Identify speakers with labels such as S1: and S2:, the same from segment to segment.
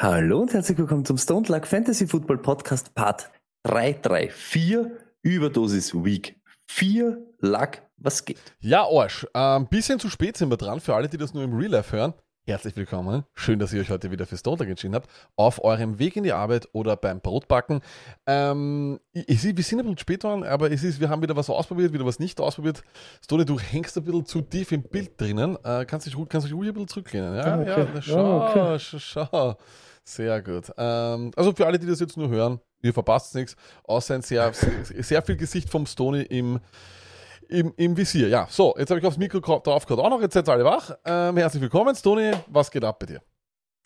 S1: Hallo und herzlich willkommen zum Stone Luck Fantasy Football Podcast Part 334 Überdosis Week 4 Luck. Was geht?
S2: Ja, Arsch. Ein ähm, bisschen zu spät sind wir dran. Für alle, die das nur im Real Life hören, herzlich willkommen. Schön, dass ihr euch heute wieder für Stone Luck entschieden habt. Auf eurem Weg in die Arbeit oder beim Brotbacken. Ähm, ich, ich, wir sind ein bisschen spät dran, aber es ist, wir haben wieder was ausprobiert, wieder was nicht ausprobiert. Stone, du hängst ein bisschen zu tief im Bild drinnen. Äh, kannst dich kannst dich ruhig ein bisschen zurücklehnen. Ja,
S1: okay.
S2: ja, schau,
S1: Ah, okay.
S2: schau, schau. Sehr gut. Ähm, also für alle, die das jetzt nur hören, ihr verpasst nichts, außer ein sehr, sehr, sehr viel Gesicht vom Stony im, im, im Visier. Ja, so, jetzt habe ich aufs Mikro drauf gehabt auch noch, jetzt ihr alle wach. Ähm, herzlich willkommen, Stony, was geht ab bei dir?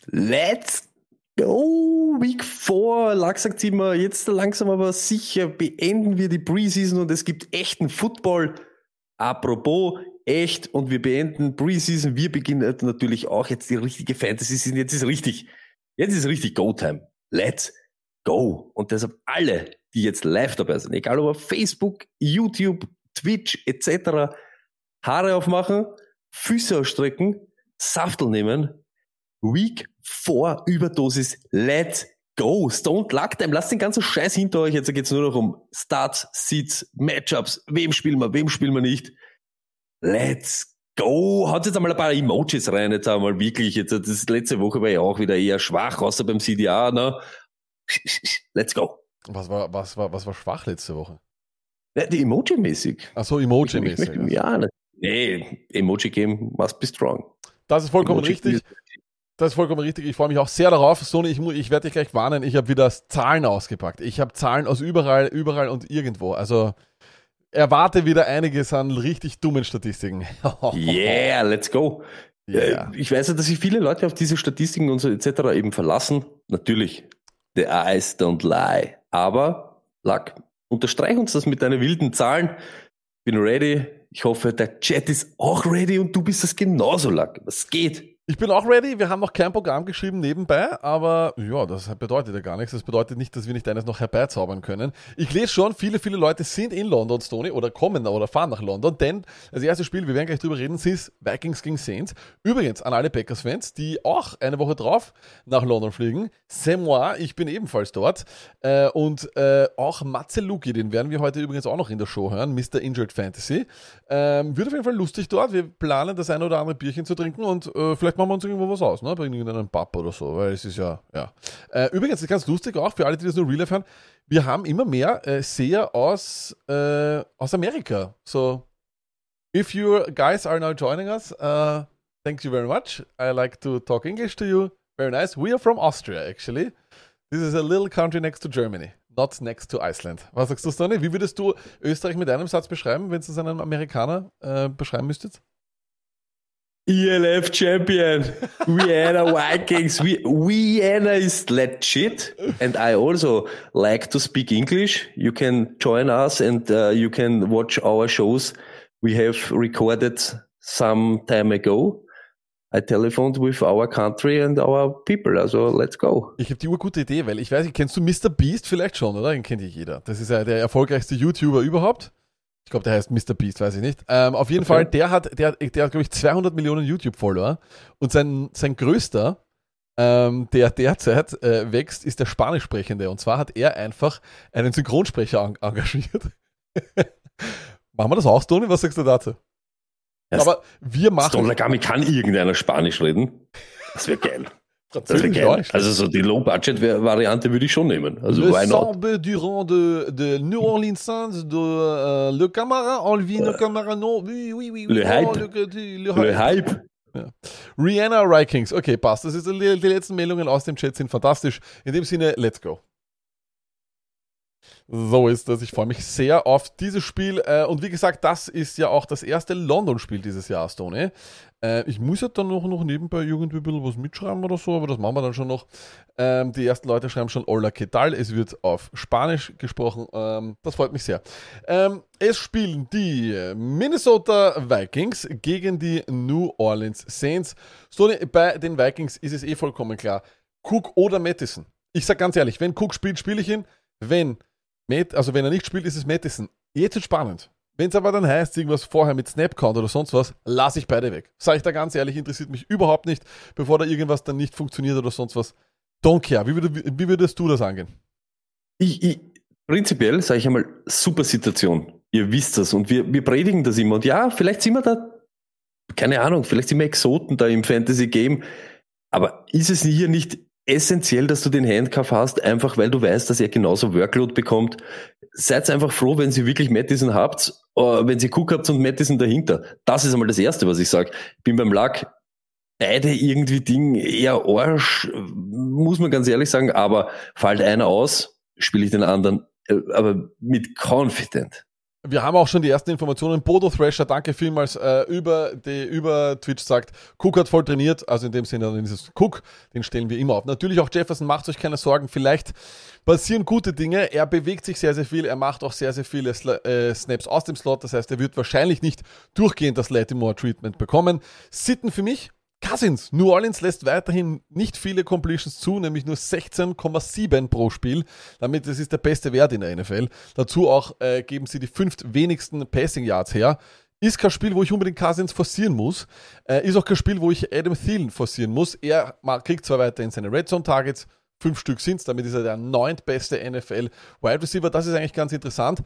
S1: Let's go! Week 4. Luck sagt immer, jetzt langsam aber sicher beenden wir die Preseason und es gibt echten Football. Apropos echt und wir beenden Preseason. Wir beginnen natürlich auch jetzt die richtige Fantasy-Season. Jetzt ist richtig. Jetzt ist richtig Go-Time. Let's go. Und deshalb alle, die jetzt live dabei sind, egal ob auf Facebook, YouTube, Twitch etc., Haare aufmachen, Füße ausstrecken, Saftel nehmen, Week 4 Überdosis, let's go. Stone Luck Time, lasst den ganzen Scheiß hinter euch. Jetzt geht's nur noch um Starts, Seeds, Matchups, wem spielen wir, wem spielen wir nicht. Let's go. Haut jetzt einmal ein paar Emojis rein, jetzt einmal wirklich. Jetzt, das letzte Woche war ja auch wieder eher schwach, außer beim CDA, ne? Let's go.
S2: Was war, was war, was war schwach letzte Woche?
S1: Ja, die Emoji-mäßig.
S2: Achso, Emoji-mäßig.
S1: möchte- Ja, ne- nee, Emoji-Game must be strong.
S2: Das ist vollkommen
S1: Emoji-
S2: richtig. Das ist vollkommen richtig. Ich freue mich auch sehr darauf. Sony, ich, ich werde dich gleich warnen. Ich habe wieder Zahlen ausgepackt. Ich habe Zahlen aus überall, überall und irgendwo. Also erwarte wieder einiges an richtig dummen Statistiken.
S1: Yeah, let's go.
S2: Yeah.
S1: Äh, Ich weiß ja, dass sich viele Leute auf diese Statistiken und so etc. eben verlassen. Natürlich, the eyes don't lie. Aber, Luck, unterstreich uns das mit deinen wilden Zahlen. Bin ready. Ich hoffe, der Chat ist auch ready und du bist es genauso, Luck. Was geht?
S2: Ich bin auch ready. Wir haben noch kein Programm geschrieben nebenbei, aber ja, das bedeutet ja gar nichts. Das bedeutet nicht, dass wir nicht eines noch herbeizaubern können. Ich lese schon, viele, viele Leute sind in London, Stoney, oder kommen oder fahren nach London, denn das erste Spiel, wir werden gleich drüber reden, ist Vikings gegen Saints. Übrigens an alle Packers-Fans, die auch eine Woche drauf nach London fliegen. C'est moi, ich bin ebenfalls dort. Äh, und äh, auch Matze Luki, den werden wir heute übrigens auch noch in der Show hören, Mr. Injured Fantasy. Ähm, wird auf jeden Fall lustig dort. Wir planen, das eine oder andere Bierchen zu trinken und äh, vielleicht machen wir uns irgendwo was aus, ne? Bei irgendeinem Pub oder so, weil es ist ja, ja. Äh, übrigens, das ist ganz lustig auch für alle, die das nur Real Life hören. Wir haben immer mehr äh, Seher aus, äh, aus Amerika. So, if you guys are now joining us, uh, thank you very much. I like to talk English to you. Very nice. We are from Austria, actually. This is a little country next to Germany, not next to Iceland. Was sagst du, Stoney? Wie würdest du Österreich mit einem Satz beschreiben, wenn es einem Amerikaner äh, beschreiben müsstet?
S1: ELF Champion, Vienna Vikings. Vi- Vienna is legit, and I also like to speak English. You can join us, and uh, you can watch our shows. We have recorded some time ago. I telephoned with our country and our people. Also let's go.
S2: Ich habe die urgute Idee, weil ich weiß kennst du Mr. Beast vielleicht schon, oder? Den kennt ja jeder. Das ist ja der erfolgreichste YouTuber überhaupt. Ich glaube, der heißt Mr. Beast, weiß ich nicht. Ähm, auf jeden
S1: Okay.
S2: Fall, der hat, der, der hat, glaube ich, 200 Millionen YouTube-Follower. Und sein, sein größter, ähm, der derzeit äh, wächst, ist der Spanisch sprechende. Und zwar hat er einfach einen Synchronsprecher en engagiert. Machen wir das auch, Toni? Was sagst du dazu?
S1: Ja,
S2: Aber wir machen
S1: Stonlagami kann irgendeiner Spanisch reden. Das wäre geil. Also so die Low-Budget-Variante würde ich schon nehmen. Also
S2: le? Sambe durant de, de New Orleans Saints, de euh, Le Camara, enlevé Le Camara, non, oui, oui, oui.
S1: Le
S2: oh,
S1: Hype.
S2: Le, le, le
S1: Le
S2: Hype.
S1: Hype.
S2: Rihanna Vikings, okay, passt. Das ist die, die letzten Meldungen aus dem Chat sind fantastisch. In dem Sinne, let's go. So ist das. Ich freue mich sehr auf dieses Spiel. Äh, und wie gesagt, das ist ja auch das erste London-Spiel dieses Jahr, Stoney. Äh, ich muss ja dann noch, noch nebenbei irgendwie ein bisschen was mitschreiben oder so, aber das machen wir dann schon noch. Ähm, die ersten Leute schreiben schon Hola, ¿qué tal? Es wird auf Spanisch gesprochen. Ähm, das freut mich sehr. Ähm, es spielen die Minnesota Vikings gegen die New Orleans Saints. Stoney, bei den Vikings ist es eh vollkommen klar. Cook oder Madison. Ich sag ganz ehrlich, wenn Cook spielt, spiele ich ihn. Wenn Matt, also wenn er nicht spielt, ist es Madison. Jetzt wird spannend. Wenn es aber dann heißt, irgendwas vorher mit Snapcount oder sonst was, lasse ich beide weg. Sag ich da ganz ehrlich, interessiert mich überhaupt nicht, bevor da irgendwas dann nicht funktioniert oder sonst was. Don't care. Wie, würd, wie würdest du das angehen?
S1: Ich, ich, prinzipiell sage ich einmal, super Situation. Ihr wisst das und wir, wir predigen das immer. Und ja, vielleicht sind wir da, keine Ahnung, vielleicht sind wir Exoten da im Fantasy-Game. Aber ist es hier nicht essentiell, dass du den Handcuff hast, einfach weil du weißt, dass er genauso Workload bekommt. Seid einfach froh, wenn ihr wirklich Madison habt, äh, wenn ihr Cook habt und Madison dahinter. Das ist einmal das Erste, was ich sage. Bin beim Lack beide irgendwie Ding eher Arsch, muss man ganz ehrlich sagen, aber fällt einer aus, spiele ich den anderen, äh, aber mit confident.
S2: Wir haben auch schon die ersten Informationen. Bodo Thrasher, danke vielmals, äh, über, die, über Twitch sagt, Cook hat voll trainiert, also in dem Sinne, dann ist es Cook, den stellen wir immer auf. Natürlich auch Jefferson, macht euch keine Sorgen, vielleicht passieren gute Dinge. Er bewegt sich sehr, sehr viel, er macht auch sehr, sehr viele Sla äh, Snaps aus dem Slot, das heißt, er wird wahrscheinlich nicht durchgehend das Latimore Treatment bekommen. Sitten für mich, Cousins. New Orleans lässt weiterhin nicht viele Completions zu, nämlich nur 16,7 pro Spiel. Damit das ist der beste Wert in der NFL. Dazu auch äh, geben sie die fünft wenigsten Passing Yards her. Ist kein Spiel, wo ich unbedingt Cousins forcieren muss. Äh, ist auch kein Spiel, wo ich Adam Thielen forcieren muss. Er kriegt zwar weiterhin seine Red Zone Targets, fünf Stück sind es, damit ist er der neuntbeste NFL Wide Receiver. Das ist eigentlich ganz interessant.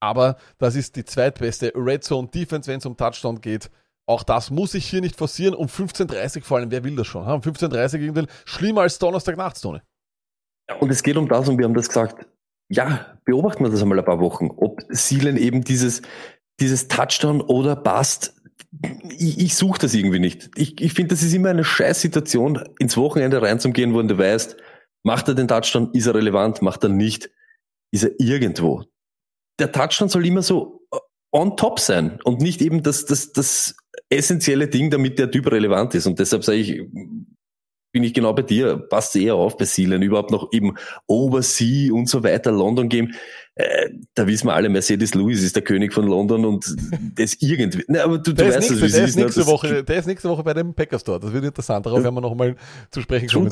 S2: Aber das ist die zweitbeste Red Zone Defense, wenn es um Touchdown geht. Auch das muss ich hier nicht forcieren. Um 15.30 vor allem, wer will das schon? Um 15.30 gegen den schlimmer als Donnerstag Tony.
S1: Ja, und es geht um das, und wir haben das gesagt, ja, beobachten wir das einmal ein paar Wochen, ob Seelen eben dieses, dieses Touchdown oder Bust, ich, ich suche das irgendwie nicht. Ich, ich finde, das ist immer eine scheiß Situation, ins Wochenende reinzugehen, wo du weißt, macht er den Touchdown, ist er relevant, macht er nicht, ist er irgendwo. Der Touchdown soll immer so on top sein und nicht eben das, das, das essentielle Ding, damit der Typ relevant ist. Und deshalb sage ich, bin ich genau bei dir, passt eher auf bei Seelen, überhaupt noch eben Oversea und so weiter, London Game. Äh, da wissen wir alle, Mercedes Lewis ist der König von London und das irgendwie. Ne, aber du, du weißt
S2: es, wie der ist. Nächste Woche, der ist nächste Woche bei dem Packers dort. Das wird interessant. Darauf werden wir nochmal zu sprechen kommen.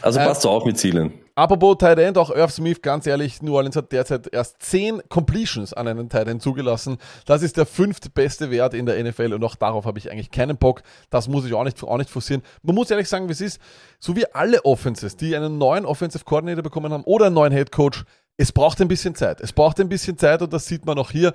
S1: Also äh, passt auf mit Zielen.
S2: Apropos Tight End, auch Irv Smith, ganz ehrlich, New Orleans hat derzeit erst 10 Completions an einen Tight End zugelassen. Das ist der fünftbeste Wert in der NFL und auch darauf habe ich eigentlich keinen Bock. Das muss ich auch nicht, auch nicht forcieren. Man muss ehrlich sagen, wie es ist, so wie alle Offenses, die einen neuen Offensive Coordinator bekommen haben oder einen neuen Head Coach, es braucht ein bisschen Zeit. Es braucht ein bisschen Zeit und das sieht man auch hier.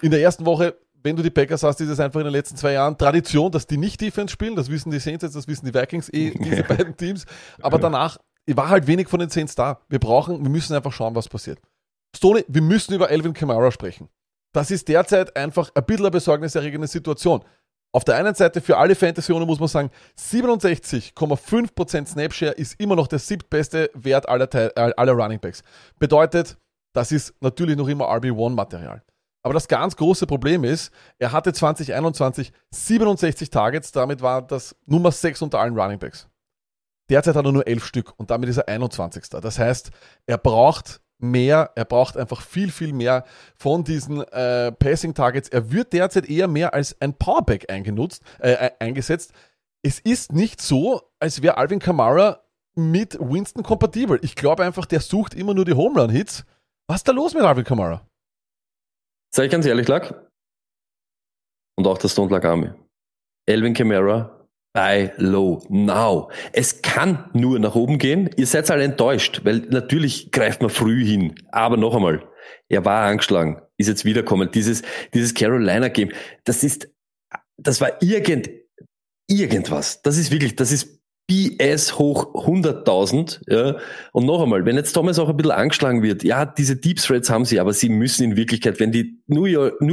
S2: In der ersten Woche, wenn du die Packers hast, ist es einfach in den letzten zwei Jahren Tradition, dass die nicht Defense spielen. Das wissen die Saints jetzt, das wissen die Vikings eh, diese beiden Teams. Aber danach war halt wenig von den Saints da. Wir brauchen, wir müssen einfach schauen, was passiert. Stoney, wir müssen über Elvin Kamara sprechen. Das ist derzeit einfach ein bisschen eine besorgniserregende Situation. Auf der einen Seite für alle Fantasy-Owner muss man sagen, 67,5% Snapshare ist immer noch der siebtbeste Wert aller, aller Running Backs. Bedeutet, das ist natürlich noch immer RB1-Material. Aber das ganz große Problem ist, er hatte 2021 67 Targets, damit war das Nummer 6 unter allen Running Backs. Derzeit hat er nur 11 Stück und damit ist er 21. Das heißt, er braucht mehr, er braucht einfach viel, viel mehr von diesen äh, Passing Targets. Er wird derzeit eher mehr als ein Powerback eingenutzt, äh, eingesetzt. Es ist nicht so, als wäre Alvin Kamara mit Winston kompatibel. Ich glaube einfach, der sucht immer nur die Home Run Hits. Was ist da los mit Alvin Kamara?
S1: Sag ich ganz ehrlich, Lack. Und auch der Stone Luck Army. Alvin Kamara Buy low now. Es kann nur nach oben gehen. Ihr seid alle enttäuscht, weil natürlich greift man früh hin. Aber noch einmal, er war angeschlagen, ist jetzt wiederkommen. Dieses, dieses Carolina Game, das ist, das war irgend, irgendwas. Das ist wirklich, das ist BS hoch 100.000. Ja. Und noch einmal, wenn jetzt Thomas auch ein bisschen angeschlagen wird, ja, diese Deep Threats haben sie, aber sie müssen in Wirklichkeit, wenn die New,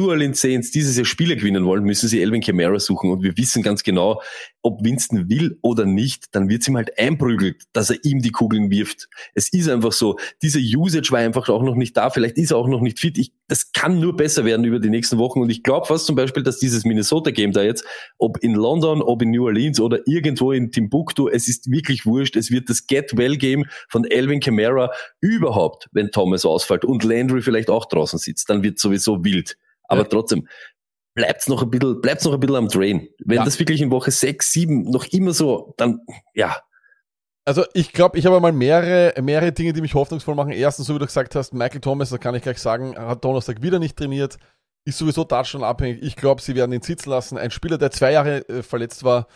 S1: Orleans Saints dieses Jahr Spiele gewinnen wollen, müssen sie Elvin Kamara suchen. Und wir wissen ganz genau, ob Winston will oder nicht, dann wird es ihm halt einprügelt, dass er ihm die Kugeln wirft. Es ist einfach so. Diese Usage war einfach auch noch nicht da. Vielleicht ist er auch noch nicht fit. Ich, das kann nur besser werden über die nächsten Wochen. Und ich glaube fast zum Beispiel, dass dieses Minnesota-Game da jetzt, ob in London, ob in New Orleans oder irgendwo in Timbuktu, es ist wirklich wurscht. Es wird das Get-Well-Game von Elvin Kamara überhaupt, wenn Thomas ausfällt und Landry vielleicht auch draußen sitzt. Dann wird sowieso wild. Aber
S2: Ja.
S1: trotzdem, bleibt's noch ein bisschen, bleibt's noch ein bisschen am Drain. Wenn
S2: Ja.
S1: das wirklich in Woche 6, 7 noch immer so, dann, ja,
S2: Also ich glaube, ich habe mal mehrere, mehrere Dinge, die mich hoffnungsvoll machen. Erstens, so wie du gesagt hast, Michael Thomas, da kann ich gleich sagen, hat Donnerstag wieder nicht trainiert, ist sowieso Touchdown abhängig. Ich glaube, sie werden ihn sitzen lassen. Ein Spieler, der zwei Jahre äh, verletzt war,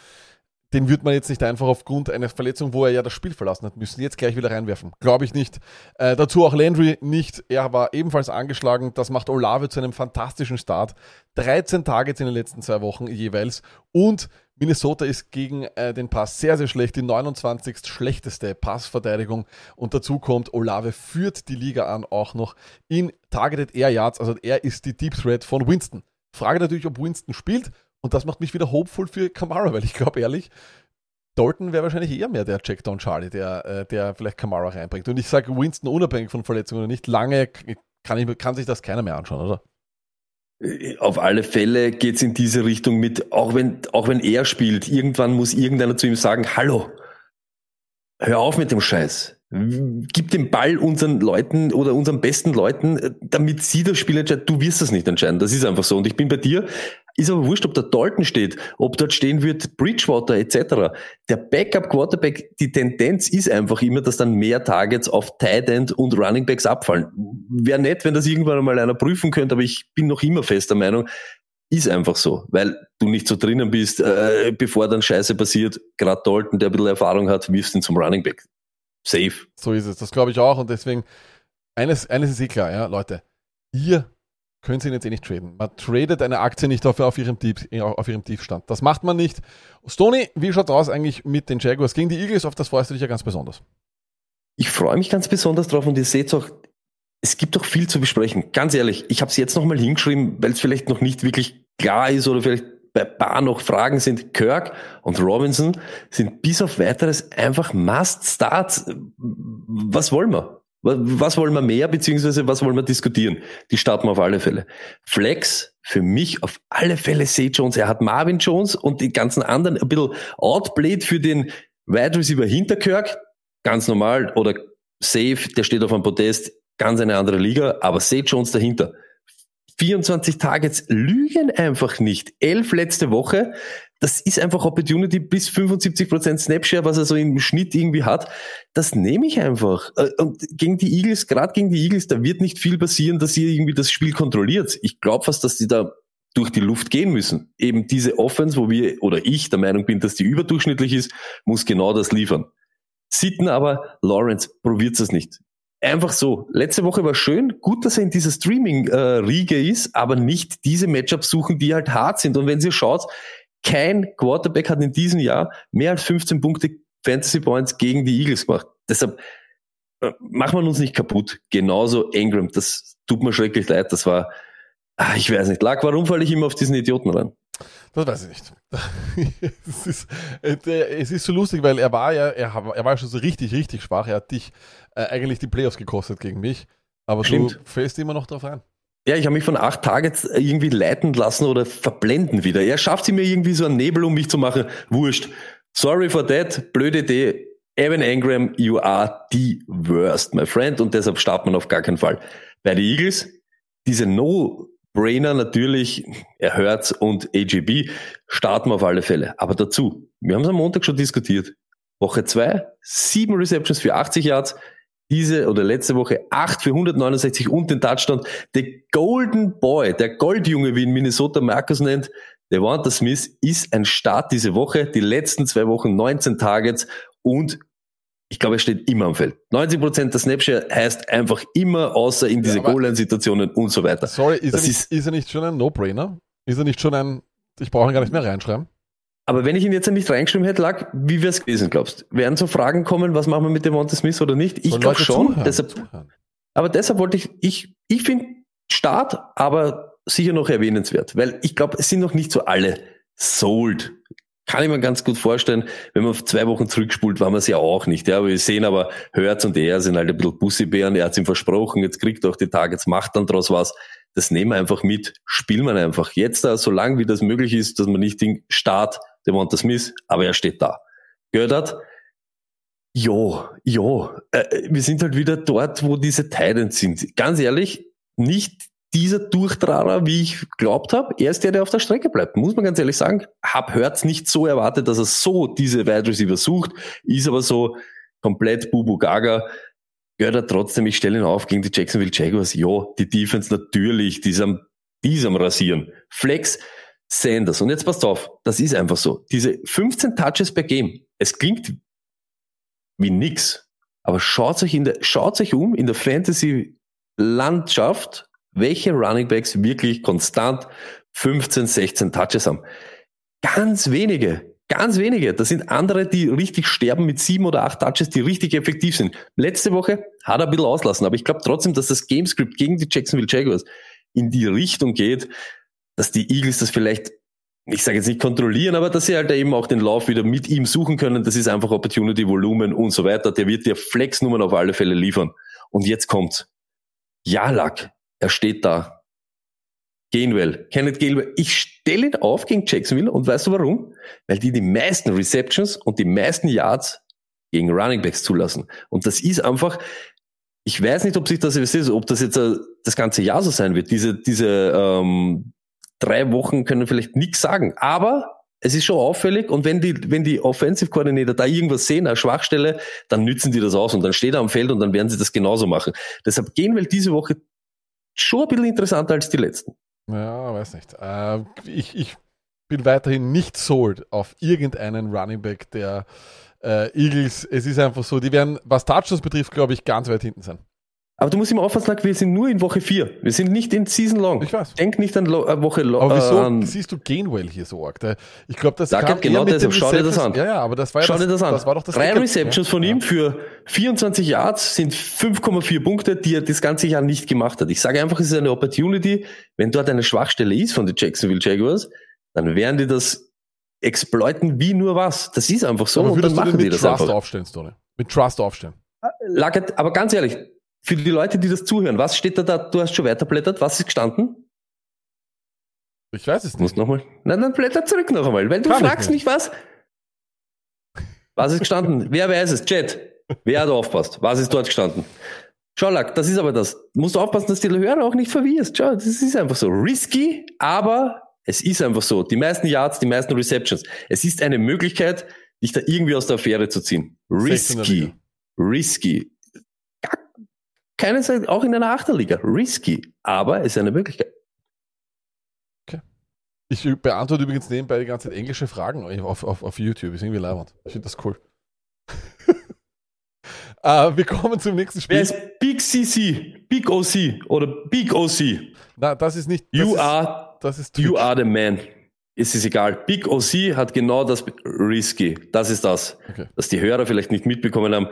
S2: den wird man jetzt nicht einfach aufgrund einer Verletzung, wo er ja das Spiel verlassen hat, müssen jetzt gleich wieder reinwerfen. Glaube ich nicht. Äh, dazu auch Landry nicht. Er war ebenfalls angeschlagen. Das macht Olave zu einem fantastischen Start. 13 Targets in den letzten zwei Wochen jeweils. Und Minnesota ist gegen äh, den Pass sehr, sehr schlecht. Die 29. schlechteste Passverteidigung. Und dazu kommt, Olave führt die Liga an, auch noch in Targeted Air Yards. Also er ist die Deep Threat von Winston. Frage natürlich, ob Winston spielt. Und das macht mich wieder hopeful für Kamara, weil ich glaube ehrlich, Dalton wäre wahrscheinlich eher mehr der Checkdown Charlie, der, äh, der vielleicht Kamara reinbringt. Und ich sage Winston unabhängig von Verletzungen nicht, lange kann, ich, kann sich das keiner mehr anschauen, oder?
S1: auf alle Fälle geht's in diese Richtung mit, auch wenn, auch wenn er spielt, irgendwann muss irgendeiner zu ihm sagen, hallo, hör auf mit dem Scheiß. Gib den Ball unseren Leuten oder unseren besten Leuten, äh, damit sie das Spiel entscheiden. Du wirst das nicht entscheiden. Das ist einfach so. Und ich bin bei dir. Ist aber wurscht, ob da Dalton steht, ob dort stehen wird Bridgewater etc. Der Backup Quarterback, die Tendenz ist einfach immer, dass dann mehr Targets auf Tight End und Running Backs abfallen. Wäre nett, wenn das irgendwann mal einer prüfen könnte, aber ich bin noch immer fester Meinung, ist einfach so, weil du nicht so drinnen bist, äh, bevor dann Scheiße passiert. Gerade Dalton, der ein bisschen Erfahrung hat, wirfst ihn zum Running Back. Safe.
S2: So ist es. Das glaube ich auch. Und deswegen, eines, eines ist eh klar, ja, Leute. Ihr könnt ihn jetzt eh nicht traden. Man tradet eine Aktie nicht auf, auf, ihrem Tief, auf ihrem Tiefstand. Das macht man nicht. Stoney, wie schaut aus eigentlich mit den Jaguars gegen die Eagles? Auf das freust du dich ja ganz besonders.
S1: Ich freue mich ganz besonders drauf und ihr seht auch, es gibt doch viel zu besprechen. Ganz ehrlich, ich habe es jetzt nochmal hingeschrieben, weil es vielleicht noch nicht wirklich klar ist oder vielleicht bei paar noch Fragen sind. Kirk und Robinson sind bis auf weiteres einfach Must-Starts. Was wollen wir? Was wollen wir mehr, beziehungsweise was wollen wir diskutieren? Die starten wir auf alle Fälle. Flex, für mich auf alle Fälle Say Jones. Er hat Marvin Jones und die ganzen anderen ein bisschen outplayed für den Wide Receiver hinter Kirk. Ganz normal. Oder Safe, der steht auf einem Podest. Ganz eine andere Liga. Aber Say Jones dahinter. 24 Targets lügen einfach nicht. Elf letzte Woche. Das ist einfach Opportunity bis 75% Snapshare, was er so im Schnitt irgendwie hat. Das nehme ich einfach. Äh, Und gegen die Eagles, gerade gegen die Eagles, da wird nicht viel passieren, dass ihr irgendwie das Spiel kontrolliert. Ich glaube fast, dass die da durch die Luft gehen müssen. Eben diese Offense, wo wir oder ich der Meinung bin, dass die überdurchschnittlich ist, muss genau das liefern. Sitten aber, Lawrence, probiert es nicht. Einfach so. Letzte Woche war schön, gut, dass er in dieser Streaming-Riege ist, aber nicht diese Matchups suchen, die halt hart sind. Und wenn ihr schaut, kein Quarterback hat in diesem Jahr mehr als 15 Punkte Fantasy Points gegen die Eagles gemacht. Deshalb äh, machen wir uns nicht kaputt. Genauso Ingram, das tut mir schrecklich leid. Das war, ah, ich weiß nicht, lag, warum falle ich immer auf diesen Idioten ran?
S2: Das weiß ich nicht. es, ist, äh, es ist so lustig, weil er war ja, er, war ja schon so richtig, richtig schwach. Er hat dich äh, eigentlich die Playoffs gekostet gegen mich. Aber
S1: Stimmt.
S2: du fällst immer noch drauf rein.
S1: Ja, ich habe mich von acht Targets irgendwie leiten lassen oder verblenden wieder. Er schafft sie mir irgendwie so einen Nebel, um mich zu machen. Wurscht. Sorry for that. Blöde Idee. Evan Engram, you are the worst, my friend. Und deshalb startet man auf gar keinen Fall. Bei den Eagles, diese No-Brainer natürlich, er hört's und AGB, starten wir auf alle Fälle. Aber dazu, wir haben es am Montag schon diskutiert. Woche zwei, sieben Receptions für 80 Yards, diese oder letzte Woche acht für 169 und den Touchdown. Der Golden Boy, der Goldjunge, wie ihn Minnesota Marcus nennt, Devonta Smith ist ein Start diese Woche. Die letzten zwei Wochen 19 Targets und ich glaube, er steht immer am Feld. 90 Prozent der Snapshare heißt einfach immer, außer in diese
S2: aber-
S1: Goal-Line-Situationen und so weiter.
S2: Sorry, ist, er nicht, ist, er nicht schon ein No-Brainer? Ist er nicht schon ein, ich brauche ihn gar nicht mehr reinschreiben?
S1: Aber wenn ich ihn jetzt nicht reingeschrieben hätte, lag, wie wäre es gewesen, glaubst du? Wären so Fragen kommen, was machen wir mit dem Monte Smith oder nicht? Ich glaube schon.
S2: zuhören,
S1: Deshalb,
S2: zuhören.
S1: aber deshalb wollte ich, ich, ich finde Start, aber sicher noch erwähnenswert, weil ich glaube, es sind noch nicht so alle sold. Kann ich mir ganz gut vorstellen, wenn man zwei Wochen zurückspult, waren wir es ja auch nicht. Ja, wir sehen aber, Hertz und er sind halt ein bisschen Bussibären, er hat ihm versprochen, jetzt kriegt er auch die Targets, macht dann draus was. Das nehmen wir einfach mit, spielen wir einfach jetzt da, solange wie das möglich ist, dass man nicht den Start, der Monta Smith, aber er steht da. Gördert, Jo, jo, äh, wir sind halt wieder dort, wo diese Titans sind. Ganz ehrlich, nicht dieser Durchtrarer, wie ich glaubt habe. Er ist der, der auf der Strecke bleibt. Muss man ganz ehrlich sagen. Hab Hört's nicht so erwartet, dass er so diese Wide Receiver sucht. Ist aber so komplett Bubu Gaga. Gehört er trotzdem, ich stelle ihn auf gegen die Jacksonville Jaguars. Ja, die Defense natürlich, die ist am, die ist am Rasieren. Flex, Sanders. Und jetzt passt auf, das ist einfach so. Diese 15 Touches per Game. Es klingt wie nix. Aber schaut euch in der, schaut euch um in der Fantasy-Landschaft, welche Running Backs wirklich konstant 15, 16 Touches haben. Ganz wenige. Ganz wenige. Das sind andere, die richtig sterben mit sieben oder acht Touches, die richtig effektiv sind. Letzte Woche hat er ein bisschen auslassen, aber ich glaube trotzdem, dass das Gamescript gegen die Jacksonville Jaguars in die Richtung geht, dass die Eagles das vielleicht ich sage jetzt nicht kontrollieren, aber dass sie halt eben auch den Lauf wieder mit ihm suchen können. Das ist einfach Opportunity, Volumen und so weiter. Der wird dir Flexnummern auf alle Fälle liefern. Und jetzt kommt's. Jalak, er steht da. Gainwell, Kenneth Gainwell. Ich stelle ihn auf gegen Jacksonville und weißt du warum? Weil die die meisten Receptions und die meisten Yards gegen Running Backs zulassen. Und das ist einfach, ich weiß nicht, ob sich das, ob das jetzt äh, das ganze Jahr so sein wird. Diese, diese ähm, drei Wochen können vielleicht nichts sagen. Aber es ist schon auffällig und wenn die, wenn die Offensive Coordinator da irgendwas sehen, eine Schwachstelle, dann nützen die das aus und dann steht er am Feld und dann werden sie das genauso machen. Deshalb gehen wir diese Woche schon ein bisschen interessanter als die letzten.
S2: Ja, weiß nicht. Äh, ich, ich bin weiterhin nicht sold auf irgendeinen Running Back der äh, Eagles. Es ist einfach so, die werden, was Touchdowns betrifft, glaube ich, ganz weit hinten sein.
S1: Aber du musst immer aufpassen, wir sind nur in Woche 4. Wir sind nicht in Season Long.
S2: Ich weiß.
S1: Denk nicht an Lo äh, Woche Long.
S2: Aber wieso
S1: Äh,
S2: siehst du Gainwell hier so arg? Ich glaube, das
S1: Da
S2: kam
S1: genau deshalb. Schau dir das an.
S2: Ja, ja, aber das war ja
S1: Schau
S2: das,
S1: dir das an.
S2: das war doch das
S1: Drei
S2: Ticket.
S1: Receptions
S2: Ja,
S1: von ihm für 24 Yards sind 5,4 Punkte, die er das ganze Jahr nicht gemacht hat. Ich sage einfach, es ist eine Opportunity. Wenn dort eine Schwachstelle ist von den Jacksonville Jaguars, dann werden die das exploiten wie nur was. Das ist einfach so
S2: Aber
S1: und dann
S2: würdest du
S1: machen
S2: den
S1: die
S2: mit
S1: das
S2: Trust
S1: einfach.
S2: aufstellen, Stoney? Mit Trust aufstellen.
S1: Lackert, aber ganz ehrlich, für die Leute, die das zuhören, was steht da da? Du hast schon weiterblättert. Was ist gestanden?
S2: Ich weiß es
S1: Du
S2: nicht.
S1: nochmal. Nein, dann blätter zurück noch einmal, weil du
S2: Kann
S1: fragst
S2: nicht.
S1: mich was. Was ist gestanden? Wer weiß es? Chat. Wer hat aufpasst? Was ist dort gestanden? Schau, Lack, das ist aber das. Du musst aufpassen, dass die Hörer auch nicht verwirrst. Schau, das ist einfach so. Risky, aber es ist einfach so. Die meisten Yards, die meisten Receptions. Es ist eine Möglichkeit, dich da irgendwie aus der Affäre zu ziehen.
S2: 16er
S1: Risky. Risky. Gar- Keine Zeit, auch in einer Achterliga. Risky. Aber es ist eine Möglichkeit.
S2: Ich beantworte übrigens nebenbei die ganze Zeit englische Fragen auf, auf, auf YouTube. Ist irgendwie leibend. Ich finde das cool. äh, wir kommen zum nächsten
S1: Wer
S2: Spiel.
S1: ist Big CC? Big OC oder Big OC?
S2: Na, das ist nicht. Das
S1: You
S2: ist,
S1: are,
S2: Das ist
S1: you are the man. Es ist egal. Big OC hat genau das Risky. Das ist das.
S2: Okay.
S1: Was die Hörer vielleicht nicht mitbekommen haben.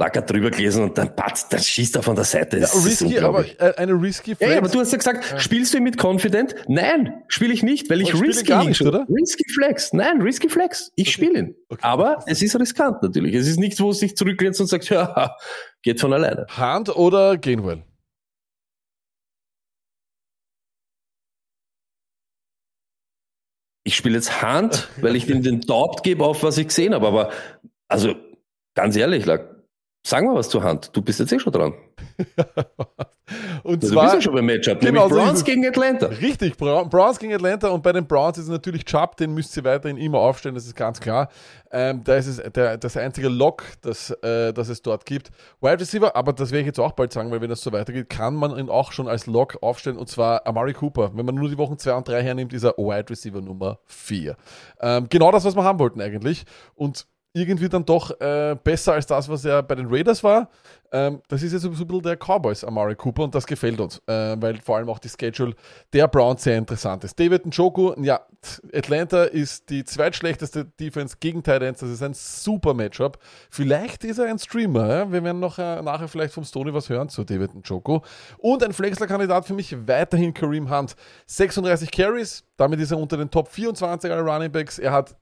S1: Lacker drüber gelesen und dann patzt, dann schießt er von der Seite.
S2: Ja,
S1: Das ist
S2: risky, aber äh, eine risky
S1: Ja,
S2: Flex.
S1: ja, aber du hast ja gesagt, spielst du ihn mit Confident? Nein, spiele ich nicht, weil ich
S2: spiele
S1: Risky
S2: gar nicht, oder?
S1: Risky Flex. Nein, Risky Flex. Ich spiele ihn.
S2: Okay.
S1: Aber es ist riskant natürlich. Es ist nichts, wo es sich zurücklehnt und sagt, ja, geht von alleine.
S2: Hand oder Gainwell?
S1: ich spiele jetzt Hand, weil ich ihm den Daubt gebe auf was ich gesehen habe. Aber also ganz ehrlich, Lack, sag mal was zur Hand. Du bist jetzt eh schon dran.
S2: Und
S1: Du bist
S2: zwar
S1: ja schon beim Matchup,
S2: Genau,
S1: nämlich Browns
S2: es.
S1: gegen Atlanta.
S2: Richtig, Browns gegen Atlanta und bei den Browns ist natürlich Chubb, den müsst ihr weiterhin immer aufstellen, das ist ganz klar. Ähm, da ist es der, das einzige Lock, das, äh, das es dort gibt. Wide Receiver, aber das werde ich jetzt auch bald sagen, weil wenn das so weitergeht, kann man ihn auch schon als Lock aufstellen und zwar Amari Cooper. Wenn man nur die Wochen 2 und 3 hernimmt, ist er Wide Receiver Nummer 4. Ähm, genau das, was wir haben wollten eigentlich und irgendwie dann doch äh, besser als das, was er bei den Raiders war. Ähm, das ist jetzt so ein bisschen der Cowboys, Amari Cooper, und das gefällt uns, äh, weil vor allem auch die Schedule der Browns sehr interessant ist. David Njoku, ja, Atlanta ist die zweitschlechteste Defense gegen Titans, das ist ein super Matchup. Vielleicht ist er ein Streamer, ja? wir werden noch äh, nachher vielleicht vom Stoney was hören zu David Njoku. Und ein Flexler-Kandidat für mich weiterhin Kareem Hunt. 36 Carries, damit ist er unter den Top 24 aller Running Backs. Er hat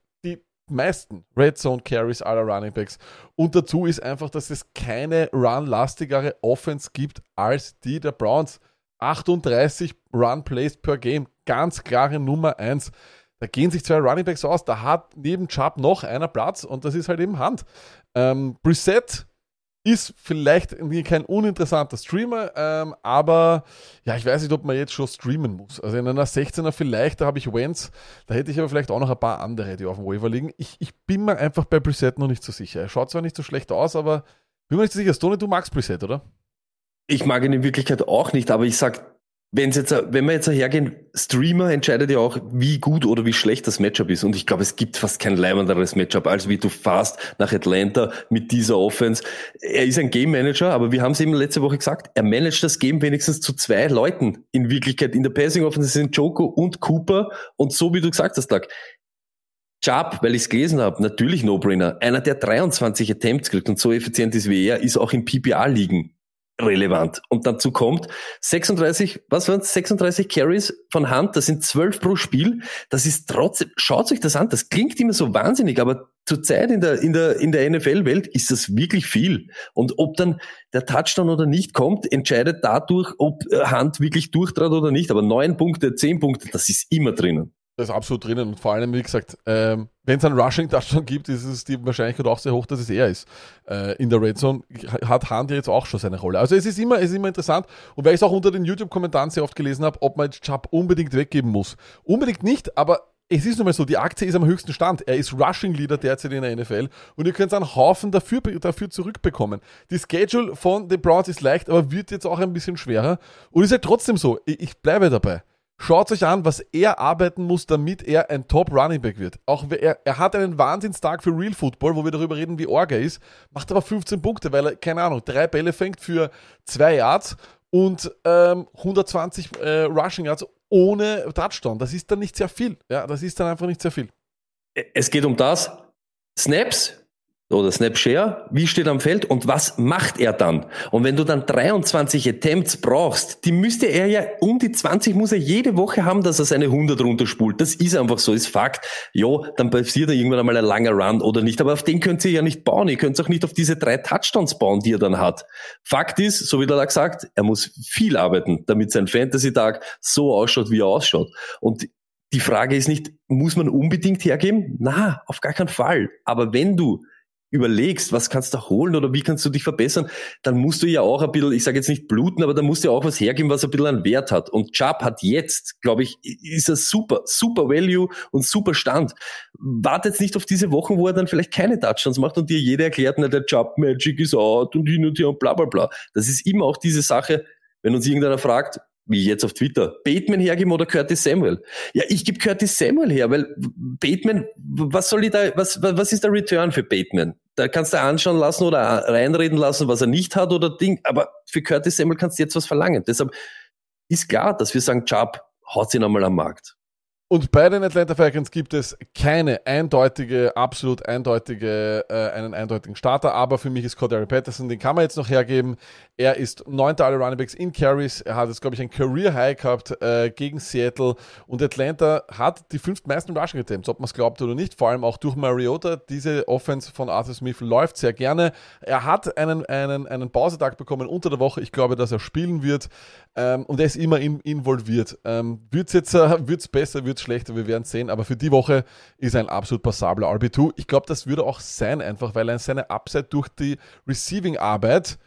S2: meisten Red Zone Carries aller Running Backs. Und dazu ist einfach, dass es keine run-lastigere Offense gibt als die der Browns. 38 Run Plays per Game, ganz klare Nummer 1. Da gehen sich zwei Running Backs aus, da hat neben Chubb noch einer Platz und das ist halt eben Hand. Ähm, Brissett ist vielleicht kein uninteressanter Streamer, ähm, aber ja, ich weiß nicht, ob man jetzt schon streamen muss. Also in einer 16er vielleicht, da habe ich Wentz, da hätte ich aber vielleicht auch noch ein paar andere, die auf dem Waiver liegen. Ich, ich bin mir einfach bei Preset noch nicht so sicher. Er schaut zwar nicht so schlecht aus, aber bin mir nicht so sicher. Stone, du magst Preset, oder?
S1: Ich mag ihn in Wirklichkeit auch nicht, aber ich sag, Wenn's jetzt, wenn wir jetzt hergehen, Streamer entscheidet ja auch, wie gut oder wie schlecht das Matchup ist. Und ich glaube, es gibt fast kein leibenderes Matchup, als wie du fast nach Atlanta mit dieser Offense. Er ist ein Game Manager, aber wir haben es eben letzte Woche gesagt, er managt das Game wenigstens zu zwei Leuten. In Wirklichkeit, in der Passing Offense sind Joko und Cooper. Und so wie du gesagt hast, Doug, Chubb, weil ich es gelesen habe, natürlich No-Brainer. Einer, der 23 Attempts kriegt und so effizient ist wie er, ist auch in PPA-Ligen relevant. Und dazu kommt 36, was waren 36 Carries von Hand, das sind 12 pro Spiel. Das ist trotzdem, schaut euch das an, das klingt immer so wahnsinnig, aber zurzeit in der, in der, in der NFL-Welt ist das wirklich viel. Und ob dann der Touchdown oder nicht kommt, entscheidet dadurch, ob Hand wirklich durchtrat oder nicht. Aber neun Punkte, zehn Punkte, das ist immer drinnen.
S2: Das ist absolut drinnen. Und vor allem, wie gesagt, ähm, wenn es einen Rushing-Touchdown gibt, ist es die Wahrscheinlichkeit auch sehr hoch, dass es er ist. Äh, in der Red Zone hat Hand jetzt auch schon seine Rolle. Also es ist immer, es ist immer interessant. Und weil ich es auch unter den YouTube-Kommentaren sehr oft gelesen habe, ob man jetzt Chubb unbedingt weggeben muss. Unbedingt nicht, aber es ist nun mal so, die Aktie ist am höchsten Stand. Er ist Rushing Leader derzeit in der NFL und ihr könnt einen Haufen dafür, dafür zurückbekommen. Die Schedule von den Browns ist leicht, aber wird jetzt auch ein bisschen schwerer. Und ist halt trotzdem so, ich, ich bleibe dabei. Schaut euch an, was er arbeiten muss, damit er ein Top Running Back wird. Auch er, er hat einen Wahnsinnstag für Real Football, wo wir darüber reden, wie Orga ist, macht aber 15 Punkte, weil er, keine Ahnung, drei Bälle fängt für zwei Yards und ähm, 120 äh, Rushing Yards ohne Touchdown. Das ist dann nicht sehr viel. Ja, das ist dann einfach nicht sehr viel.
S1: Es geht um das. Snaps oder Snapshare, wie steht am Feld und was macht er dann? Und wenn du dann 23 Attempts brauchst, die müsste er ja um die 20 muss er jede Woche haben, dass er seine 100 runterspult. Das ist einfach so, ist Fakt. Ja, dann passiert da irgendwann einmal ein langer Run oder nicht, aber auf den könnt ihr ja nicht bauen. Ihr könnt auch nicht auf diese drei Touchdowns bauen, die er dann hat. Fakt ist, so wie er da gesagt, er muss viel arbeiten, damit sein Fantasy-Tag so ausschaut, wie er ausschaut. Und die Frage ist nicht, muss man unbedingt hergeben? Na, auf gar keinen Fall. Aber wenn du überlegst, was kannst du holen oder wie kannst du dich verbessern, dann musst du ja auch ein bisschen, ich sage jetzt nicht bluten, aber da musst du ja auch was hergeben, was ein bisschen einen Wert hat. Und Chubb hat jetzt, glaube ich, ist er super, super Value und super Stand. Wartet jetzt nicht auf diese Wochen, wo er dann vielleicht keine Touchdowns macht und dir jeder erklärt, na, der Chubb Magic ist out und hin und her und bla bla bla. Das ist immer auch diese Sache, wenn uns irgendeiner fragt, wie jetzt auf Twitter, Bateman hergeben oder Curtis Samuel? Ja, ich gebe Curtis Samuel her, weil Bateman, was soll ich da, was, was ist der Return für Bateman? Da kannst du anschauen lassen oder reinreden lassen, was er nicht hat oder Ding, aber für Curtis Samuel kannst du jetzt was verlangen. Deshalb ist klar, dass wir sagen, Chubb, haut ihn einmal am Markt.
S2: Und bei den Atlanta Falcons gibt es keine eindeutige, absolut eindeutige, äh, einen eindeutigen Starter, aber für mich ist Cordero Patterson, den kann man jetzt noch hergeben. Er ist neunter aller Runningbacks in Carries. Er hat jetzt, glaube ich, ein Career High gehabt äh, gegen Seattle. Und Atlanta hat die fünftmeisten Rushing Attempts, ob man es glaubt oder nicht. Vor allem auch durch Mariota. Diese Offense von Arthur Smith läuft sehr gerne. Er hat einen, einen, einen Pausetag bekommen unter der Woche. Ich glaube, dass er spielen wird. Ähm, und er ist immer in, involviert. Ähm, wird es jetzt äh, wird's besser, wird es schlechter, wir werden sehen. Aber für die Woche ist er ein absolut passabler RB2. Ich glaube, das würde auch sein, einfach weil er seine Upside durch die Receiving-Arbeit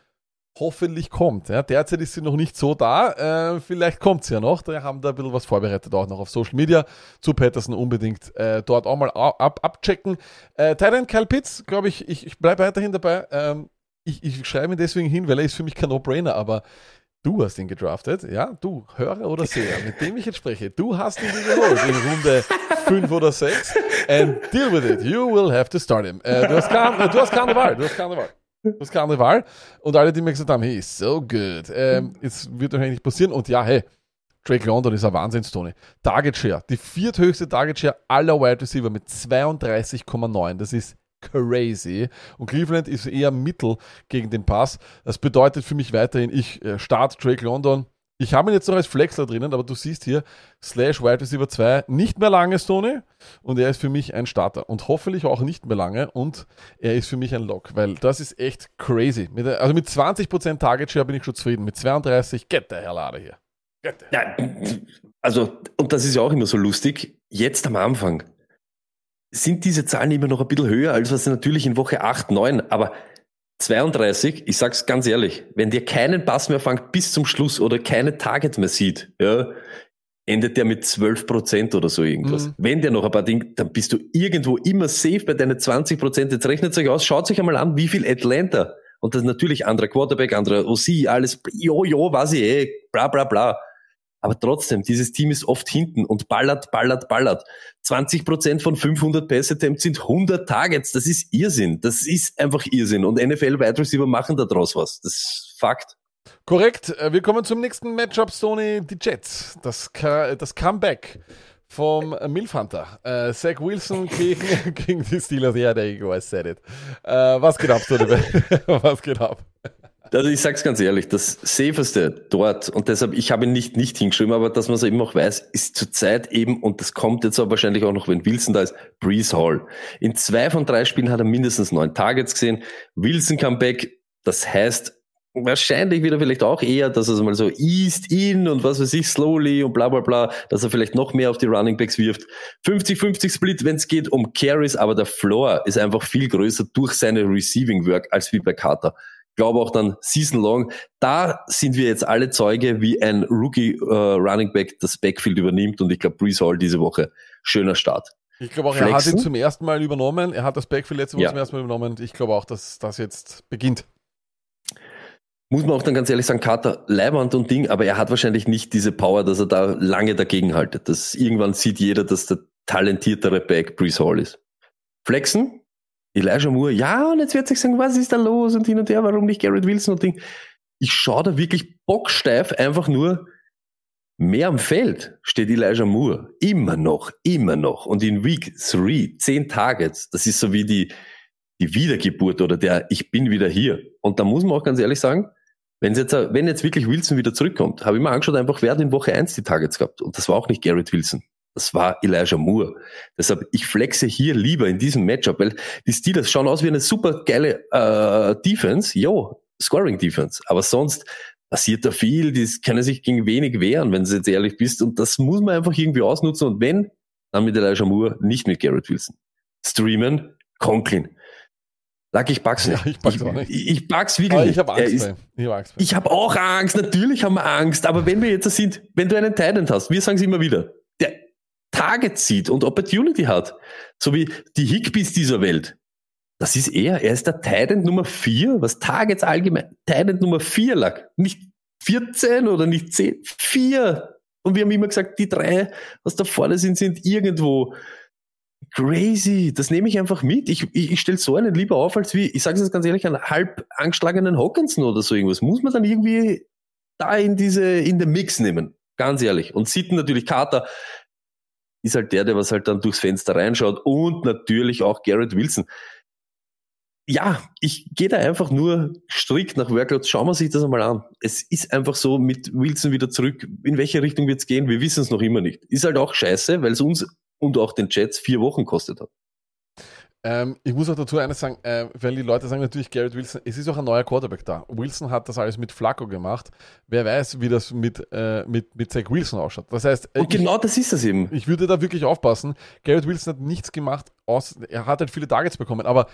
S2: hoffentlich kommt. Ja, derzeit ist sie noch nicht so da. Äh, vielleicht kommt sie ja noch. Da haben da ein bisschen was vorbereitet, auch noch auf Social Media. Zu Patterson unbedingt äh, dort auch mal ab, abchecken. Äh, Tyron Kyle Pitts, glaube ich, ich, ich bleibe weiterhin dabei. Ähm, ich, ich schreibe ihn deswegen hin, weil er ist für mich kein No-Brainer, aber Du hast ihn gedraftet, ja? Du, Hörer oder Seher, mit dem ich jetzt spreche. Du hast ihn geholt in Runde 5 oder 6. And deal with it. You will have to start him. Äh, du, hast keine, du hast keine Wahl. Du hast keine Wahl. Du hast keine Wahl. Und alle, die mir gesagt haben, hey, so good. Ähm, es wird wahrscheinlich passieren. Und ja, hey, Drake London ist ein Wahnsinns, Tony. Target Share, die vierthöchste Target Share aller Wide Receiver mit 32,9. Das ist crazy. Und Cleveland ist eher Mittel gegen den Pass. Das bedeutet für mich weiterhin, ich äh, starte Drake London. Ich habe ihn jetzt noch als Flexler drinnen, aber du siehst hier, Slash Wide Receiver 2, nicht mehr lange, Stoney. Und er ist für mich ein Starter. Und hoffentlich auch nicht mehr lange. Und er ist für mich ein Lock, weil das ist echt crazy. Mit, also mit 20% Target Share bin ich schon zufrieden. Mit 32, get der Herr Lade hier. Get the
S1: Ja, also, und das ist ja auch immer so lustig. Jetzt am Anfang sind diese Zahlen immer noch ein bisschen höher, als was sie natürlich in Woche 8, 9, aber 32, ich sag's ganz ehrlich, wenn der keinen Pass mehr fängt bis zum Schluss oder keine Target mehr sieht, ja, endet der mit 12 Prozent oder so irgendwas.
S2: Mhm.
S1: Wenn der noch ein paar Dinge, dann bist du irgendwo immer safe bei deinen 20 Prozent. Jetzt rechnet euch aus, schaut euch einmal an, wie viel Atlanta und das ist natürlich anderer Quarterback, anderer OC, alles, jo, jo, weiß ich eh, bla, bla, bla. Aber trotzdem, dieses Team ist oft hinten und ballert, ballert, ballert. 20 Prozent von 500 Pass-Attempts sind 100 Targets. Das ist Irrsinn. Das ist einfach Irrsinn. Und NFL-Wide Receiver machen da draus was. Das ist Fakt.
S2: Korrekt. Äh, Wir kommen zum nächsten Matchup, Sony, die Jets. Das, Ka- das Comeback vom äh, Milf Hunter. Äh, Zach Wilson gegen, gegen die Steelers. Ja, there you go, I said it. Äh, was geht ab, Sony? was geht ab?
S1: Also ich sag's ganz ehrlich, das Safeste dort, und deshalb, ich habe ihn nicht, nicht hingeschrieben, aber dass man es eben auch weiß, ist zurzeit eben, und das kommt jetzt aber wahrscheinlich auch noch, wenn Wilson da ist, Breeze Hall. In zwei von drei Spielen hat er mindestens neun Targets gesehen. Wilson Comeback, das heißt, wahrscheinlich wieder vielleicht auch eher, dass er mal so east in und was weiß ich, slowly und bla bla bla, dass er vielleicht noch mehr auf die Running Backs wirft. 50-50 Split, wenn es geht um Carries, aber der Floor ist einfach viel größer durch seine Receiving Work als wie bei Carter. Glaube auch dann Season Long. Da sind wir jetzt alle Zeuge, wie ein Rookie äh, Running Back das Backfield übernimmt und ich glaube Brees Hall diese Woche schöner Start.
S2: Ich glaube auch, er hat
S1: Flexen?
S2: ihn zum ersten Mal übernommen. Er hat das Backfield letzte Woche
S1: Ja.
S2: zum ersten Mal übernommen. Ich glaube auch, dass das jetzt beginnt.
S1: Muss man auch dann ganz ehrlich sagen, Carter, Leibwand und Ding, aber er hat wahrscheinlich nicht diese Power, dass er da lange dagegen haltet. Das, irgendwann sieht jeder, dass der talentiertere Back Brees Hall ist. Flexen? Elijah Moore, ja, und jetzt wird sich sagen, was ist da los und hin und her, warum nicht Garrett Wilson und Ding. Ich schaue da wirklich bocksteif einfach nur mehr am Feld steht Elijah Moore. Immer noch, immer noch. Und in Week 3, 10 Targets, das ist so wie die, die Wiedergeburt oder der Ich bin wieder hier. Und da muss man auch ganz ehrlich sagen, wenn jetzt, wenn jetzt wirklich Wilson wieder zurückkommt, habe ich mir angeschaut, einfach wer hat in Woche 1 die Targets gehabt. Und das war auch nicht Garrett Wilson. Das war Elijah Moore. Deshalb, ich flexe hier lieber in diesem Matchup, weil die Steelers schauen aus wie eine super geile äh, Defense, jo, Scoring Defense. Aber sonst passiert da viel, die können sich gegen wenig wehren, wenn du jetzt ehrlich bist. Und das muss man einfach irgendwie ausnutzen. Und wenn, dann mit Elijah Moore, nicht mit Garrett Wilson. Streamen, Conklin. Lucky, ich pack's nicht.
S2: Ja, ich pack's
S1: ich,
S2: auch nicht.
S1: Ich, ich pack's wirklich nicht.
S2: ich habe Angst.
S1: ist-.
S2: Ich habe Angst.
S1: ich habe auch Angst, natürlich haben wir Angst, aber wenn wir jetzt sind, wenn du einen Titan hast, wir sagen es immer wieder, Target sieht und Opportunity hat, so wie die Higbees dieser Welt, das ist er, er ist der Titan Nummer 4, was Targets allgemein, Titan Nummer 4 lag, nicht 14 oder nicht 10, 4. Und wir haben immer gesagt, die drei, was da vorne sind, sind irgendwo crazy. Das nehme ich einfach mit. Ich, ich, ich stelle so einen lieber auf, als wie, ich sage es ganz ehrlich, einen halb angeschlagenen Hawkinson oder so irgendwas. Muss man dann irgendwie da in diese, in den Mix nehmen. Ganz ehrlich. Und Sitten natürlich Carter ist halt der, der was halt dann durchs Fenster reinschaut und natürlich auch Garrett Wilson. Ja, ich gehe da einfach nur strikt nach Workload. Schauen wir sich das einmal an. Es ist einfach so mit Wilson wieder zurück. In welche Richtung wird's gehen? Wir wissen es noch immer nicht. Ist halt auch scheiße, weil es uns und auch den Jets vier Wochen kostet hat.
S2: Ähm, ich muss auch dazu eines sagen, äh, weil die Leute sagen natürlich Garrett Wilson, es ist auch ein neuer Quarterback da. Wilson hat das alles mit Flacco gemacht. Wer weiß, wie das mit, äh, mit, mit Zach Wilson ausschaut. Das heißt, äh,
S1: Und genau das ist das eben.
S2: ich, ich würde da wirklich aufpassen. Garrett Wilson hat nichts gemacht, aus, er hat halt viele Targets bekommen, aber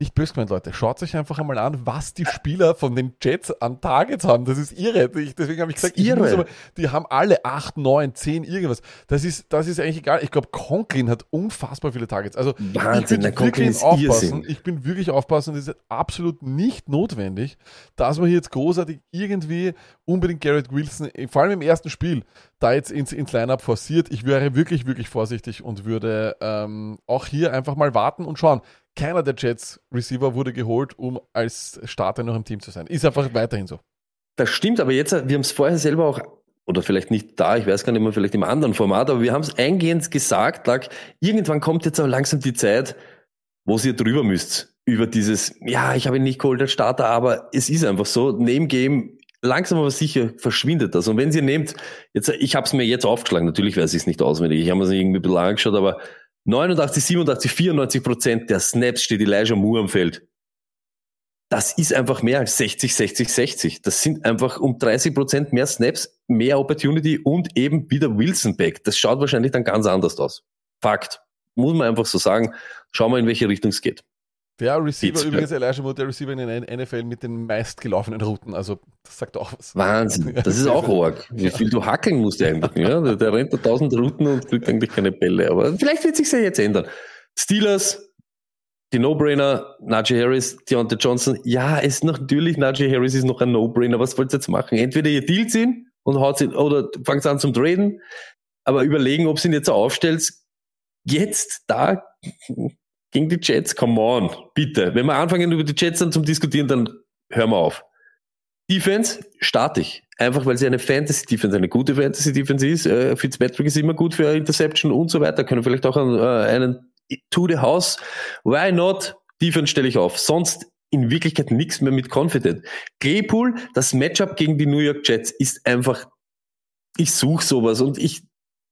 S2: nicht böse gemeint, Leute, schaut euch einfach einmal an, was die Spieler von den Jets an Targets haben. Das ist irre. Ich, deswegen habe ich gesagt, ich
S1: Irre.
S2: muss aber, die haben alle 8, 9, 10, irgendwas. Das ist, das ist eigentlich egal. Ich glaube, Conklin hat unfassbar viele Targets. Also
S1: Wahnsinn,
S2: ich bin wirklich aufpassen. Ich bin wirklich aufpassen. Das ist absolut nicht notwendig, dass man hier jetzt großartig irgendwie unbedingt Garrett Wilson, vor allem im ersten Spiel, da jetzt ins, ins Lineup forciert. Ich wäre wirklich, wirklich vorsichtig und würde ähm, auch hier einfach mal warten und schauen. Keiner der Jets Receiver wurde geholt, um als Starter noch im Team zu sein. Ist einfach weiterhin so.
S1: Das stimmt, aber jetzt, wir haben es vorher selber auch, oder vielleicht nicht da, ich weiß gar nicht mehr, vielleicht im anderen Format, aber wir haben es eingehend gesagt, lag, irgendwann kommt jetzt aber langsam die Zeit, wo ihr drüber müsst, über dieses, ja, ich habe ihn nicht geholt als Starter, aber es ist einfach so, name Game, langsam aber sicher verschwindet das. Und wenn ihr nehmt, jetzt, ich habe es mir jetzt aufgeschlagen, natürlich weiß ich es nicht auswendig, ich habe es irgendwie ein bisschen angeschaut, aber 89, 87, 94 Prozent der Snaps steht Elijah Moore am Feld das ist einfach mehr als 60, 60, 60. Das sind einfach um 30 Prozent mehr Snaps, mehr Opportunity und eben wieder Wilson back. Das schaut wahrscheinlich dann ganz anders aus. Fakt. Muss man einfach so sagen. Schauen wir, in welche Richtung es geht.
S2: Der Receiver,
S1: Pittsburgh.
S2: übrigens Elijah Moore, der Receiver in den NFL mit den meistgelaufenen Routen. Also, das sagt auch was.
S1: Wahnsinn. Das ist auch arg. Wie viel du hackeln musst eigentlich. Ja? Der, der rennt da tausend Routen und kriegt eigentlich keine Bälle. Aber vielleicht wird sich ja jetzt ändern. Steelers, die No-Brainer, Najee Harris, Deontay Johnson. Ja, ist natürlich, Najee Harris ist noch ein No-Brainer. Was wollt ihr jetzt machen? Entweder ihr dealt ihn und haut ihn, oder fangt an zum Traden. Aber überlegen, ob sie ihn jetzt aufstellt. Jetzt da gegen die Jets, come on, bitte. Wenn wir anfangen über die Jets dann zum Diskutieren, dann hören wir auf. Defense, starte ich. Einfach weil sie eine Fantasy-Defense, eine gute Fantasy-Defense ist. Äh, Fitzpatrick ist immer gut für Interception und so weiter. Können vielleicht auch einen, äh, einen to the house. Why not? Defense stelle ich auf. Sonst in Wirklichkeit nichts mehr mit Confident. Claypool, das Matchup gegen die New York Jets ist einfach, ich suche sowas und ich,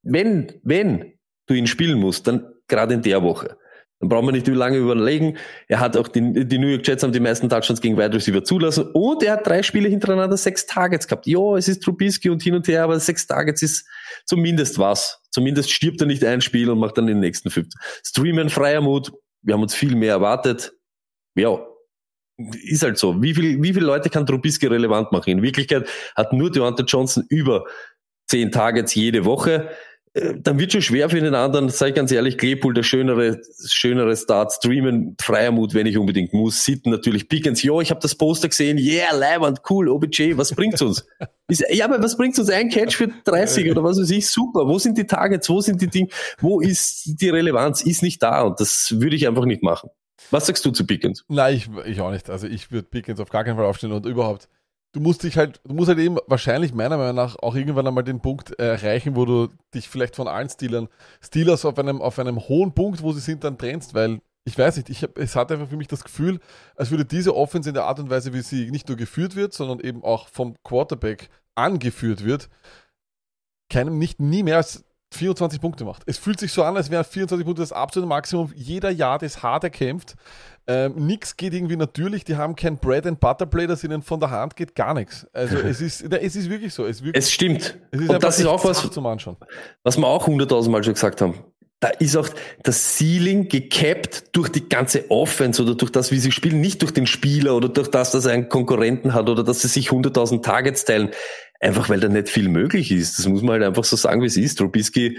S1: wenn, wenn du ihn spielen musst, dann gerade in der Woche. Dann brauchen wir nicht lange überlegen. Er hat auch die, die New York Jets haben die meisten Touchdowns gegen Wide Receiver zulassen und er hat drei Spiele hintereinander sechs Targets gehabt. Ja, es ist Trubisky und hin und her, aber sechs Targets ist zumindest was. Zumindest stirbt er nicht ein Spiel und macht dann den nächsten fünf. Streamen, freier Mut. Wir haben uns viel mehr erwartet. Ja, ist halt so. Wie viel, wie viele Leute kann Trubisky relevant machen? In Wirklichkeit hat nur Deontay Johnson über zehn Targets jede Woche. Dann wird schon schwer für den anderen, ich ganz ehrlich, Claypool der schönere, schönere Start, streamen, freier Mut, wenn ich unbedingt muss, sitten natürlich, Pickens, ja, ich habe das Poster gesehen, yeah, Leiband, cool, OBJ, was bringt's uns? Ist, ja, aber was bringt's uns? Ein Catch für 30 oder was weiß ich, super, wo sind die Targets, wo sind die Dinge, wo ist die Relevanz, ist nicht da und das würde ich einfach nicht machen. Was sagst du zu Pickens?
S2: Nein, ich, ich auch nicht. Also ich würde Pickens auf gar keinen Fall aufstellen und überhaupt. Du musst dich halt, du musst halt eben wahrscheinlich meiner Meinung nach auch irgendwann einmal den Punkt erreichen, wo du dich vielleicht von allen Steelern, Steelers auf einem, auf einem hohen Punkt, wo sie sind, dann trennst, weil ich weiß nicht, ich hab, es hat einfach für mich das Gefühl, als würde diese Offense in der Art und Weise, wie sie nicht nur geführt wird, sondern eben auch vom Quarterback angeführt wird, keinem nicht nie mehr als 24 Punkte macht. Es fühlt sich so an, als wären 24 Punkte das absolute Maximum. Jeder Jahr ist hart erkämpft. Ähm, nix geht irgendwie natürlich. Die haben kein Bread and Butter Play, das ihnen von der Hand geht, gar nichts. Also es ist, es ist wirklich so. Es, wirklich,
S1: Es stimmt.
S2: es ist
S1: und das ist auch was,
S2: zum Anschauen.
S1: was wir auch hunderttausend Mal schon gesagt haben. Da ist auch das Ceiling gecapped durch die ganze Offense oder durch das, wie sie spielen, nicht durch den Spieler oder durch das, dass er einen Konkurrenten hat oder dass sie sich hunderttausend Targets teilen. Einfach weil da nicht viel möglich ist. Das muss man halt einfach so sagen, wie es ist. Trubisky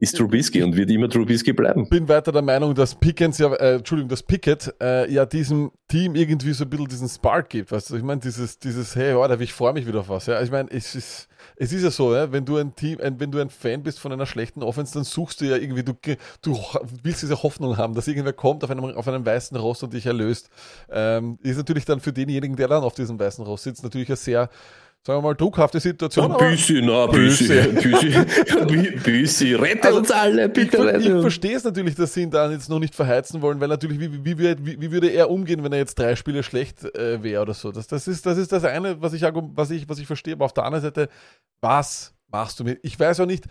S1: ist Trubisky und wird immer Trubisky bleiben.
S2: bin weiter der Meinung, dass Pickens ja, äh, Entschuldigung, dass Pickett äh, ja diesem Team irgendwie so ein bisschen diesen Spark gibt. Weißt du, ich meine, dieses, dieses, hey, Alter, ich freue mich wieder auf was. Ja? Ich meine, es ist, es ist ja so, ja? wenn du ein Team, ein, wenn du ein Fan bist von einer schlechten Offense, dann suchst du ja irgendwie, du, du willst diese Hoffnung haben, dass irgendwer kommt auf einem, auf einem weißen Rost und dich erlöst. Ähm, ist natürlich dann für denjenigen, der dann auf diesem weißen Rost sitzt, natürlich eine sehr, sagen wir mal, druckhafte Situation.
S1: Büssi, na, Büssi, Büssi, Bü- Büssi, rette
S2: Also,
S1: uns alle,
S2: Ich,
S1: bitte
S2: ich
S1: rette uns.
S2: verstehe es natürlich, dass sie ihn da jetzt noch nicht verheizen wollen, weil natürlich, wie, wie, wie, wie, würde er umgehen, wenn er jetzt drei Spiele schlecht äh, wäre oder so? Das, das, ist, das ist das eine, was ich, was, ich, was ich verstehe. Aber auf der anderen Seite, was machst du mit? Ich weiß auch nicht,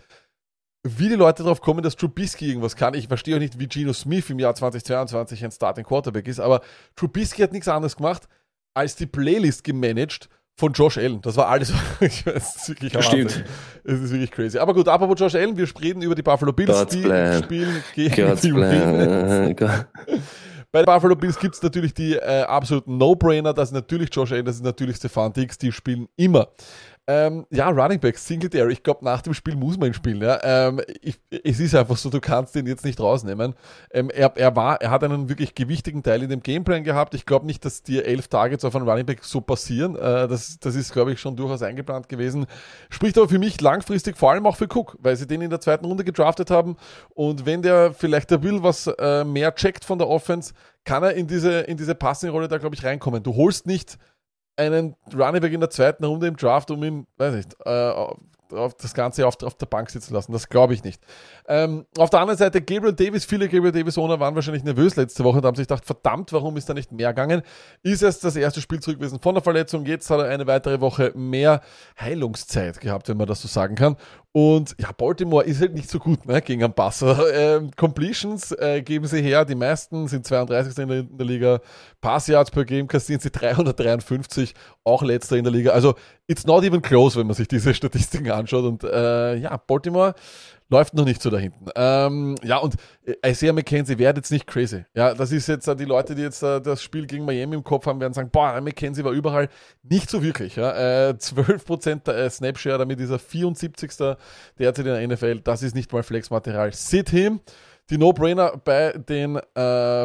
S2: wie die Leute darauf kommen, dass Trubisky irgendwas kann. Ich verstehe auch nicht, wie Geno Smith im Jahr 2022 ein Starting Quarterback ist, aber Trubisky hat nichts anderes gemacht, als die Playlist gemanagt von Josh Allen. Das war alles. ich weiß, es ist wirklich
S1: stimmt.
S2: Es ist wirklich crazy. Aber gut, apropos Josh Allen, wir reden über die Buffalo Bills,
S1: God's
S2: die
S1: plan.
S2: spielen gegen
S1: God's
S2: die
S1: plan.
S2: Bei den Buffalo Bills gibt es natürlich die äh, absoluten No-Brainer. Das ist natürlich Josh Allen, das ist natürlich Stefan Diggs. Die spielen immer. Ähm, ja, Running Back, Singletary. Ich glaube, nach dem Spiel muss man ihn spielen. Ja? Ähm, ich, es ist einfach so, du kannst ihn jetzt nicht rausnehmen. Ähm, er, er, war, er hat einen wirklich gewichtigen Teil in dem Gameplan gehabt. Ich glaube nicht, dass dir elf Targets auf einen Running Back so passieren. Äh, das, das ist, glaube ich, schon durchaus eingeplant gewesen. Spricht aber für mich langfristig vor allem auch für Cook, weil sie den in der zweiten Runde gedraftet haben. Und wenn der vielleicht der will, was äh, mehr checkt von der Offense, kann er in diese, in diese Passing-Rolle da, glaube ich, reinkommen. Du holst nicht einen Running Back in der zweiten Runde im Draft, um ihn, weiß nicht, äh, auf das Ganze auf, auf der Bank sitzen lassen. Das glaube ich nicht. Ähm, auf der anderen Seite, Gabriel Davis, viele Gabriel Davis-Owner waren wahrscheinlich nervös letzte Woche und haben sich gedacht, verdammt, warum ist da nicht mehr gegangen? Ist erst das erste Spiel zurück gewesen von der Verletzung. Jetzt hat er eine weitere Woche mehr Heilungszeit gehabt, wenn man das so sagen kann. Und ja, Baltimore ist halt nicht so gut ne, gegen einen Passer. Ähm, Completions äh, geben sie her, die meisten sind 32. in der, Liga. Passyards per Game kassieren sie 353, auch letzter in der Liga. Also, it's not even close, wenn man sich diese Statistiken anschaut. Und äh, ja, Baltimore läuft noch nicht so da hinten. Ähm, ja, und Isaiah McKenzie wird jetzt nicht crazy. Ja, das ist jetzt äh, die Leute, die jetzt äh, das Spiel gegen Miami im Kopf haben, werden sagen, boah, McKenzie war überall nicht so wirklich. Ja. Äh, 12% äh, Snapshare, damit ist er 74. derzeit in der NFL. Das ist nicht mal Flexmaterial. Sit him. Die No-Brainer bei den äh,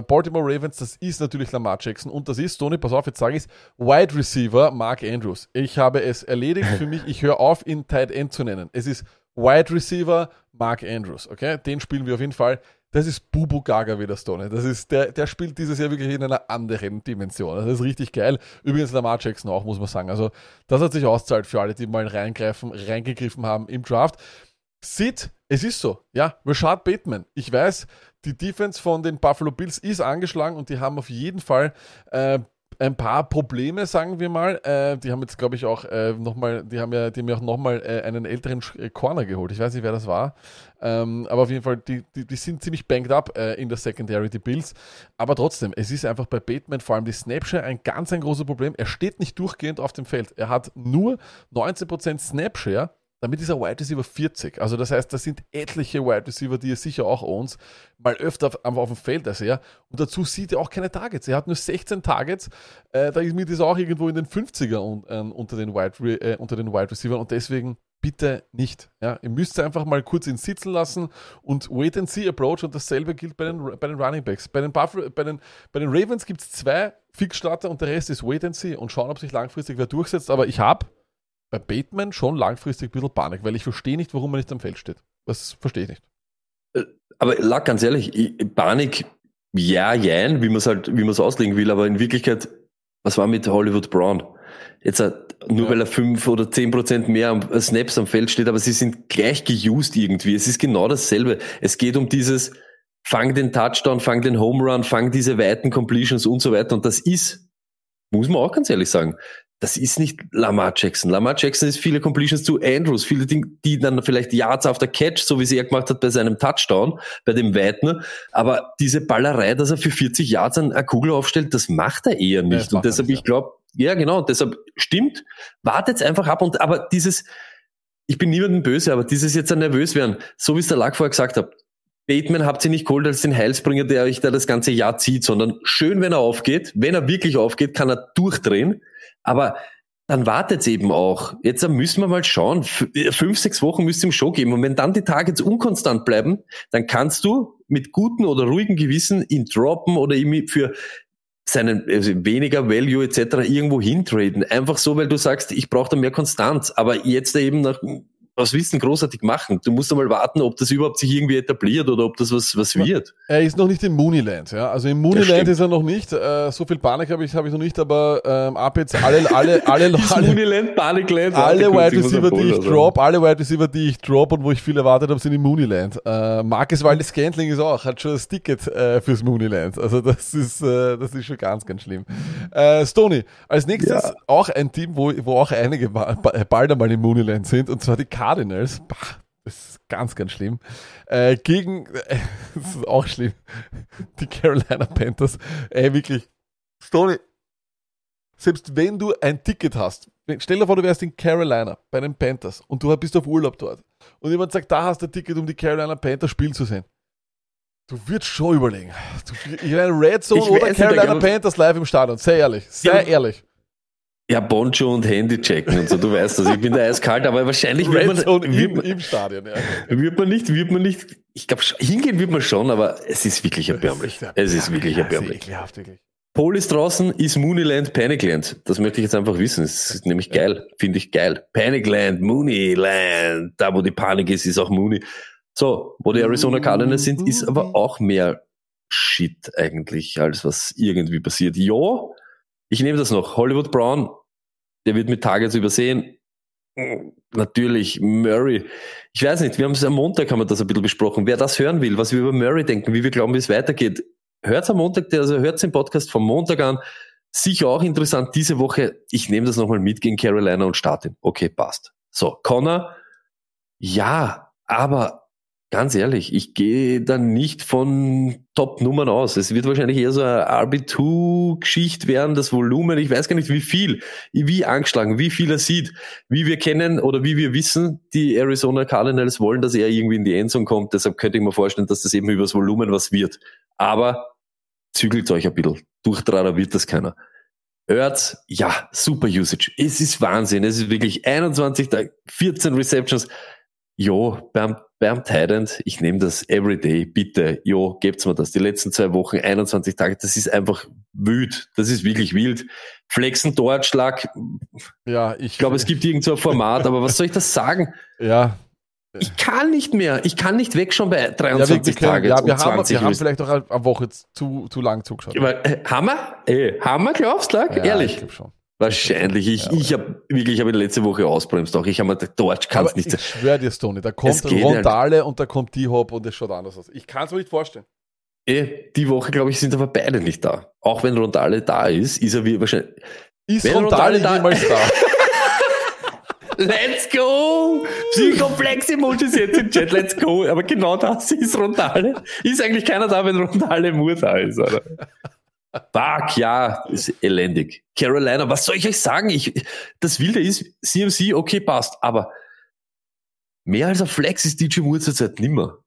S2: Baltimore Ravens, das ist natürlich Lamar Jackson und das ist, Tony, pass auf, jetzt sage ich es, Wide Receiver Mark Andrews. Ich habe es erledigt für mich, ich höre auf, ihn Tight End zu nennen. Es ist Wide Receiver Mark Andrews, okay? Den spielen wir auf jeden Fall. Das ist Bubu Gaga wieder Stone. Das ist, der, der spielt dieses Jahr wirklich in einer anderen Dimension. Das ist richtig geil. Übrigens Lamar Jackson auch, muss man sagen. Also, das hat sich auszahlt für alle, die mal reingreifen, reingegriffen haben im Draft. Sid, es ist so. Ja, Rashad Bateman. Ich weiß, die Defense von den Buffalo Bills ist angeschlagen und die haben auf jeden Fall äh, ein paar Probleme, sagen wir mal. Äh, die haben jetzt, glaube ich, auch äh, nochmal, die haben ja, die haben ja auch nochmal äh, einen älteren äh, Corner geholt. Ich weiß nicht, wer das war. Ähm, aber auf jeden Fall, die, die, die sind ziemlich banged up äh, in der Secondary, die Bills. Aber trotzdem, es ist einfach bei Bateman vor allem die Snapshare ein ganz ein großes Problem. Er steht nicht durchgehend auf dem Feld. Er hat nur 19% Snapshare damit ist er Wide Receiver 40. Also das heißt, das sind etliche Wide Receiver, die er sicher auch owns, mal öfter auf, auf dem Feld als er. Und dazu sieht er auch keine Targets. Er hat nur 16 Targets. Äh, da ist das auch irgendwo in den 50er un, äh, unter, den Wide, äh, Receivers. Und deswegen bitte nicht. Ja, ihr müsst einfach mal kurz ihn sitzen lassen und Wait and See Approach und dasselbe gilt bei den, bei den Running Backs. Bei den, Buffalo, bei den, bei den Ravens gibt es zwei Fixstarter und der Rest ist Wait and See und schauen, ob sich langfristig wer durchsetzt. Aber ich habe bei Bateman schon langfristig ein bisschen Panik, weil ich verstehe nicht, warum er nicht am Feld steht. Das verstehe ich nicht.
S1: Äh, aber lag ganz ehrlich, Panik, ja, jein, wie man es halt, wie man es auslegen will, aber in Wirklichkeit, was war mit Hollywood Brown? Jetzt nur ja. weil er fünf oder zehn Prozent mehr am, äh, Snaps am Feld steht, aber sie sind gleich geused irgendwie. Es ist genau dasselbe. Es geht um dieses, fang den Touchdown, fang den Home Run, fang diese weiten Completions und so weiter. Und das ist, muss man auch ganz ehrlich sagen, das ist nicht Lamar Jackson. Lamar Jackson ist viele Completions zu Andrews, viele Dinge, die dann vielleicht Yards auf der Catch, so wie sie er gemacht hat bei seinem Touchdown, bei dem Weiten. Aber diese Ballerei, dass er für 40 Yards eine Kugel aufstellt, das macht er eher nicht. Ja, und deshalb, nicht, ich glaube, ja genau, deshalb stimmt, wartet einfach ab und, aber dieses, ich bin niemandem böse, aber dieses jetzt ein nervös werden, so wie es der Lack vorher gesagt hat, Bateman habt ihr nicht geholt als den Heilsbringer, der euch da das ganze Jahr zieht, sondern schön, wenn er aufgeht. Wenn er wirklich aufgeht, kann er durchdrehen. Aber dann wartet's eben auch. Jetzt müssen wir mal schauen. Fünf, sechs Wochen müsst ihr ihm Show geben. Und wenn dann die Targets unkonstant bleiben, dann kannst du mit gutem oder ruhigem Gewissen ihn droppen oder ihm für seinen also weniger Value etc. irgendwo hintraden. Einfach so, weil du sagst, ich brauche da mehr Konstanz. Aber jetzt eben nach was willst du denn großartig machen? Du musst einmal warten, ob das überhaupt sich irgendwie etabliert oder ob das was, was wird.
S2: Er ist noch nicht im Mooneyland, ja. Also im Mooneyland ist er noch nicht. Äh, so viel Panik habe ich, habe ich noch nicht, aber ähm, ab jetzt alle, alle, alle, alle, alle
S1: Mooneyland, Panikland,
S2: alle Wide Receiver, die ich drop, alle Wide Receiver, die ich drop und wo ich viel erwartet habe, sind im Mooneyland. Äh, Marcus Waldes Scantling ist auch, hat schon das Ticket äh, fürs Mooneyland. Also das ist, äh, das ist schon ganz, ganz schlimm. Äh, Stony, als nächstes ja. auch ein Team, wo, wo auch einige bald einmal im Mooneyland sind, und zwar die Cardinals, bah, das ist ganz, ganz schlimm, äh, gegen, äh, das ist auch schlimm, die Carolina Panthers, ey, wirklich, Stoney, selbst wenn du ein Ticket hast, stell dir vor, du wärst in Carolina bei den Panthers und du bist auf Urlaub dort und jemand sagt, da hast du ein Ticket, um die Carolina Panthers spielen zu sehen. Du würdest schon überlegen. Du, ich meine, Red Zone
S1: Ich
S2: oder Carolina Panthers live im Stadion. Sehr ehrlich. Sehr
S1: Ja.
S2: ehrlich.
S1: Ja, Boncho und Handy checken und so, du weißt das. Ich bin da eiskalt, aber wahrscheinlich wird man, wird,
S2: im,
S1: man,
S2: im Stadion, ja.
S1: wird man nicht, wird man nicht, ich glaube, hingehen wird man schon, aber es ist wirklich erbärmlich. Es ist wirklich erbärmlich.
S2: sehr ekelhaft, wirklich.
S1: Pol ist draußen, ist Mooneyland Panicland. Das möchte ich jetzt einfach wissen. Das ist nämlich geil. Finde ich geil. Panicland, Mooneyland. Da, wo die Panik ist, ist auch Mooney. So, wo die Arizona Cardinals sind, ist aber auch mehr Shit eigentlich, als was irgendwie passiert. Ja, ich nehme das noch. Hollywood Brown, der wird mit Targets übersehen. Natürlich, Murray. Ich weiß nicht, wir haben es am Montag haben wir das ein bisschen besprochen. Wer das hören will, was wir über Murray denken, wie wir glauben, wie es weitergeht, hört's am Montag, also hört's den Podcast vom Montag an. Sicher auch interessant diese Woche. Ich nehme das nochmal mit gegen Carolina und starte ihn. Okay, passt. So, Connor, ja, aber ganz ehrlich, ich gehe dann nicht von Top-Nummern aus. Es wird wahrscheinlich eher so eine RB2-Geschichte werden, das Volumen, ich weiß gar nicht wie viel, wie angeschlagen, wie viel er sieht, wie wir kennen oder wie wir wissen, die Arizona Cardinals wollen, dass er irgendwie in die Endzone kommt. Deshalb könnte ich mir vorstellen, dass das eben übers Volumen was wird. Aber zügelt euch ein bisschen. Durchtrader wird das keiner. Erz, ja, super Usage. Es ist Wahnsinn. Es ist wirklich 21, Tage, 14 Receptions. Jo, beim, beim Tident, ich nehme das everyday, bitte, jo, gebt's mir das. Die letzten zwei Wochen, 21 Tage, das ist einfach wild. Das ist wirklich wild. Flexen, Torschlag,
S2: Ja, ich,
S1: ich glaube, es gibt irgend so ein Format, aber was soll ich das sagen?
S2: Ja,
S1: Ich kann nicht mehr. Ich kann nicht weg schon bei
S2: ja, wir,
S1: 23
S2: wir, können,
S1: Tagen.
S2: ja, wir, haben, wir haben vielleicht auch eine Woche zu, zu lang zugeschaut.
S1: äh, Hammer? Ey, Hammer, glaubst du?
S2: Ja, Ich
S1: Ehrlich?
S2: glaube schon.
S1: Wahrscheinlich. Ich, ich habe wirklich, ich habe letzte Woche ausbremst auch. Ich habe mir gedacht, dort kann es nicht
S2: ich schwöre dir, Stoney, da kommt Rondale und da kommt die Hop und es schaut anders aus. Ich kann es mir nicht vorstellen.
S1: Ey, die Woche, glaube ich, sind aber beide nicht da. Auch wenn Rondale da ist, ist er wie wahrscheinlich.
S2: Ist
S1: Wenn
S2: Rondale
S1: Rondale da-
S2: jemals da?
S1: Let's go! Psychoplex-Emoji ist jetzt im Chat, let's go. Aber genau das ist Rondale. Ist eigentlich keiner da, wenn Rondale Moore da ist, oder? Fuck, ja, ist elendig. Carolina, was soll ich euch sagen? Ich, das Wilde ist, CMC, okay, passt, aber mehr als ein Flex ist DJ Moore zurzeit nimmer.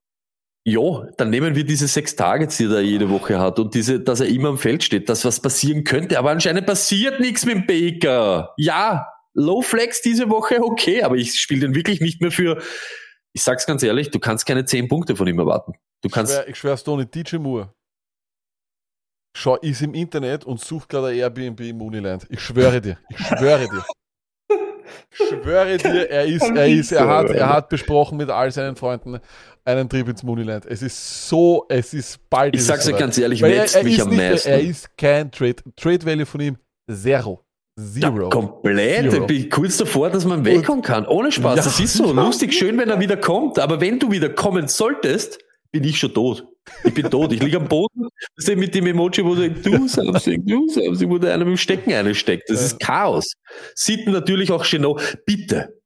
S1: Ja, dann nehmen wir diese sechs Targets, die er jede Woche hat und diese, dass er immer am Feld steht, dass was passieren könnte, aber anscheinend passiert nichts mit dem Baker. Ja, Low Flex diese Woche, okay, aber ich spiele den wirklich nicht mehr für, ich sag's ganz ehrlich, du kannst keine zehn Punkte von ihm erwarten. Du
S2: Ich
S1: kannst,
S2: schwör, ich schwör Stoney, DJ Moore. Schau, ist im Internet und sucht gerade ein Airbnb im Uniland. Ich schwöre dir. Ich schwöre dir. Ich schwöre dir, er ist, er ist, er hat, er hat besprochen mit all seinen Freunden einen Trip ins Mooneyland. Es ist so, es ist bald.
S1: ich sag's
S2: soweit.
S1: ganz ehrlich,
S2: Weil er, er,
S1: mich
S2: ist
S1: am
S2: nicht,
S1: meisten.
S2: er ist kein Trade. Trade Value von ihm zero.
S1: Ja,
S2: Zero.
S1: komplett.
S2: Zero.
S1: Ich bin kurz davor, dass man wegkommen kann. Ohne Spaß.
S2: Ja.
S1: Das ist so
S2: Ja.
S1: lustig, schön, wenn er wieder kommt. Aber wenn du wieder kommen solltest, bin ich schon tot. Ich bin tot. Ich liege am Boden. Das ist mit dem Emoji, wo du, du something, du something, wo der einer mit dem Stecken einsteckt. Das ist Chaos. Sieht natürlich auch Chenot. Bitte.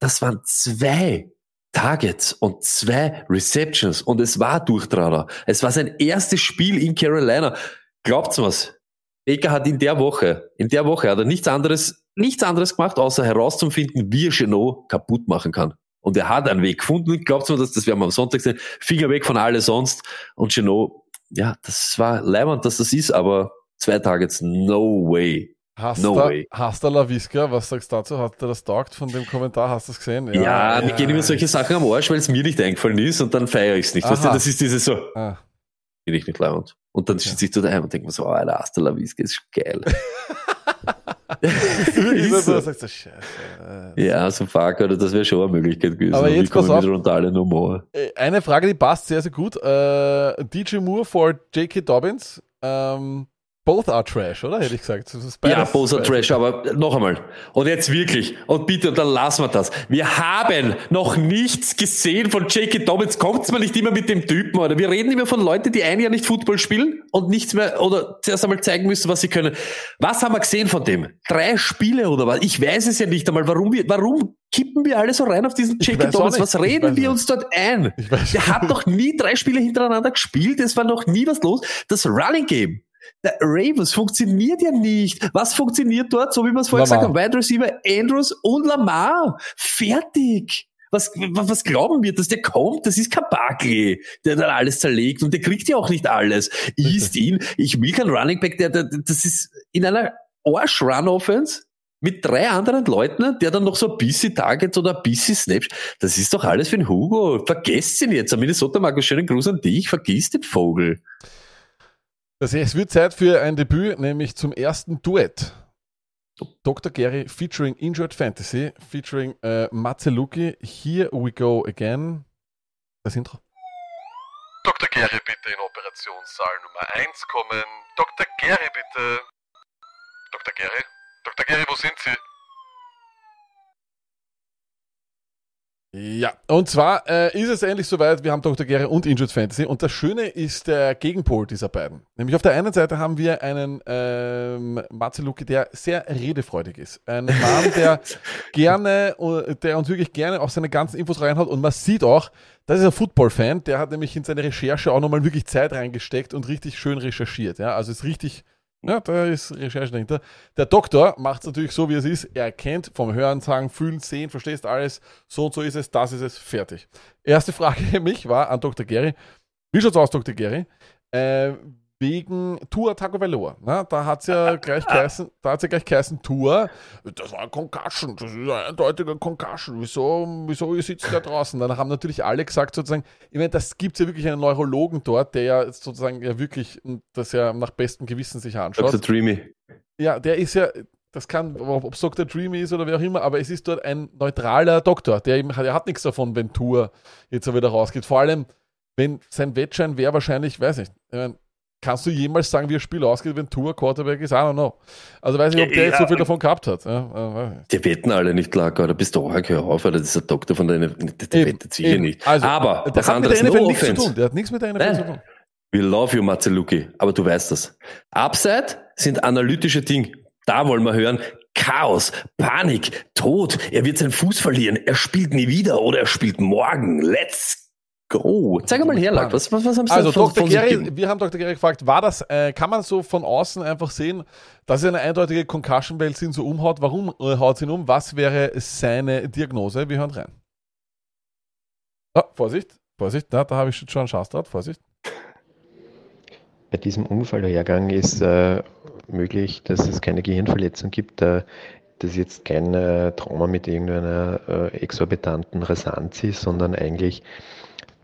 S1: Das waren zwei Targets und zwei Receptions und es war Durchtrader. Es war sein erstes Spiel in Carolina. Glaubt's was? Baker hat in der Woche, in der Woche hat er nichts anderes, nichts anderes gemacht, außer herauszufinden, wie er Chenot kaputt machen kann. Und er hat einen Weg gefunden. Glaubt mir, dass das werden wir am Sonntag sehen. Finger weg von alles sonst. Und Chenot, ja, das war leibend, dass das ist, aber zwei Targets, no way.
S2: Hast
S1: No way.
S2: hast du LaVisca, was sagst du dazu? Hat er das taugt von dem Kommentar? Hast du es gesehen?
S1: Ja, mir gehen immer solche Sachen am Arsch, weil es mir nicht eingefallen ist und dann feiere ich es nicht. Weißt du, das ist dieses so,
S2: Ah.
S1: bin ich nicht leibend. Und dann sitze ich da daheim und denke mir so, oh, Alter, Asta La Visca ist geil. Ist
S2: so, sagst du, Scheiße. äh.
S1: Ja, so fuck, oder das wäre schon eine Möglichkeit gewesen.
S2: Aber jetzt pass auf.
S1: mit Rondale Nummer.
S2: Äh, Eine Frage, die passt sehr, sehr gut. Äh, DJ Moore for J.K. Dobbins. Ähm, both are trash, oder? Hätte ich gesagt.
S1: Ja, Bosa
S2: beides-
S1: Trash, aber noch einmal. Und jetzt wirklich. Und bitte, und dann lassen wir das. Wir haben noch nichts gesehen von J.K. Dobbins. Kommt's mal nicht immer mit dem Typen, oder? Wir reden immer von Leuten, die ein Jahr nicht Football spielen und nichts mehr, oder zuerst einmal zeigen müssen, was sie können. Was haben wir gesehen von dem? Drei Spiele oder was? Ich weiß es ja nicht einmal. Warum wir, warum kippen wir alle so rein auf diesen J.K. Dobbins? Was reden wir
S2: nicht.
S1: uns dort ein? Der hat noch nie drei Spiele hintereinander gespielt. Es war noch nie was los. Das Running Game. Der Ravens funktioniert ja nicht. Was funktioniert dort? So wie wir es vorher
S2: Lamar.
S1: gesagt haben. Wide Receiver Andrews und Lamar. Fertig. Was, was, glauben wir, dass der kommt? Das ist kein Buckley, der dann alles zerlegt und der kriegt ja auch nicht alles. Ist ihn, ich will keinen Running Back, der, der, das ist in einer Arsch-Run-Offense mit drei anderen Leuten, der dann noch so ein bisschen Targets oder ein bisschen Snaps. Das ist doch alles für den Hugo. Vergesst ihn jetzt. Am Minnesota Markus, schönen Gruß an dich. Vergiss den Vogel.
S2: Das es wird Zeit für ein Debüt, nämlich zum ersten Duett. Dr. Gary featuring Injured Fantasy, featuring äh, Matze Luki. Here we go again. Das Intro. Dr. Gary, bitte in Operationssaal Nummer 1 kommen. Dr. Gary, bitte. Dr. Gary? Dr. Gary, wo sind Sie? Ja, und zwar äh, ist es endlich soweit, wir haben Dr. Gary und Injured Fantasy und das Schöne ist der Gegenpol dieser beiden. Nämlich auf der einen Seite haben wir einen ähm, Marceluki, der sehr redefreudig ist. Ein Mann, der gerne, äh, der uns wirklich gerne auch seine ganzen Infos reinhaut und man sieht auch, das ist ein Football-Fan, der hat nämlich in seine Recherche auch nochmal wirklich Zeit reingesteckt und richtig schön recherchiert. Ja? Also ist richtig ja, da ist Recherche dahinter. Der Doktor macht es natürlich so, wie es ist. Er kennt vom Hören, Sagen, Fühlen, Sehen, verstehst alles. So und so ist es, das ist es, fertig. Erste Frage mich war an Dr. Gary. Wie schaut's aus, Dr. Gary? Äh, wegen Tour Tagovailoa. Ne? Da hat es ja gleich geheißen, da hat's ja gleich geheißen, Tour, das war ein Concussion, das ist ein eindeutiger Concussion. Wieso, wieso ihr sitzt da draußen? Dann haben natürlich alle gesagt, sozusagen, ich meine, das gibt es ja wirklich einen Neurologen dort, der ja sozusagen ja wirklich das ja nach bestem Gewissen sich anschaut.
S1: Dr. Dreamy.
S2: Ja, der ist ja, das kann, ob es Dr. Dreamy ist oder wer auch immer, aber es ist dort ein neutraler Doktor, der eben, der hat nichts davon, wenn Tour jetzt wieder rausgeht. Vor allem, wenn sein Wettschein wäre wahrscheinlich, weiß nicht, ich meine, Kannst du jemals sagen, wie ein Spiel ausgeht, wenn Tour Quarterback ist? I don't know. Also weiß ich, ob der ja, jetzt so viel davon gehabt hat. Ja,
S1: die wetten alle nicht klar, oder bist du auch, hör auf, oder das ist ein Doktor von deiner, der wettet sicher nicht.
S2: Also, aber
S1: das der NFL
S2: no nichts zu tun. Der hat nichts mit der NFL Nein. zu tun.
S1: We love you, Marceluki, aber du weißt das. Upside sind analytische Dinge. Da wollen wir hören, Chaos, Panik, Tod, er wird seinen Fuß verlieren, er spielt nie wieder oder er spielt morgen. Let's go. Zeig mal her, Lack. Was, was, was haben Sie
S2: Also, von, Dr. Gary, wir haben Dr. Gary gefragt, war das, äh, kann man so von außen einfach sehen, dass er eine eindeutige Concussion-Welt sind so umhaut? Warum äh, haut sie ihn um? Was wäre seine Diagnose? Wir hören rein. Oh, Vorsicht, Vorsicht, na, da habe ich schon einen Schaßdraht, Vorsicht.
S3: Bei diesem Unfallhergang ist äh, möglich, dass es keine Gehirnverletzung gibt, da das jetzt kein äh, Trauma mit irgendeiner äh, exorbitanten Rasanz ist, sondern eigentlich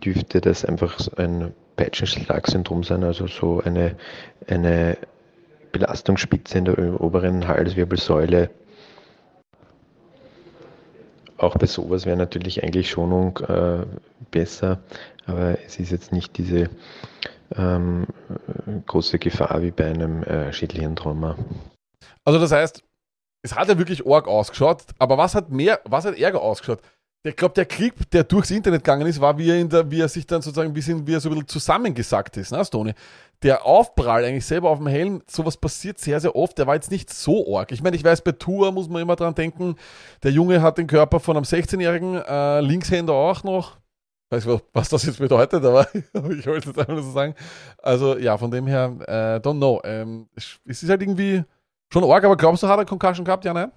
S3: dürfte das einfach ein Peitschenschlagsyndrom sein, also so eine, eine Belastungsspitze in der oberen Halswirbelsäule. Auch bei sowas wäre natürlich eigentlich Schonung äh, besser, aber es ist jetzt nicht diese ähm, große Gefahr wie bei einem äh, Schädelhirntrauma.
S2: Also das heißt, es hat ja wirklich arg ausgeschaut, aber was hat mehr, was hat ärger ausgeschaut? Ich glaube, der Clip, der durchs Internet gegangen ist, war, wie er, der, wie er sich dann sozusagen ein bisschen, wie er so ein bisschen zusammengesackt ist, ne, Stone? Der Aufprall eigentlich selber auf dem Helm, sowas passiert sehr, sehr oft. Der war jetzt nicht so arg. Ich meine, ich weiß, bei Tour muss man immer dran denken, der Junge hat den Körper von einem 16-Jährigen, äh, Linkshänder auch noch. Ich weiß nicht, was das jetzt bedeutet, aber ich wollte es einfach so sagen. Also, ja, von dem her, äh, don't know. Ähm, es ist halt irgendwie schon arg, aber glaubst du, hat er Concussion gehabt? Ja, nein?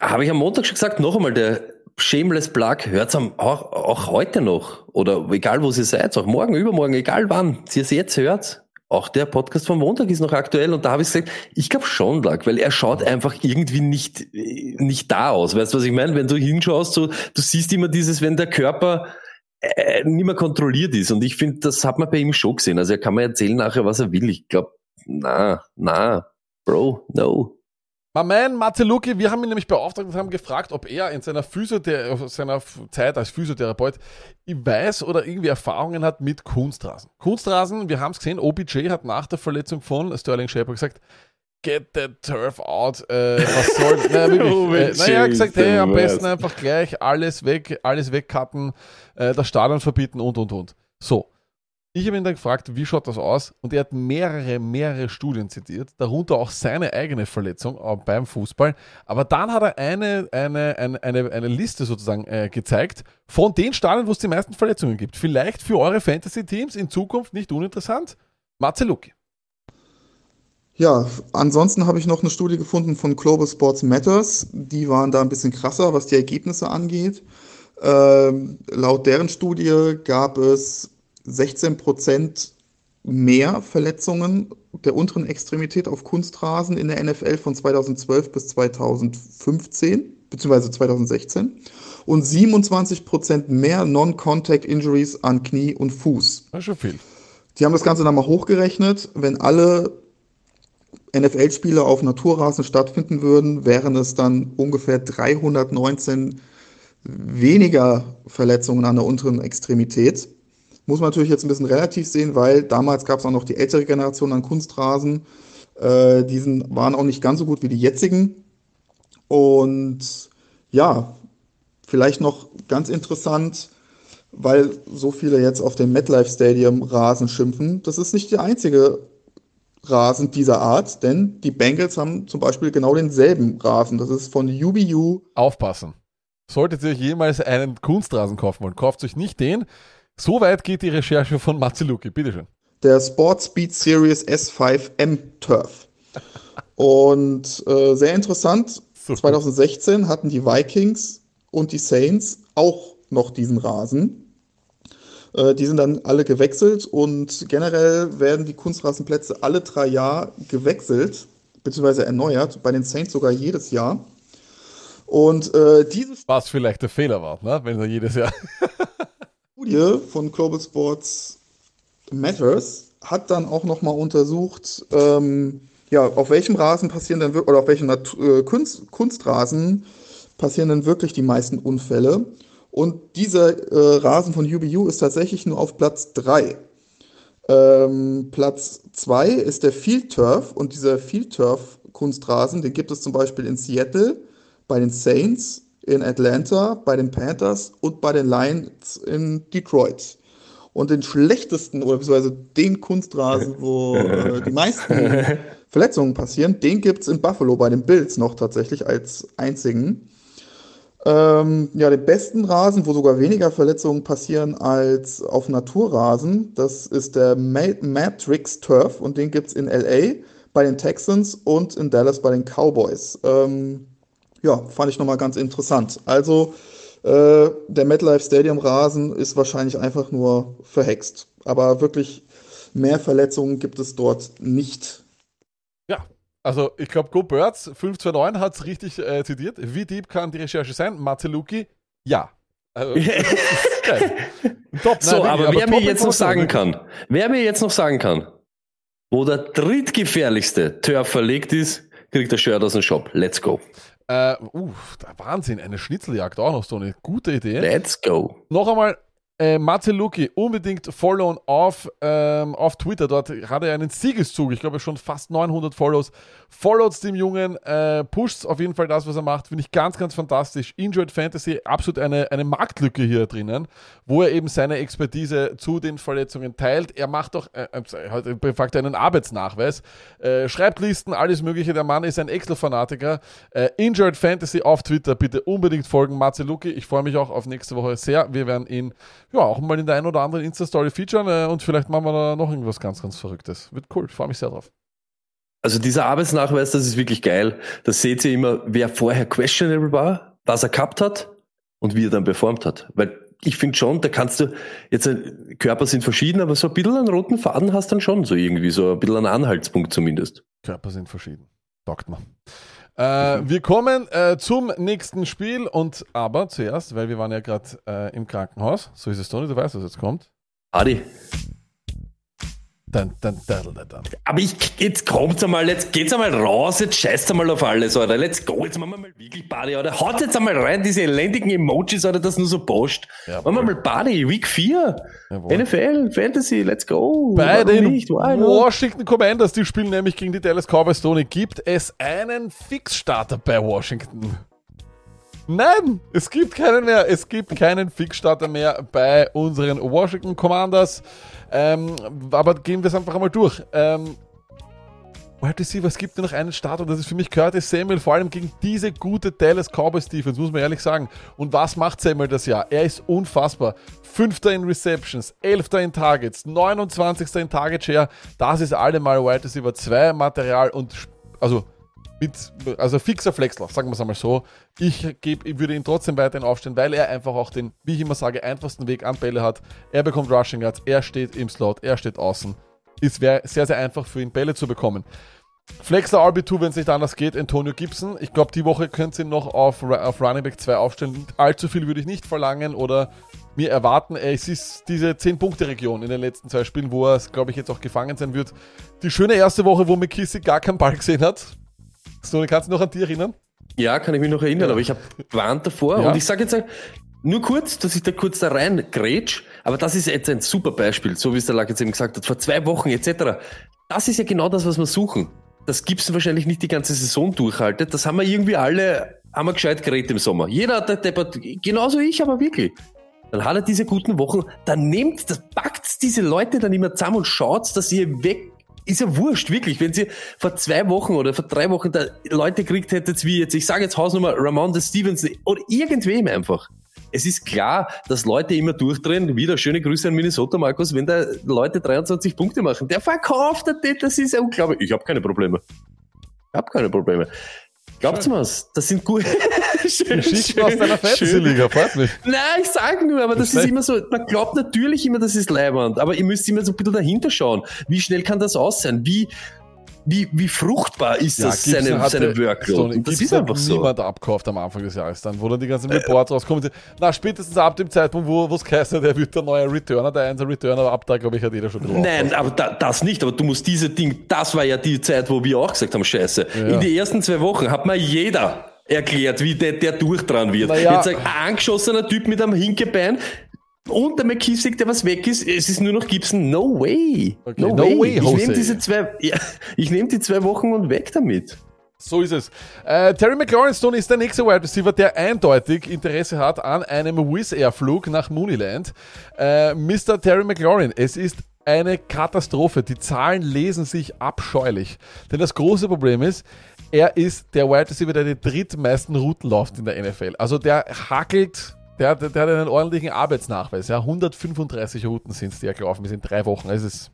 S1: Habe ich am Montag schon gesagt, noch einmal, der Shameless Plug, hört's am, auch, auch heute noch. Oder egal, wo ihr seid, auch morgen, übermorgen, egal wann. Sie es jetzt hört. Auch der Podcast vom Montag ist noch aktuell und da habe ich gesagt, ich glaube schon, Plug, weil er schaut einfach irgendwie nicht, nicht da aus. Weißt du, was ich meine? Wenn du hinschaust, so, du siehst immer dieses, wenn der Körper äh, nicht mehr kontrolliert ist. Und ich finde, das hat man bei ihm schon gesehen. Also er kann mir erzählen nachher, was er will. Ich glaube, na, na, Bro, no.
S2: My man Marceluki, wir haben ihn nämlich beauftragt und haben gefragt, ob er in seiner, seiner Zeit als Physiotherapeut weiß oder irgendwie Erfahrungen hat mit Kunstrasen. Kunstrasen, wir haben es gesehen, OBJ hat nach der Verletzung von Sterling Shepard gesagt, get that turf out. Äh, was soll, naja, wirklich, äh, naja, er hat gesagt, hey, am besten einfach gleich alles weg, alles wegcutten, äh, das Stadion verbieten und, und, und. So. Ich habe ihn dann gefragt, wie schaut das aus? Und er hat mehrere, mehrere Studien zitiert, darunter auch seine eigene Verletzung äh, beim Fußball. Aber dann hat er eine, eine, eine, eine, eine Liste sozusagen äh, gezeigt von den Stadien, wo es die meisten Verletzungen gibt. Vielleicht für eure Fantasy-Teams in Zukunft nicht uninteressant. Matze Luki.
S4: Ja, ansonsten habe ich noch eine Studie gefunden von Global Sports Matters. Die waren da ein bisschen krasser, was die Ergebnisse angeht. Ähm, laut deren Studie gab es 16% mehr Verletzungen der unteren Extremität auf Kunstrasen in der NFL von 2012 bis 2015 beziehungsweise 2016 und 27% mehr Non-Contact Injuries an Knie und Fuß.
S2: Das ist schon viel.
S4: Die haben das Ganze dann mal hochgerechnet. Wenn alle NFL-Spiele auf Naturrasen stattfinden würden, wären es dann ungefähr 319 weniger Verletzungen an der unteren Extremität. Muss man natürlich jetzt ein bisschen relativ sehen, weil damals gab es auch noch die ältere Generation an Kunstrasen. Äh, die waren auch nicht ganz so gut wie die jetzigen. Und ja, vielleicht noch ganz interessant, weil so viele jetzt auf dem MetLife Stadium Rasen schimpfen. Das ist nicht der einzige Rasen dieser Art, denn die Bengals haben zum Beispiel genau denselben Rasen. Das ist von UBU.
S2: Aufpassen. Solltet ihr euch jemals einen Kunstrasen kaufen wollen, kauft euch nicht den. So weit geht die Recherche von Mazziluki. Bitteschön.
S4: der Sport Speed Series S5M Turf. Und äh, sehr interessant,
S2: So.
S4: 2016 hatten die Vikings und die Saints auch noch diesen Rasen. Äh, die sind dann alle gewechselt und generell werden die Kunstrasenplätze alle drei Jahre gewechselt, beziehungsweise erneuert, bei den Saints sogar jedes Jahr. Und äh, diese
S2: Was vielleicht der Fehler war, ne? wenn er jedes Jahr.
S4: Studie von Global Sports Matters hat dann auch nochmal untersucht, ähm, ja, auf welchem Rasen passieren denn oder auf welchem Nat äh, Kunst Kunstrasen passieren denn wirklich die meisten Unfälle? Und dieser äh, Rasen von UBU ist tatsächlich nur auf Platz 3. Ähm, Platz 2 ist der Field Turf und dieser Field Turf Kunstrasen, den gibt es zum Beispiel in Seattle, bei den Saints, in Atlanta, bei den Panthers und bei den Lions in Detroit. Und den schlechtesten oder beziehungsweise den Kunstrasen, wo äh, die meisten Verletzungen passieren, den gibt es in Buffalo bei den Bills noch tatsächlich als einzigen. Ähm, ja, den besten Rasen, wo sogar weniger Verletzungen passieren als auf Naturrasen, das ist der Ma Matrix Turf und den gibt es in LA bei den Texans und in Dallas bei den Cowboys. Ähm, ja, fand ich nochmal ganz interessant. Also, äh, der MetLife Stadium Rasen ist wahrscheinlich einfach nur verhext. Aber wirklich mehr Verletzungen gibt es dort nicht.
S2: Ja, also ich glaube, Go Birds 529 hat es richtig äh, zitiert. Wie deep kann die Recherche sein? Mazzeluki, ja. Also. Top,
S5: So,
S2: nein,
S5: aber
S2: wirklich,
S5: wer mir jetzt noch sagen kann, wer mir jetzt noch sagen kann, wo der drittgefährlichste Turf verlegt ist, kriegt der Shirt aus dem Shop. Let's go.
S2: Äh, uh, Wahnsinn, eine Schnitzeljagd auch noch so eine gute Idee.
S5: Let's go.
S2: Noch einmal, äh, Matze Luki, unbedingt followen auf, ähm, auf Twitter. Dort hat er einen Siegeszug. Ich glaube schon fast 900 Follows. Followt dem Jungen, äh, pusht auf jeden Fall das, was er macht. Finde ich ganz, ganz fantastisch. Enjoyed Fantasy, absolut eine, eine Marktlücke hier drinnen, wo er eben seine Expertise zu den Verletzungen teilt. Er macht auch, äh, hat de facto einen Arbeitsnachweis, äh, schreibt Listen, alles Mögliche. Der Mann ist ein Excel-Fanatiker. Äh, Enjoyed Fantasy auf Twitter, bitte unbedingt folgen. Matze Luki, ich freue mich auch auf nächste Woche sehr. Wir werden ihn ja auch mal in der einen oder anderen Insta-Story featuren äh, und vielleicht machen wir da noch irgendwas ganz, ganz Verrücktes. Wird cool, freue mich sehr drauf.
S5: Also dieser Arbeitsnachweis, das ist wirklich geil. Das seht ihr immer, wer vorher questionable war, was er gehabt hat und wie er dann performt hat. Weil ich finde schon, da kannst du, jetzt äh, Körper sind verschieden, aber so ein bisschen einen roten Faden hast dann schon so irgendwie, so ein bisschen einen Anhaltspunkt zumindest.
S2: Körper sind verschieden. Sagt man. Äh, wir kommen äh, zum nächsten Spiel und aber zuerst, weil wir waren ja gerade äh, im Krankenhaus, so ist es nicht, du weißt, was jetzt kommt.
S5: Adi.
S2: Dann, dann, dann.
S5: Aber ich, jetzt kommt's einmal, jetzt geht's einmal raus, jetzt scheißt einmal auf alles, Alter. Let's go, jetzt machen wir mal wirklich Party, Alter. Haut jetzt einmal rein, diese elendigen Emojis, Alter, das nur so post.
S2: Jawohl.
S5: Machen wir mal Party, Week 4.
S2: Jawohl.
S5: NFL, Fantasy, let's go.
S2: Bei
S5: Warum
S2: den
S5: nicht?
S2: Washington Commanders, die spielen nämlich gegen die Dallas Cowboys Tony, gibt es einen Fixstarter bei Washington. Nein, es gibt keinen mehr. Es gibt keinen Fixstarter mehr bei unseren Washington Commanders. Ähm, aber gehen wir es einfach einmal durch. Ähm, Wide Receiver, es gibt nur noch einen Start und das ist für mich Curtis Samuel, vor allem gegen diese gute Dallas Cowboys Defense, muss man ehrlich sagen. Und was macht Samuel das Jahr? Er ist unfassbar. Fünfter in Receptions, Elfter in Targets, 29. in Target Share. Das ist allemal Wide Receiver 2 Material und also mit, also fixer Flexler, sagen wir es einmal so. Ich, geb, ich würde ihn trotzdem weiterhin aufstellen, weil er einfach auch den, wie ich immer sage, einfachsten Weg an Bälle hat. Er bekommt Rushing Yards, er steht im Slot, er steht außen. Es wäre sehr, sehr einfach für ihn, Bälle zu bekommen. Flexler RB2, wenn es nicht anders geht, Antonio Gibson. Ich glaube, die Woche könnt ihr noch auf, auf Running Back 2 aufstellen. Allzu viel würde ich nicht verlangen oder mir erwarten. Äh, Es ist diese 10-Punkte-Region in den letzten zwei Spielen, wo er, glaube ich, jetzt auch gefangen sein wird. Die schöne erste Woche, wo McKissick gar keinen Ball gesehen hat. So, kannst du noch an die erinnern?
S1: Ja, kann ich mich noch erinnern,
S2: Ja.
S1: aber ich habe gewarnt davor
S2: Ja.
S1: und ich sage jetzt nur kurz, dass ich da kurz da rein grätsch, aber das ist jetzt ein super Beispiel, so wie es der Lack jetzt eben gesagt hat, vor zwei Wochen etc. Das ist ja genau das, was wir suchen. Das gibt's wahrscheinlich nicht die ganze Saison durchhaltet. Das haben wir irgendwie alle, haben wir gescheit geredet im Sommer. Jeder hat deppert, genauso ich, aber wirklich. Dann hat er diese guten Wochen, dann nehmt, das packt diese Leute dann immer zusammen und schaut, dass ihr weg, ist ja wurscht, wirklich. Wenn sie vor zwei Wochen oder vor drei Wochen da Leute gekriegt hättet, wie jetzt, ich sage jetzt Hausnummer Ramonda Stevens oder irgendwem einfach. Es ist klar, dass Leute immer durchdrehen. Wieder schöne Grüße an Minnesota, Markus. Wenn da Leute 23 Punkte machen, der verkauft das, das ist ja unglaublich. Ich habe keine Probleme. Ich habe keine Probleme. Glaubt's mir's? Das sind gut. schön,
S2: Geschichten aus deiner. Fantasy-Liga, freut mich.
S1: Nein, ich sage nur, aber das ist
S2: Verstehe.
S1: immer so, man glaubt natürlich immer, das ist Leibwand, aber ihr müsst immer so ein bisschen dahinter schauen. Wie schnell kann das aus sein? Wie, wie, wie fruchtbar ist das,
S2: Gibson
S1: seine,
S2: hatte-
S1: seine Workload? Und das ist einfach so.
S2: niemand abkauft am Anfang des Jahres dann, wo dann die ganzen Reports rauskommen. die- Na, spätestens ab dem Zeitpunkt, wo es geheißen der wird der neue Returner, der 1 Returner, ab da, glaube ich, hat jeder schon bisschen
S1: Nein, aber da, das nicht. Aber du musst diese Ding, das war ja die Zeit, wo wir auch gesagt haben, Scheiße. In den ersten zwei Wochen hat mir jeder erklärt, wie der, der durchdran wird.
S2: Naja.
S1: Jetzt ein angeschossener Typ mit einem Hinkebein und der McKissick, der was weg ist, es ist nur noch Gibson. No way.
S2: Okay,
S1: no,
S2: no
S1: way.
S2: way,
S1: Ich nehme diese zwei, ja, ich nehme die zwei Wochen und weg damit.
S2: So ist es. Äh, Terry McLaurin Stone ist der nächste Wide Receiver, der eindeutig Interesse hat an einem Wizz Air Flug nach Mooneyland. Äh, Mr. Terry McLaurin, es ist eine Katastrophe. Die Zahlen lesen sich abscheulich. Denn das große Problem ist, er ist der Wide Receiver, der die drittmeisten Routen läuft in der NFL. Also der hackelt, der, der, der hat einen ordentlichen Arbeitsnachweis. Ja, 135 Routen sind es, die er gelaufen ist in drei Wochen. Es ist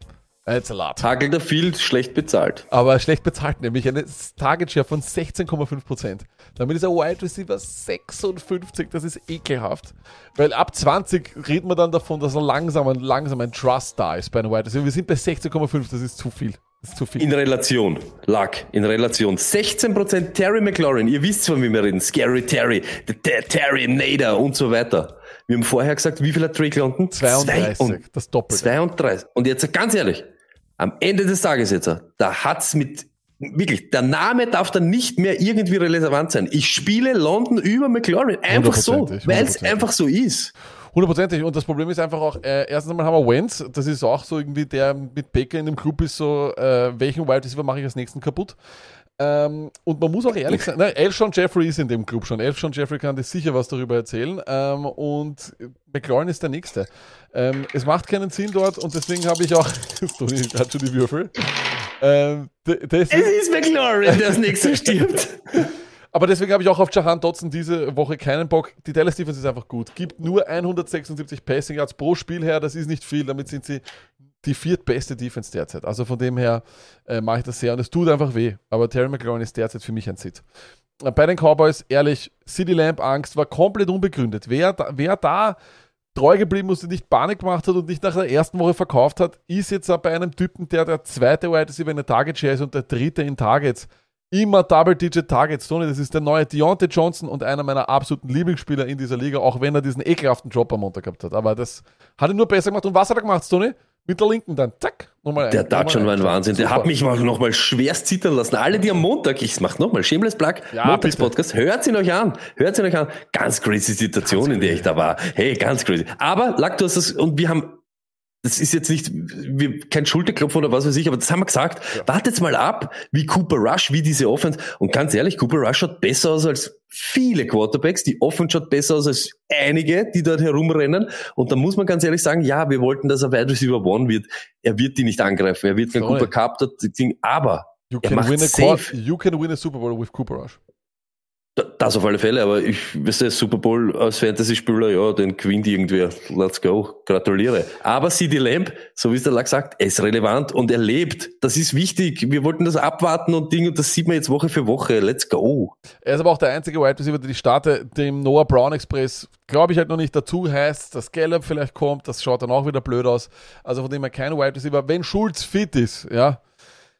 S2: it's a lot.
S1: Hagelt er viel, schlecht bezahlt.
S2: Aber schlecht bezahlt, nämlich eine Target Share von 16,5%. Damit ist er Wide Receiver 56, das ist ekelhaft. Weil ab 20 redet man dann davon, dass er langsam, langsam ein Trust da ist bei einem Wide Receiver. Wir sind bei 16,5, das ist zu viel.
S1: In Relation, Luck, in Relation. 16% Terry McLaurin, ihr wisst von wem wir reden. Scary Terry, der, Terry Nader und so weiter. Wir haben vorher gesagt, wie viel hat Drake London?
S2: 32,
S1: Zwei und
S2: das Doppelte.
S1: 32. Und jetzt ganz ehrlich, am Ende des Tages jetzt, da hat's mit, wirklich, der Name darf dann nicht mehr irgendwie relevant sein. Ich spiele London über McLaurin. Einfach so, weil es einfach so ist.
S2: Hundertprozentig. Und das Problem ist einfach auch, äh, erstens einmal haben wir Wentz, das ist auch so irgendwie der mit Baker in dem Club ist so, äh, welchen Wide Receiver mache ich als nächsten kaputt? Ähm, und man muss auch ehrlich sein, nein, Elshon Jeffrey ist in dem Club schon. Elshon Jeffrey kann dir sicher was darüber erzählen. Ähm, und McLaurin ist der Nächste. Ähm, es macht keinen Sinn dort und deswegen habe ich auch, Toni hat schon die Würfel. Ähm,
S1: Es ist McLaurin, der als nächster stirbt.
S2: aber deswegen habe ich auch auf Jahan Dotson diese Woche keinen Bock. Die Dallas Defense ist einfach gut. Gibt nur 176 Passing Yards pro Spiel her. Das ist nicht viel. Damit sind sie die viertbeste Defense derzeit. Also von dem her äh, mache ich das sehr und es tut einfach weh. Aber Terry McLaurin ist derzeit für mich ein Sit. Äh, Bei den Cowboys, ehrlich, City Lamp Angst war komplett unbegründet. Wer da, wer da treu geblieben ist und nicht Panik gemacht hat und nicht nach der ersten Woche verkauft hat, ist jetzt bei einem Typen, der der zweite Wide Receiver in der Target Share ist und der dritte in Targets. Immer Double-Digit Targets. Tony, das ist der neue Deontay Johnson und einer meiner absoluten Lieblingsspieler in dieser Liga, auch wenn er diesen ekelhaften Drop am Montag gehabt hat. Aber das hat er nur besser gemacht. Und was hat er gemacht, Tony? Mit der linken dann. Zack. Nochmal
S1: Der
S2: ein-
S1: Touch schon war ein
S2: nochmal
S1: Wahnsinn. Der
S2: Super.
S1: hat mich mal noch mal schwerst zittern lassen. Alle, die am Montag, ich mach nochmal, Shameless Plug,
S2: Ja,
S1: Montagspodcast, hört ihn euch an. Hört ihn euch an. Ganz crazy Situation, in der ich da war. Hey, ganz crazy. Aber, Lack, du hast das, und wir haben, das ist jetzt nicht, wir, kein Schulterklopfen oder was weiß ich, aber das haben wir gesagt. Wartet mal ab, wie Cooper Rush, wie diese Offense. Und ganz ehrlich, Cooper Rush schaut besser aus als viele Quarterbacks. Die Offense schaut besser aus als einige, die dort herumrennen. Und da muss man ganz ehrlich sagen, ja, wir wollten, dass er Wide Receiver One wird. Er wird die nicht angreifen. Er wird kein. Cooper Cup dort aber
S2: You
S1: Er
S2: can,
S1: macht
S2: win a
S1: safe.
S2: You can win a Super Bowl with Cooper Rush.
S1: Da- Das auf alle Fälle, aber ich weiß ja, Super Bowl als Fantasy-Spieler, ja, den gewinnt irgendwer. Let's go. Gratuliere. Aber CD Lamb, so wie es der Lack sagt, er ist relevant und er lebt. Das ist wichtig. Wir wollten das abwarten und Ding und das sieht man jetzt Woche für Woche. Let's go.
S2: Er ist aber auch der einzige Wide Receiver, der die Starte dem Noah Brown Express, glaube ich, halt noch nicht dazu heißt, dass Gallup vielleicht kommt, das schaut dann auch wieder blöd aus. Also von dem her kein Wide Receiver. Wenn Schulz fit ist, ja,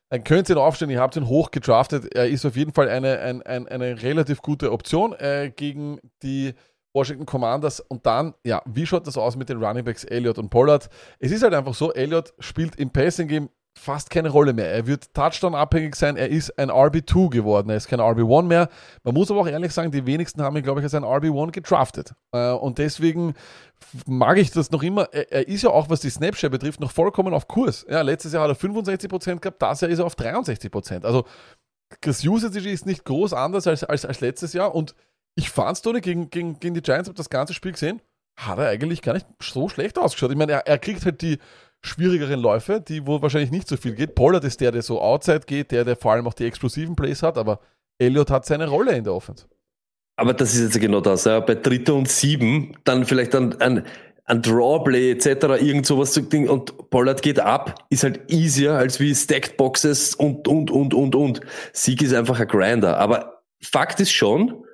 S2: dann könnt ihr ihn aufstellen. Ihr habt ihn hoch gedraftet. Er ist auf jeden Fall eine, ein, ein, eine relativ gute Option äh, gegen die Washington Commanders. Und dann, ja, wie schaut das aus mit den Running Backs Elliott und Pollard? Es ist halt einfach so, Elliott spielt im Passing Game fast keine Rolle mehr. Er wird Touchdown abhängig sein. Er ist ein RB2 geworden. Er ist kein RB1 mehr. Man muss aber auch ehrlich sagen, die wenigsten haben ihn, glaube ich, als ein RB1 gedraftet. Äh, und deswegen mag ich das noch immer. Er, ist ja auch, was die Snapshare betrifft, noch vollkommen auf Kurs. Ja, letztes Jahr hat er 65% gehabt, das Jahr ist er auf 63%. Also das Usage ist nicht groß anders als, als, als letztes Jahr. Und ich fand es, Tony, gegen, gegen, gegen die Giants, habe das ganze Spiel gesehen, hat er eigentlich gar nicht so schlecht ausgeschaut. Ich meine, er, er kriegt halt die schwierigeren Läufe, die wo wahrscheinlich nicht so viel geht. Pollard ist der, der so outside geht, der, der vor allem auch die explosiven Plays hat, aber Elliott hat seine Rolle in der Offense.
S1: Aber das ist jetzt genau das, ja. Bei Dritter und Sieben, dann vielleicht ein, ein, ein Drawplay etc., irgend sowas zu Ding und Pollard geht ab, ist halt easier als wie Stacked Boxes und, und, und, und, und. Sieg ist einfach ein Grinder. Aber Fakt ist schon,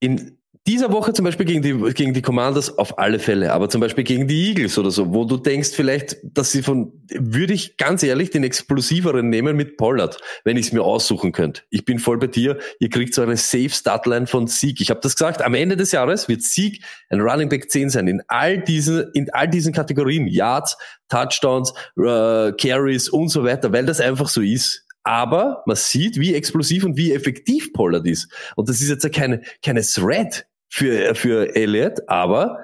S1: in dieser Woche zum Beispiel gegen die, gegen die Commanders auf alle Fälle, aber zum Beispiel gegen die Eagles oder so, wo du denkst vielleicht, dass sie von, würde ich ganz ehrlich den explosiveren nehmen mit Pollard, wenn ich es mir aussuchen könnte. Ich bin voll bei dir, ihr kriegt so eine Safe Startline von Sieg. Ich habe das gesagt, am Ende des Jahres wird Sieg ein Running Back 10 sein, in all diesen, in all diesen Kategorien, Yards, Touchdowns, äh, Carries und so weiter, weil das einfach so ist. Aber man sieht, wie explosiv und wie effektiv Pollard ist. Und das ist jetzt ja keine, keine Threat für, für Elliott, aber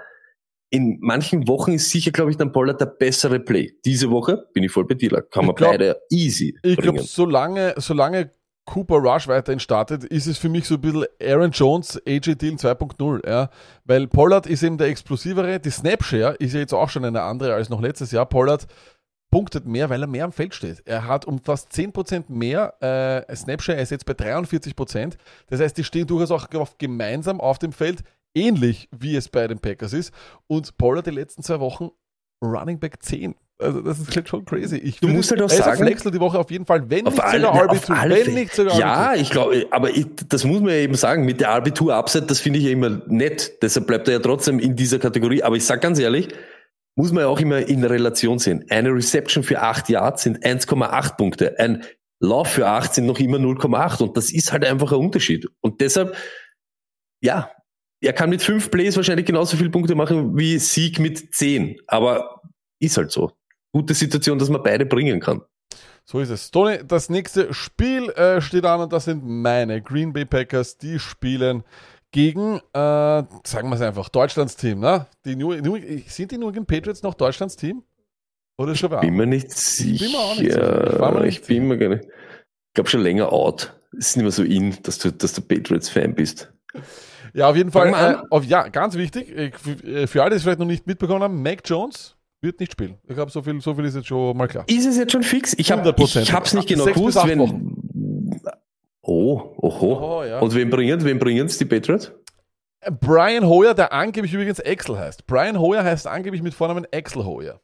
S1: in manchen Wochen ist sicher, glaube ich, dann Pollard der bessere Play. Diese Woche bin ich voll bei dir, kann man
S2: glaub-
S1: beide easy
S2: Ich glaube, solange, solange Cooper Rush weiterhin startet, ist es für mich so ein bisschen Aaron Jones, AJ Dillon 2.0, ja. Weil Pollard ist eben der explosivere. Die Snapshare ist ja jetzt auch schon eine andere als noch letztes Jahr. Pollard punktet mehr, weil er mehr am Feld steht. Er hat um fast 10% mehr äh, Snapshare, er ist jetzt bei 43%. Das heißt, die stehen durchaus auch gemeinsam auf dem Feld, ähnlich wie es bei den Packers ist. Und Pollard die letzten zwei Wochen Running Back 10. Also das ist halt schon crazy. Ich
S1: Du musst halt auch
S2: auf
S1: sagen-
S2: Flexel die Woche auf jeden Fall, wenn nicht
S1: alle,
S2: sogar
S1: na, auf
S2: RB2,
S1: alle
S2: wenn
S1: Fälle.
S2: nicht sogar
S1: Ja,
S2: RB2.
S1: ich glaube, aber ich, das muss man ja eben sagen, mit der RB2-Upset, das finde ich ja immer nett. Deshalb bleibt er ja trotzdem in dieser Kategorie. Aber ich sag ganz ehrlich, muss man ja auch immer in Relation sehen. Eine Reception für 8 Yards sind 1,8 Punkte. Ein Lauf für 8 sind noch immer 0,8. Und das ist halt einfach ein Unterschied. Und deshalb, ja, er kann mit 5 Plays wahrscheinlich genauso viele Punkte machen wie Sieg mit 10. Aber ist halt so. Gute Situation, dass man beide bringen kann.
S2: So ist es. Tony, das nächste Spiel äh, steht an und das sind meine Green Bay Packers. Die spielen gegen, äh, sagen wir es einfach, Deutschlands Team. Ne? Die New, New, sind die New England Patriots noch Deutschlands Team? Oder schon wer
S1: bin mir nicht
S2: bin
S1: sicher.
S2: mir auch nicht sicher. Ich war mir nicht
S1: Ich bin mir gar nicht. Ich glaube schon länger out. Es ist nicht mehr so in, dass du, dass du Patriots-Fan bist.
S2: Ja, auf jeden Fall. Äh, auf, ja, ganz wichtig, äh, für, für alle, die es vielleicht noch nicht mitbekommen haben, Mac Jones wird nicht spielen. Ich glaube, so viel, so viel ist jetzt schon mal klar.
S1: Ist es jetzt schon fix? Ich habe
S2: 100%.
S1: ich hab's nicht genau gewusst. Wenn, oh, oho.
S2: Oh, ja.
S1: Und wen bringen, wen bringen's, die Patriots?
S2: Brian Hoyer, der angeblich übrigens Axel heißt. Brian Hoyer heißt angeblich mit Vornamen Axel Hoyer.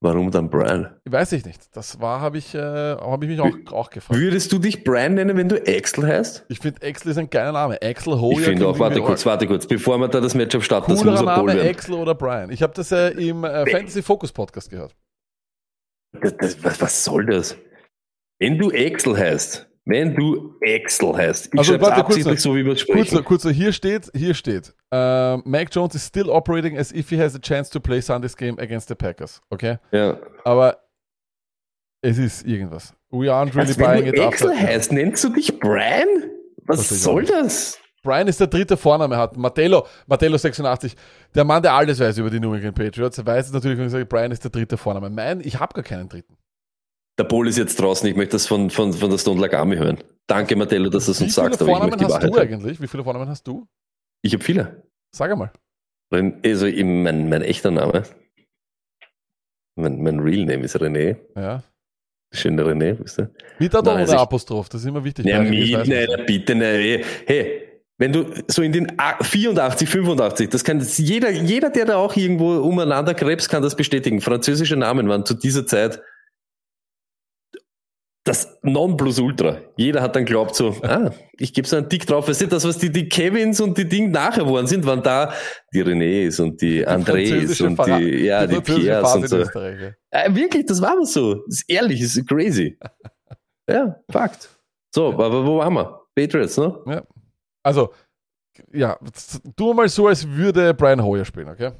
S1: Warum dann Brian?
S2: Weiß ich nicht. Das war, habe ich, äh, hab ich mich auch, auch gefragt.
S1: Würdest du dich Brian nennen, wenn du Axel heißt?
S2: Ich finde, Axel ist ein geiler Name. Axel Hoyer.
S1: Ich finde auch, warte kurz, warte kurz, bevor wir da das Matchup starten, das
S2: Coolerer
S1: muss
S2: Name,
S1: werden.
S2: Axel oder Brian. Ich habe das äh, im äh, Fantasy Focus Podcast gehört.
S1: Das, das, was, was soll das? Wenn du Axel heißt, wenn du Axel heißt, ich
S2: Also, warte, kurz
S1: absichtlich so, wie wir sprechen.
S2: Kurzer, kurzer, hier steht, hier steht, äh, Mac Jones is still operating as if he has a chance to play Sunday's game against the Packers. Okay?
S1: Ja.
S2: Aber es ist irgendwas. We aren't really
S1: Also,
S2: buying
S1: wenn
S2: it
S1: du
S2: after.
S1: Axel heißt, nennst du dich Brian? Was
S2: ich
S1: soll das?
S2: Brian ist der dritte Vorname hat. Martello, Martello 86. Der Mann, der alles weiß über die New England Patriots. Weiß es natürlich, wenn ich sage, Brian ist der dritte Vorname. Mein, ich habe gar keinen dritten.
S1: Der Pol ist jetzt draußen, ich möchte das von, von, von der Stone Lake Army hören. Danke, Martello, dass du es
S2: Wie
S1: uns
S2: viele
S1: sagst, aber ich
S2: Vornamen hast du eigentlich? Wie viele Vornamen hast du?
S1: Ich habe viele.
S2: Sag einmal.
S1: Mein- Also mein, mein echter Name. Mein, mein Real Name ist René.
S2: Ja.
S1: Schöne René, weißt du?
S2: Mit oder
S1: Nein, also ich-
S2: Apostroph, das ist immer wichtig.
S1: Ja, mit, nein, nein, bitte, nein. Hey, wenn du so in den A- 84, 85, das kann jeder, jeder, der da auch irgendwo umeinander krebs, kann das bestätigen. Französische Namen waren zu dieser Zeit das Nonplusultra. Jeder hat dann glaubt so, ah, ich gebe so einen Tick drauf. Weißt du, das, was die, die Kevins und die Ding nachher geworden sind, waren da die Renés und die, Andres
S2: französische
S1: und
S2: Verra-
S1: die, ja, die,
S2: französische
S1: Piers und so.
S2: Ja.
S1: Äh, wirklich, das war aber so. Das ist ehrlich, das ist crazy. ja, Fakt. So, aber wo waren wir? Patriots, ne?
S2: Also, ja, tu mal so, als würde Brian Hoyer spielen, okay?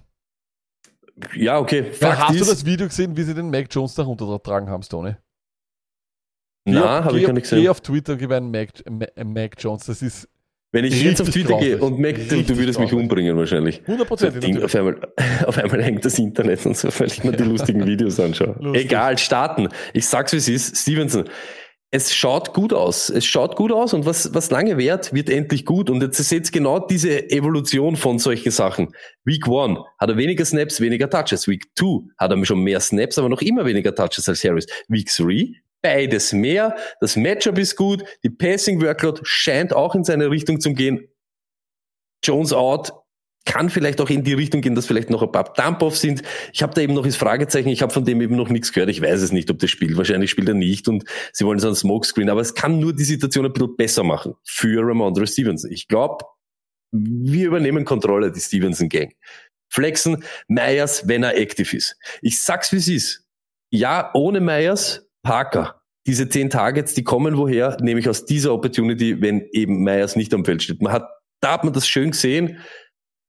S1: Ja, okay.
S2: Ja, hast du
S1: ist,
S2: das Video gesehen, wie sie den Mac Jones da runtergetragen haben, Stoney? Geh
S1: na, habe
S2: geh
S1: ich gar nicht
S2: Geh
S1: gesehen.
S2: auf Twitter gib einen Mac, Ma- Mac Jones, das ist
S1: Wenn ich jetzt auf Twitter gehe und merke, du, würdest mich umbringen wahrscheinlich. So,
S2: hundertprozentig.
S1: Ding,
S2: natürlich.
S1: auf, einmal, auf einmal hängt das Internet und so, weil ich mir die lustigen Videos anschaue.
S2: Lustig.
S1: Egal, starten. Ich sag's wie es ist. Stevenson. Es schaut gut aus. Es schaut gut aus und was, was lange währt, wird endlich gut. Und jetzt seht genau diese Evolution von solchen Sachen. Week 1 hat er weniger Snaps, weniger Touches. Week 2 hat er schon mehr Snaps, aber noch immer weniger Touches als Harris. Week 3 beides mehr. Das Matchup ist gut. Die Passing Workload scheint auch in seine Richtung zu gehen. Jones out kann vielleicht auch in die Richtung gehen, dass vielleicht noch ein paar Dump-Offs sind. Ich habe da eben noch das Fragezeichen, ich habe von dem eben noch nichts gehört. Ich weiß es nicht, ob der spielt. Wahrscheinlich spielt er nicht und sie wollen so einen Smokescreen. Aber es kann nur die Situation ein bisschen besser machen für Ramondre Stevenson. Ich glaube, wir übernehmen Kontrolle, die Stevenson-Gang. Flexen, Myers, wenn er active ist. Ich sag's, wie es ist. Ja, ohne Myers, Parker. Diese zehn Targets, die kommen woher? Nämlich aus dieser Opportunity, wenn eben Myers nicht am Feld steht. Man hat, da hat man das schön gesehen.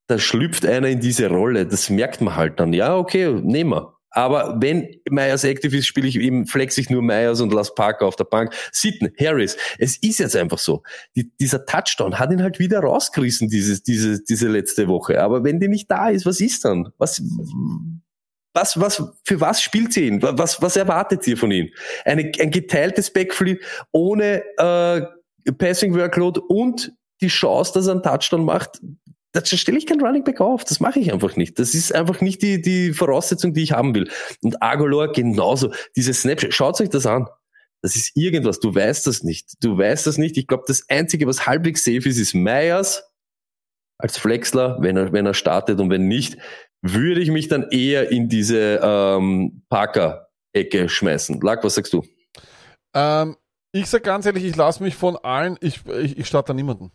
S1: Da schlüpft einer in diese Rolle. Das merkt man halt dann. Ja, okay, nehmen wir. Aber wenn Myers active ist, spiele ich eben, flex ich nur Myers und lass Parker auf der Bank. Sitten, Harris. Es ist jetzt einfach so. Die, dieser Touchdown hat ihn halt wieder rausgerissen, dieses, diese, diese letzte Woche. Aber wenn die nicht da ist, was ist dann? Was, was, was, für was spielt sie ihn? Was, was erwartet ihr von ihm? Eine, ein geteiltes Backflip ohne äh, Passing Workload und die Chance, dass er einen Touchdown macht. Da stelle ich kein Running Back auf. Das mache ich einfach nicht. Das ist einfach nicht die, die Voraussetzung, die ich haben will. Und Agolor genauso. Diese Snapshot, schaut euch das an. Das ist irgendwas. Du weißt das nicht. Du weißt das nicht. Ich glaube, das Einzige, was halbwegs safe ist, ist Myers als Flexler, wenn er, wenn er startet und wenn nicht, würde ich mich dann eher in diese ähm, Parker-Ecke schmeißen. Lack, was sagst du?
S2: Ähm, ich sag ganz ehrlich, ich lasse mich von allen, ich, ich, ich starte da niemanden.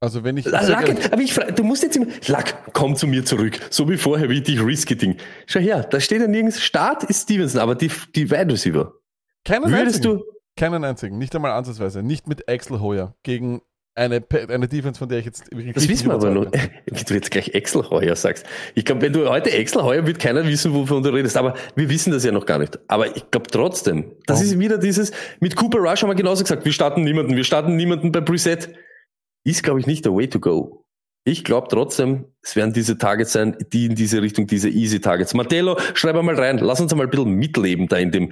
S2: Also wenn ich, sag
S1: Lack,
S2: ehrlich,
S1: aber ich frage, du musst jetzt immer, Lack, komm zu mir zurück. So wie vorher, wie dich Risky-Ding. Schau her, da steht ja nirgends, Start ist Stevenson, aber die, die Wide Receiver.
S2: keinen
S1: Würdest
S2: einzigen,
S1: du,
S2: keinen einzigen, nicht einmal ansatzweise, nicht mit Axel Hoyer gegen eine, eine Defense, von der ich jetzt wirklich
S1: das wissen wir aber noch, wie du jetzt gleich Excel Heuer sagst. Ich glaube, wenn du heute Excel Heuer, wird keiner wissen, wovon du redest, aber wir wissen das ja noch gar nicht. Aber ich glaube trotzdem, das
S2: Warum?
S1: ist wieder dieses, mit Cooper Rush haben wir genauso gesagt, wir starten niemanden, wir starten niemanden bei Preset. Ist, glaube ich, nicht der way to go. Ich glaube trotzdem, es werden diese Targets sein, die in diese Richtung, diese easy Targets. Martello, schreib mal rein, lass uns einmal ein bisschen mitleben da in dem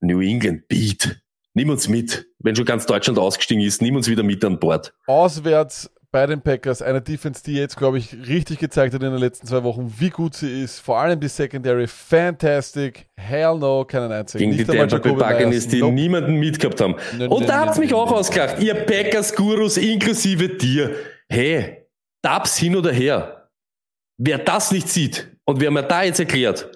S1: New England Beat. Nimm uns mit. Wenn schon ganz Deutschland ausgestiegen ist, nimm uns wieder mit an Bord.
S2: Auswärts bei den Packers, eine Defense, die jetzt, glaube ich, richtig gezeigt hat in den letzten zwei Wochen, wie gut sie ist. Vor allem die Secondary, fantastic. Hell no, keinen einzigen.
S1: Gegen die
S2: Nicht Jacoby
S1: Buccaneers,
S2: Myers.
S1: die
S2: Nope.
S1: niemanden mitgehabt haben.
S2: Nö,
S1: Und
S2: nö,
S1: da hat's
S2: nö,
S1: mich
S2: nö,
S1: auch ausgelacht. Ihr Packers-Gurus inklusive dir. Hey, Dubs hin oder her. Wer das nicht sieht und wer mir da jetzt erklärt,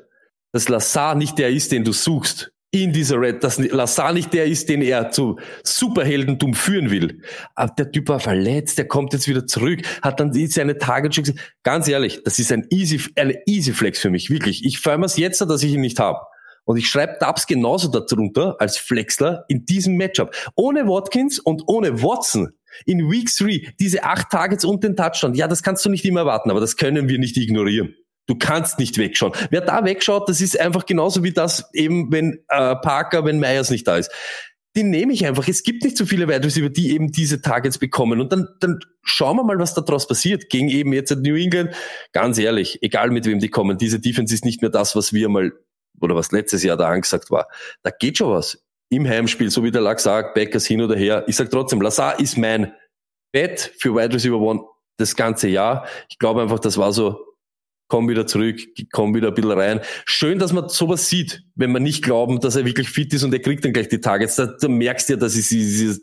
S1: dass Lazar nicht der ist, den du suchst, in dieser Red, dass Lazar nicht der ist, den er zu Superheldentum führen will. Aber der Typ war verletzt, der kommt jetzt wieder zurück, hat dann seine Target schon gesehen. Ganz ehrlich, das ist ein easy, eine easy Flex für mich, wirklich. Ich freue mich jetzt, dass ich ihn nicht habe. Und ich schreibe Dubs genauso darunter als Flexler in diesem Matchup. Ohne Watkins und ohne Watson in Week 3 diese acht Targets und den Touchdown. Ja, das kannst du nicht immer erwarten, aber das können wir nicht ignorieren. Du kannst nicht wegschauen. Wer da wegschaut, das ist einfach genauso wie das eben, wenn äh, Parker, wenn Myers nicht da ist. Die nehme ich einfach. Es gibt nicht so viele Wide Receiver, die eben diese Targets bekommen. Und dann, dann schauen wir mal, was da draus passiert. Gegen eben jetzt New England. Ganz ehrlich, egal mit wem die kommen, diese Defense ist nicht mehr das, was wir mal, oder was letztes Jahr da angesagt war. Da geht schon was. Im Heimspiel, so wie der Lack sagt, Backers hin oder her. Ich sag trotzdem, Lazar ist mein Bet für Wide Receiver One das ganze Jahr. Ich glaube einfach, das war so komm wieder zurück, komm wieder ein bisschen rein. Schön, dass man sowas sieht, wenn man nicht glauben, dass er wirklich fit ist und er kriegt dann gleich die Targets. Da, da merkst du ja, dass ist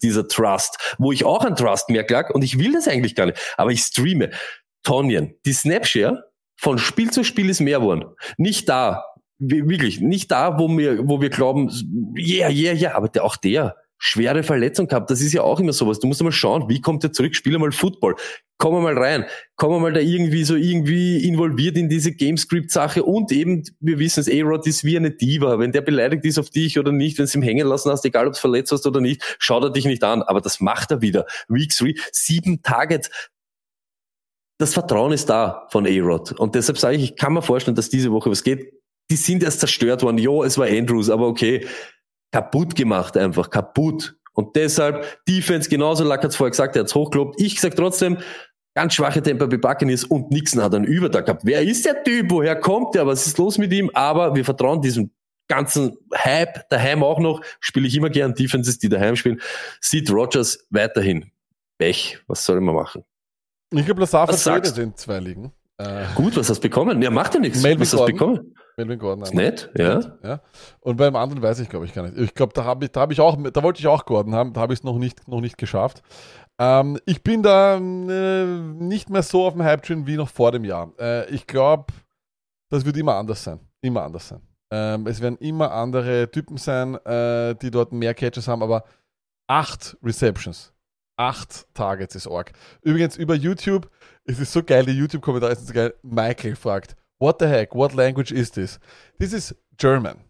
S1: dieser, Trust, wo ich auch an Trust merke, lag, und ich will das eigentlich gar nicht, aber ich streame. Tonyan, die Snapshare von Spiel zu Spiel ist mehr geworden. Nicht da, wi- wirklich, nicht da, wo wir, wo wir glauben, yeah, yeah, yeah, aber auch der, schwere Verletzung gehabt, das ist ja auch immer sowas. Du musst mal schauen, wie kommt er zurück, spiel mal Football, komm mal rein, komm mal da irgendwie so irgendwie involviert in diese Gamescript-Sache und eben, wir wissen es, A-Rod ist wie eine Diva. Wenn der beleidigt ist auf dich oder nicht, wenn du ihm hängen lassen hast, egal ob du verletzt hast oder nicht, schaut er dich nicht an. Aber das macht er wieder. Week 3, sieben Targets, das Vertrauen ist da von A-Rod. Und deshalb sage ich, ich kann mir vorstellen, dass diese Woche was geht. Die sind erst zerstört worden. Jo, es war Andrews, aber okay. Kaputt gemacht einfach, kaputt. Und deshalb, Defense genauso, Lack hat es vorher gesagt, er hat's hochgelobt. Ich sag trotzdem, ganz schwache Temper bei Buccaneers und Nixon hat einen Übertag gehabt. Wer ist der Typ? Woher kommt der? Was ist los mit ihm? Aber wir vertrauen diesem ganzen Hype daheim auch noch. Spiele ich immer gern Defenses, die daheim spielen. Sieht Rogers weiterhin. Pech. Was soll man machen?
S2: Ich glaube, Lazar
S1: du?
S2: in zwei Ligen. Äh,
S1: Gut, was hast du bekommen? Ja, macht ja nichts.
S2: Melvin
S1: was hast du
S2: Gordon.
S1: bekommen?
S2: Melvin Gordon.
S1: Ist nett, ja.
S2: Ja. Und beim anderen weiß ich, glaube ich, gar nicht. Ich glaube, da habe ich, da habe ich auch, da wollte ich auch Gordon haben, da habe ich es noch nicht, noch nicht geschafft. Ähm, ich bin da äh, nicht mehr so auf dem Hype-Train wie noch vor dem Jahr. Äh, ich glaube, das wird immer anders sein. Immer anders sein. Ähm, es werden immer andere Typen sein, äh, die dort mehr Catches haben, aber acht Receptions. Acht Targets ist org. Übrigens über YouTube, es ist so geil, die YouTube-Kommentare sind so geil. Michael fragt, What the heck? What language is this? This is German.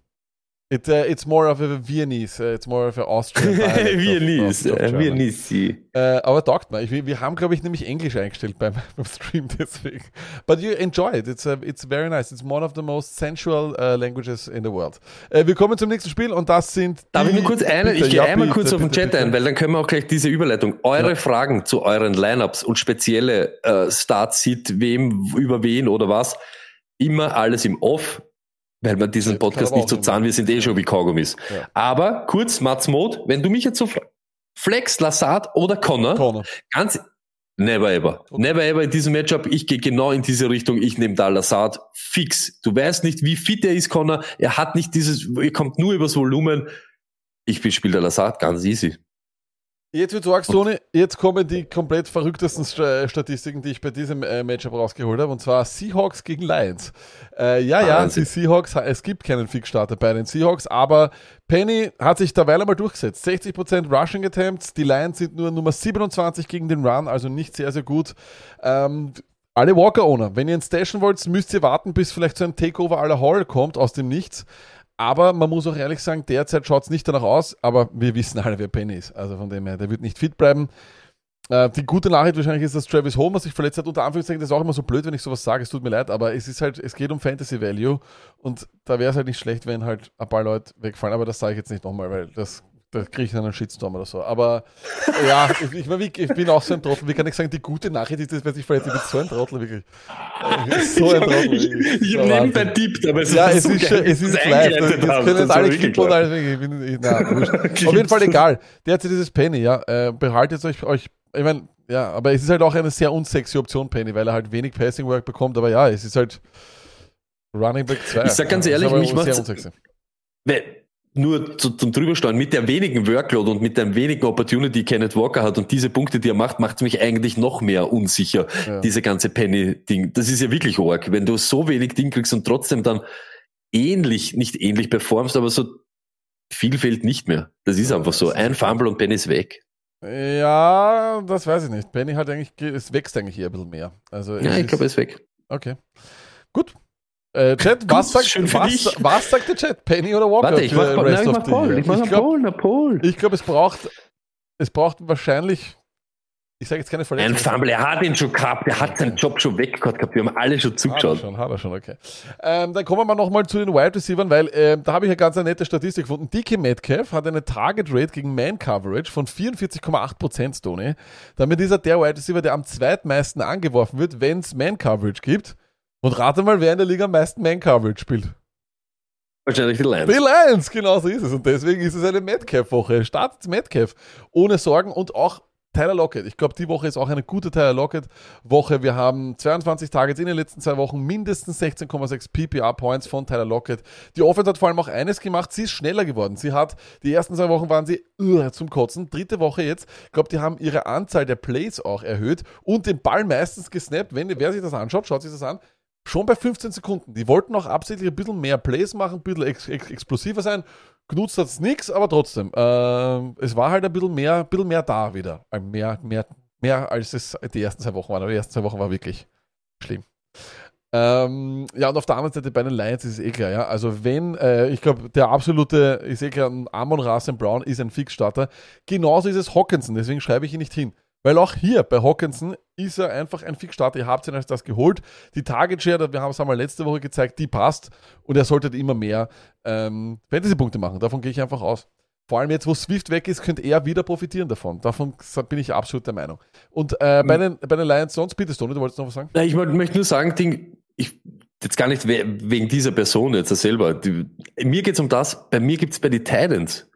S2: It, uh, it's more of a Viennese, uh, it's more of a Austrian. dialect of-
S1: Viennese,
S2: of- of
S1: äh. Viennese.
S2: Aber taugt mir. Ich, wir haben, glaube ich, nämlich Englisch eingestellt beim, beim Stream deswegen. But you enjoy it. It's, uh, it's very nice. It's one of the most sensual uh, languages in the world. Äh, wir kommen zum nächsten Spiel und das sind.
S1: Darf ich nur kurz eine,
S2: Bitte,
S1: ich gehe einmal
S2: bitte,
S1: kurz auf den
S2: bitte,
S1: Chat
S2: bitte.
S1: ein, weil dann können wir auch gleich diese Überleitung. Eure
S2: Ja.
S1: Fragen zu euren Lineups und spezielle äh, Starts sieht, wem, über wen oder was, immer alles im Off, weil wir diesen
S2: Ja,
S1: Podcast nicht so zahlen, wir sind eh schon wie Kaugummis.
S2: Ja.
S1: Aber kurz, Mats Mod, wenn du mich jetzt so fra- Flex, Lassad oder Connor,
S2: Corner.
S1: ganz Never ever.
S2: Okay.
S1: Never ever in diesem Matchup. Ich gehe genau in diese Richtung. Ich nehme da Lassad fix. Du weißt nicht, wie fit er ist, Connor. Er hat nicht dieses, er kommt nur übers Volumen. Ich bespiele der Lassad ganz easy.
S2: Jetzt wird's arg, Sony. Jetzt kommen die komplett verrücktesten Sta- Statistiken, die ich bei diesem äh, Matchup rausgeholt habe. Und zwar Seahawks gegen Lions. Äh, ja, ja,
S1: Wahnsinn.
S2: die Seahawks, es gibt keinen Fixstarter bei den Seahawks, aber Penny hat sich derweil einmal durchgesetzt. 60% Rushing Attempts. Die Lions sind nur Nummer 27 gegen den Run, also nicht sehr, sehr gut. Ähm, alle Walker-Owner, wenn ihr ihn stashen wollt, müsst ihr warten, bis vielleicht so ein Takeover aller Hall kommt aus dem Nichts. Aber man muss auch ehrlich sagen, derzeit schaut es nicht danach aus, aber wir wissen alle, wer Penny ist. Also von dem her, der wird nicht fit bleiben. Äh, die gute Nachricht wahrscheinlich ist, dass Travis Homer sich verletzt hat. Unter Anführungszeichen, das ist auch immer so blöd, wenn ich sowas sage. Es tut mir leid, aber es ist halt, es geht um Fantasy Value und da wäre es halt nicht schlecht, wenn halt ein paar Leute wegfallen. Aber das sage ich jetzt nicht nochmal, weil das, da kriege ich dann einen Shitstorm oder so. Aber ja, ich, ich, mein, ich bin auch so ein Trottel. Wie kann ich sagen, die gute Nachricht ist, dass sich verletzt, ich bin so ein Trottel, wirklich. So ein Trottel.
S1: ich ich
S2: So
S1: habe nebenbei tippt, aber es
S2: Ja, es
S1: so
S2: ist,
S1: geil,
S2: es ist live. Das, das können jetzt alle skippen und alles. Ich bin, ich, na. Auf jeden Fall egal. Derzeit ist es Penny, ja. Äh, behaltet euch, euch, ich meine, ja, aber es ist halt auch eine sehr unsexy Option, Penny, weil er halt wenig Passing Work bekommt, aber ja, es ist halt Running Back 2.
S1: Ich sag ganz ehrlich,
S2: ist
S1: mich
S2: sehr
S1: macht's-
S2: unsexy.
S1: Weil nur zu, zum Drübersteuern, mit der wenigen Workload und mit der wenigen Opportunity, die Kenneth Walker hat und diese Punkte, die er macht, macht mich eigentlich noch mehr unsicher,
S2: Ja.
S1: diese ganze Penny-Ding. Das ist ja wirklich arg. Wenn du so wenig Ding kriegst und trotzdem dann ähnlich, nicht ähnlich performst, aber so viel fehlt nicht mehr. Das ist einfach so. Ein Fumble und Penny ist weg.
S2: Ja, das weiß ich nicht. Penny hat eigentlich, ge- es wächst eigentlich hier ein bisschen mehr. Also
S1: Ja,
S2: es
S1: ich glaube, er
S2: ist
S1: weg.
S2: okay. Gut. Äh, Chat, was, sagt,
S1: schön
S2: was, was sagt der Chat? Penny oder Walker?
S1: Warte, ich mach, nein, ich mach Paul. Ich mach einen
S2: glaub-
S1: Paul, Paul.
S2: Ich glaube, es braucht, es braucht wahrscheinlich, ich sage jetzt keine Verletzung.
S1: Ein Fumble, er hat ihn schon gehabt, er hat seinen Job schon weg gehabt. Wir haben alle schon
S2: Hat er
S1: zugeschaut.
S2: schon, hat er schon, okay. Ähm, dann kommen wir nochmal zu den Wide Receivers, weil ähm, da habe ich eine ganz nette Statistik gefunden. DK Metcalf hat eine Target Rate gegen Man Coverage von 44,8%, Tony. Damit ist er der Wide Receiver, der am zweitmeisten angeworfen wird, wenn es Man Coverage gibt. Und rate mal, wer in der Liga am meisten Man Coverage spielt.
S1: Wahrscheinlich die Lions.
S2: Die Lions, genau so ist es. Und deswegen ist es eine Metcalf-Woche. Startet Metcalf ohne Sorgen und auch Tyler Lockett. Ich glaube, die Woche ist auch eine gute Tyler Lockett-Woche. Wir haben 22 Targets in den letzten zwei Wochen, mindestens 16,6 PPR-Points von Tyler Lockett. Die Offense hat vor allem auch eines gemacht, sie ist schneller geworden. Sie hat, die ersten zwei Wochen waren sie uh, zum Kotzen. Dritte Woche jetzt, ich glaube, die haben ihre Anzahl der Plays auch erhöht und den Ball meistens gesnappt. Wenn, wer sich das anschaut, schaut sich das an. Schon bei 15 Sekunden. Die wollten auch absichtlich ein bisschen mehr Plays machen, ein bisschen ex ex explosiver sein. Genutzt hat es nichts, aber trotzdem. Äh, es war halt ein bisschen mehr, ein bisschen mehr da wieder. Äh, Mehr, mehr, mehr als es die ersten zwei Wochen waren. Aber die ersten zwei Wochen war wirklich schlimm. Ähm, ja, und auf der anderen Seite bei den Lions ist es eh klar, ja. Also wenn, äh, ich glaube, der absolute, ich sehe klar, Amon Rasen Brown ist ein Fixstarter. Genauso ist es Hawkinson, deswegen schreibe ich ihn nicht hin. Weil auch hier bei Hawkinson ist er einfach ein Fixstarter. Ihr habt ihn als das geholt. Die Target Share, wir haben es einmal letzte Woche gezeigt, die passt. Und er sollte immer mehr ähm, Fantasy-Punkte machen. Davon gehe ich einfach aus. Vor allem jetzt, wo Swift weg ist, könnte er wieder profitieren davon. Davon bin ich absolut der Meinung. Und äh, bei, den, bei den Lions sonst, bitte, Stoney, du wolltest noch was sagen?
S1: Ich möchte nur sagen, Ding, ich jetzt gar nicht we- wegen dieser Person jetzt selber. Die, mir geht's um das, bei mir gibt's bei den Titans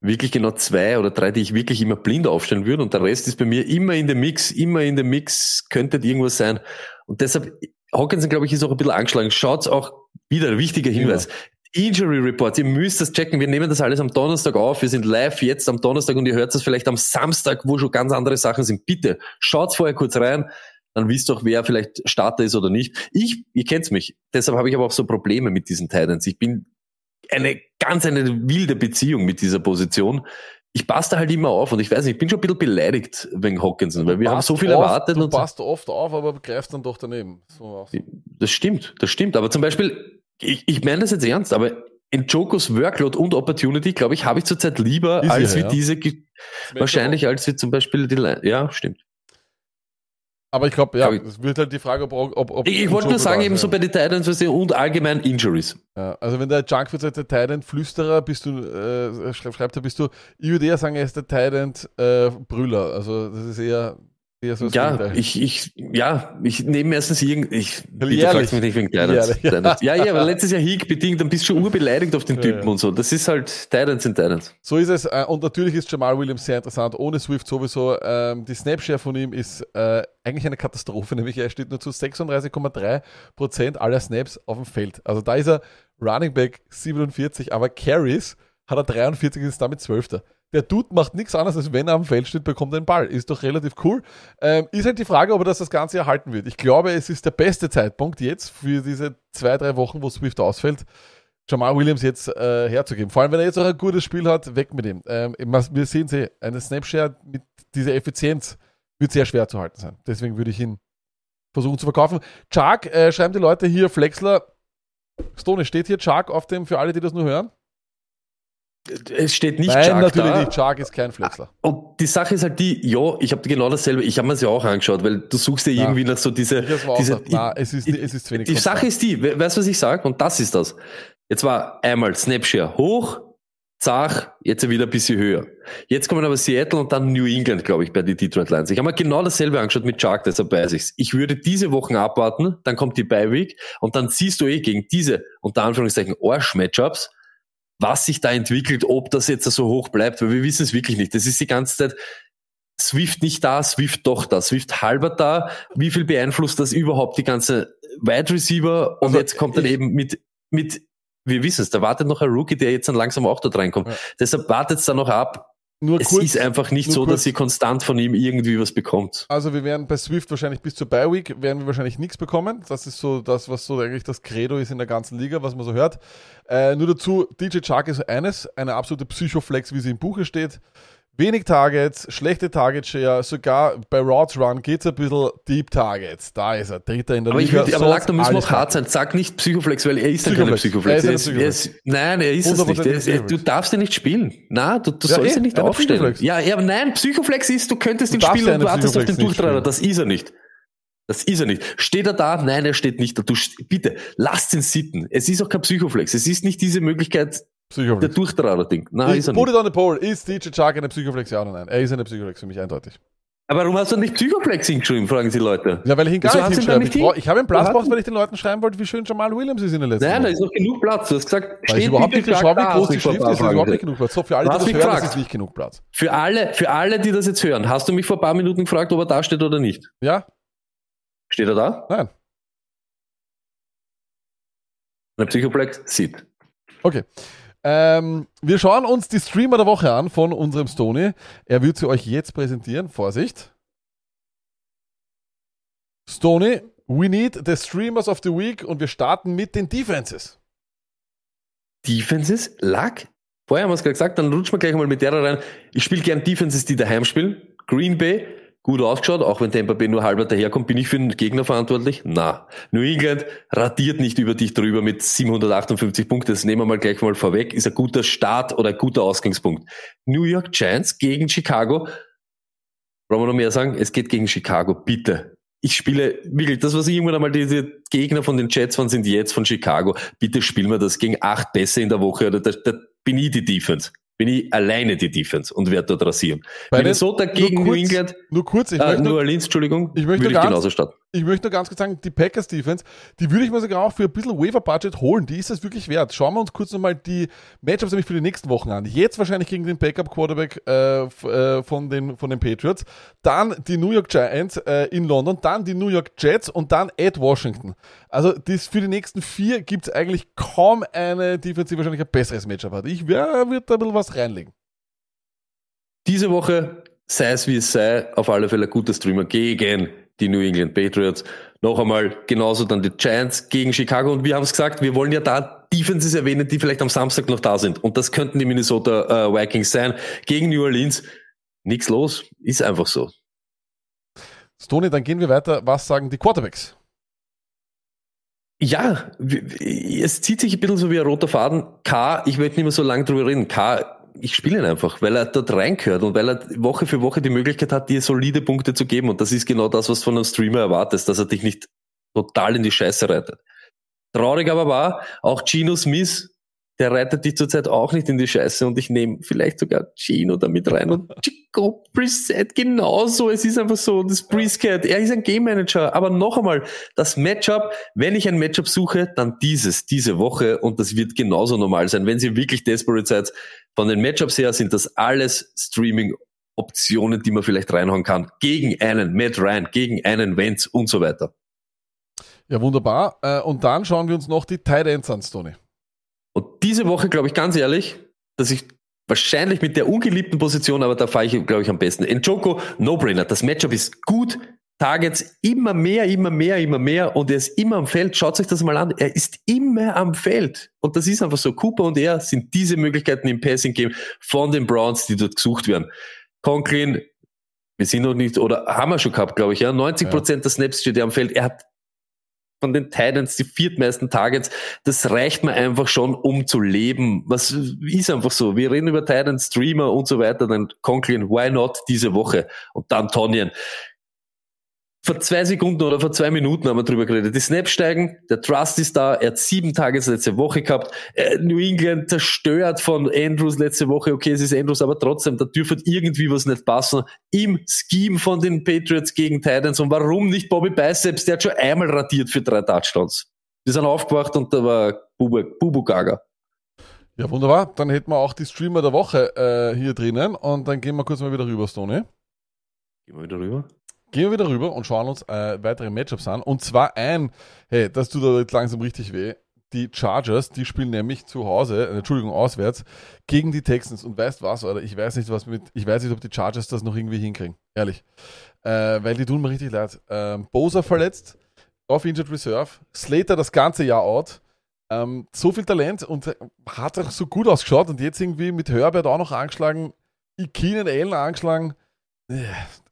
S1: wirklich genau zwei oder drei, die ich wirklich immer blind aufstellen würde und der Rest ist bei mir immer in dem Mix, immer in dem Mix, könnte irgendwas sein. Und deshalb, Hawkinson, glaube ich, ist auch ein bisschen angeschlagen. Schaut's auch wieder, ein wichtiger Hinweis. Injury Reports, ihr müsst das checken. Wir nehmen das alles am Donnerstag auf. Wir sind live jetzt am Donnerstag und ihr hört das vielleicht am Samstag, wo schon ganz andere Sachen sind. Bitte schaut's vorher kurz rein dann wisst ihr auch, wer vielleicht Starter ist oder nicht. Ich, ihr kennt's mich, deshalb habe ich aber auch so Probleme mit diesen Titans. Ich bin eine ganz eine wilde Beziehung mit dieser Position. Ich passe da halt immer auf und ich weiß nicht, ich bin schon ein bisschen beleidigt wegen Hawkinson, weil wir haben so viel
S2: oft,
S1: erwartet
S2: Du
S1: und so.
S2: passt oft auf, aber greifst dann doch daneben. So.
S1: Das stimmt, das stimmt. Aber zum Beispiel, ich, ich meine das jetzt ernst, aber in Jokos Workload und Opportunity, glaube ich, habe ich zurzeit lieber
S2: Ist
S1: als wie
S2: ja.
S1: diese, wahrscheinlich als wie zum Beispiel die, ja, stimmt.
S2: Aber ich glaube, ja, es wird halt die Frage, ob. ob, ob
S1: Ich, wollte nur sagen, eben so bei den Titans weißt du, und allgemein Injuries.
S2: Ja, also wenn der Junk wird der Titan Flüsterer, bist du, äh, schreibt, er, bist du, ich würde eher sagen, er ist der Titan äh, Brüller. Also das ist eher,
S1: Ja, ich, ich, ja, ich nehme erstens irgend, ich,
S2: Jährlich.
S1: fragst mich nicht wegen Titans. Ja, ja, aber letztes Jahr Heek bedingt, dann bist du schon urbeleidigt auf den
S2: Ja,
S1: Typen
S2: ja.
S1: und so. Das ist halt, Titans sind Titans.
S2: So ist es. Äh, Und natürlich ist Jamal Williams sehr interessant. Ohne Swift sowieso. Ähm, die Snapshare von ihm ist äh, eigentlich eine Katastrophe. Nämlich er steht nur zu 36,3% aller Snaps auf dem Feld. Also da ist er Running Back 47, aber Carries hat er 43 und ist damit 12. Der Dude macht nichts anderes, als wenn er am Feld steht, bekommt er den Ball. Ist doch relativ cool. Ähm, ist halt die Frage, ob er das das Ganze erhalten wird. Ich glaube, es ist der beste Zeitpunkt jetzt für diese zwei, drei Wochen, wo Swift ausfällt, Jamal Williams jetzt äh, herzugeben. Vor allem, wenn er jetzt auch ein gutes Spiel hat, weg mit ihm. Ähm, wir sehen sie, eine Snapshare mit dieser Effizienz wird sehr schwer zu halten sein. Deswegen würde ich ihn versuchen zu verkaufen. Chark, äh, schreiben die Leute hier, Flexler, Stone, steht hier Chark auf dem, für alle, die das nur hören?
S1: Es steht nicht
S2: Nein,
S1: Chuck
S2: natürlich
S1: da.
S2: nicht. Chark ist kein Flexler.
S1: Und die Sache ist halt die, ja, ich habe genau dasselbe, ich habe mir das ja auch angeschaut, weil du suchst ja
S2: Ja.
S1: irgendwie nach so diese, diese.
S2: Na, es ist, es ist zu wenig.
S1: die
S2: konstant.
S1: Sache ist die, we- weißt du, was ich sage? Und das ist das. Jetzt war einmal Snapshare hoch, zach, jetzt wieder ein bisschen höher. Jetzt kommen aber Seattle und dann New England, glaube ich, bei den Detroit Lions. Ich habe mir genau dasselbe angeschaut mit Chuck, deshalb weiß ich's. Ich würde diese Wochen abwarten, dann kommt die Bye Week und dann siehst du eh gegen diese, unter Anführungszeichen, Arsch-Matchups, was sich da entwickelt, ob das jetzt so hoch bleibt, weil wir wissen es wirklich nicht. Das ist die ganze Zeit Swift nicht da, Swift doch da, Swift halber da. Wie viel beeinflusst das überhaupt die ganze Wide Receiver? Und
S2: Also
S1: jetzt kommt dann eben mit, mit, wir wissen es, da wartet noch ein Rookie, der jetzt dann langsam auch dort reinkommt.
S2: Ja.
S1: Deshalb wartet es dann noch ab.
S2: Nur
S1: Es
S2: kurz,
S1: ist einfach nicht so,
S2: kurz.
S1: dass ihr konstant von ihm irgendwie was bekommt.
S2: Also wir werden bei Swift wahrscheinlich bis zur Bye Week werden wir wahrscheinlich nichts bekommen. Das ist so das, was so eigentlich das Credo ist in der ganzen Liga, was man so hört. Äh, nur dazu, DJ Chark ist eines, eine absolute Psychoflex, wie sie im Buche steht. Wenig Targets, schlechte Target Share, sogar bei Routes Run geht es ein bisschen Deep Targets. Da ist er, Dritter in der
S1: Aber ich
S2: Liga.
S1: will, aber Lack, da müssen wir auch hart sein. Sag nicht Psychoflex, weil er ist dann keine
S2: Psychoflex. Er ist
S1: er ist, nein, er ist es nicht. Er ist, er, du darfst ihn nicht spielen. Na, du, du
S2: Ja,
S1: sollst
S2: eh,
S1: ihn nicht
S2: einer
S1: aufstellen. Ja, ja, aber nein, Psychoflex ist, du könntest
S2: Du
S1: ihn spielen und
S2: einen
S1: wartest auf den
S2: nicht spielen.
S1: Das ist er nicht. Das ist er nicht. Steht er da? Nein, er steht nicht da. Du, bitte, lasst ihn sitten. Es ist auch kein Psychoflex. Es ist nicht diese Möglichkeit, der
S2: Psychoflex.
S1: Durchtreiber-Ding. Nein, ist er
S2: Put
S1: nicht.
S2: it on the poll. Ist DJ Chark eine Psychoflex? Ja oder nein? Er ist eine Psychoflex für mich eindeutig.
S1: Aber warum hast du nicht Psychoplex hingeschrieben, fragen sie Leute.
S2: Ja, weil ich ihn gar nicht hinschreibe. Ich,
S1: nicht
S2: brauch-
S1: hin?
S2: ich habe einen Platz
S1: ihn-
S2: weil ich den Leuten schreiben wollte, wie schön Jamal Williams ist in der letzten
S1: Nein, da ist noch genug Platz. Du hast gesagt,
S2: Weil ich
S1: steht
S2: überhaupt
S1: bitte
S2: nicht geschaut, wie groß die Schrift ist. Ist überhaupt nicht genug Platz. So, für alle, die das hören,
S1: gefragt.
S2: ist nicht genug Platz.
S1: Für alle, für alle, die das jetzt hören, hast du mich vor ein paar Minuten gefragt, ob er da steht oder nicht?
S2: Ja?
S1: Steht er da?
S2: Nein.
S1: Der Psychoplex sieht.
S2: Okay. Ähm, wir schauen uns die Streamer der Woche an von unserem Stony. Er wird sie euch jetzt präsentieren. Vorsicht. Stony, we need the Streamers of the Week und wir starten mit den Defenses.
S1: Defenses, Luck. Vorher haben wir es gerade gesagt, dann rutschen wir gleich mal mit der rein. Ich spiele gern Defenses, die daheim spielen. Green Bay, gut ausgeschaut, auch wenn Tampa Bay nur halber daherkommt. Bin ich für den Gegner verantwortlich? Na. New England radiert nicht über dich drüber mit 758 Punkten. Das nehmen wir mal gleich mal vorweg. Ist ein guter Start oder ein guter Ausgangspunkt. New York Giants gegen Chicago. Wollen wir noch mehr sagen? Es geht gegen Chicago, bitte. Ich spiele wirklich, das, was irgendwann einmal diese Gegner von den Jets waren, sind jetzt von Chicago. Bitte spielen wir das gegen acht Pässe in der Woche oder da, da bin ich die Defense. Bin ich alleine die Defense und werde dort rasieren.
S2: Bei den-
S1: Minnesota gegen
S2: nur
S1: New
S2: kurz-
S1: England,
S2: Nur kurz, ich,
S1: äh,
S2: möchte, nur,
S1: Orleans, Entschuldigung,
S2: Ich möchte
S1: würde ich genauso starten.
S2: Ich möchte nur ganz kurz sagen, die Packers Defense, die würde ich mir sogar auch für ein bisschen Waiver-Budget holen. Die ist es wirklich wert. Schauen wir uns kurz nochmal die Matchups nämlich für die nächsten Wochen an. Jetzt wahrscheinlich gegen den Backup-Quarterback äh, f- äh, von, den, von den Patriots. Dann die New York Giants äh, in London. Dann die New York Jets und dann at Washington. Also das, für die nächsten vier gibt es eigentlich kaum eine Defense, die wahrscheinlich ein besseres Matchup hat. Ich wär- würde da ein bisschen was reinlegen.
S1: Diese Woche, sei es wie es sei, auf alle Fälle ein guter Streamer gegen die New England Patriots. Noch einmal genauso dann die Giants gegen Chicago. Und wir haben es gesagt, wir wollen ja da Defenses erwähnen, die vielleicht am Samstag noch da sind. Und das könnten die Minnesota äh, Vikings sein. Gegen New Orleans. Nichts los. Ist einfach so.
S2: Stoney, dann gehen wir weiter. Was sagen die Quarterbacks?
S1: Ja, es zieht sich ein bisschen so wie ein roter Faden. K, ich möchte nicht mehr so lange drüber reden. K, ich spiele ihn einfach, weil er dort reingehört und weil er Woche für Woche die Möglichkeit hat, dir solide Punkte zu geben. Und das ist genau das, was du von einem Streamer erwartest, dass er dich nicht total in die Scheiße reitet. Traurig aber war, auch Gino Smith, der reitet dich zurzeit auch nicht in die Scheiße und ich nehme vielleicht sogar Gino damit rein und Chico Brissett genauso. Es ist einfach so, das Brisket, er ist ein Game Manager. Aber noch einmal, das Matchup, wenn ich ein Matchup suche, dann dieses, diese Woche und das wird genauso normal sein. Wenn ihr wirklich desperate seid, von den Matchups her sind das alles Streaming Optionen, die man vielleicht reinhauen kann. Gegen einen Matt Ryan, gegen einen Vance und so weiter.
S2: Ja, wunderbar. Äh, und dann schauen wir uns noch die Tight Ends an, Stoney.
S1: Und diese Woche glaube ich ganz ehrlich, dass ich wahrscheinlich mit der ungeliebten Position, aber da fahre ich glaube ich am besten. Njoko, No-Brainer. Das Matchup ist gut. Targets immer mehr, immer mehr, immer mehr und er ist immer am Feld. Schaut euch das mal an. Er ist immer am Feld. Und das ist einfach so. Cooper und er sind diese Möglichkeiten im Passing Game von den Browns, die dort gesucht werden. Conklin, wir sind noch nicht, oder haben wir schon gehabt, glaube ich, ja. 90 Prozent der Snaps steht er am Feld. Er hat von den Titans die viertmeisten Targets. Das reicht mir einfach schon, um zu leben. Was ist einfach so? Wir reden über Titans, Streamer und so weiter. Dann Conklin, why not diese Woche? Und dann Tonyan. Vor zwei Sekunden oder vor zwei Minuten haben wir drüber geredet. Die Snaps steigen, der Trust ist da, er hat sieben Tages letzte Woche gehabt. Äh, New England zerstört von Andrews letzte Woche. Okay, es ist Andrews, aber trotzdem, da dürfte irgendwie was nicht passen. Im Scheme von den Patriots gegen Titans. Und warum nicht Bobby Biceps? Der hat schon einmal radiert für drei Touchdowns. Wir sind aufgewacht und da war Bubu, Bubu Gaga.
S2: Ja, wunderbar. Dann hätten wir auch die Streamer der Woche äh, hier drinnen und dann gehen wir kurz mal wieder rüber, Stoney.
S1: Gehen wir wieder rüber.
S2: Gehen wir wieder rüber und schauen uns äh, weitere Matchups an. Und zwar ein, hey, das tut da jetzt langsam richtig weh. Die Chargers, die spielen nämlich zu Hause, äh, Entschuldigung, auswärts, gegen die Texans. Und weißt was, oder ich weiß nicht, was mit, ich weiß nicht, ob die Chargers das noch irgendwie hinkriegen. Ehrlich. Äh, weil die tun mir richtig leid. Ähm, Bosa verletzt, auf Injured Reserve, Slater das ganze Jahr out. Ähm, so viel Talent und hat auch so gut ausgeschaut und jetzt irgendwie mit Herbert auch noch angeschlagen, Keenan Allen angeschlagen.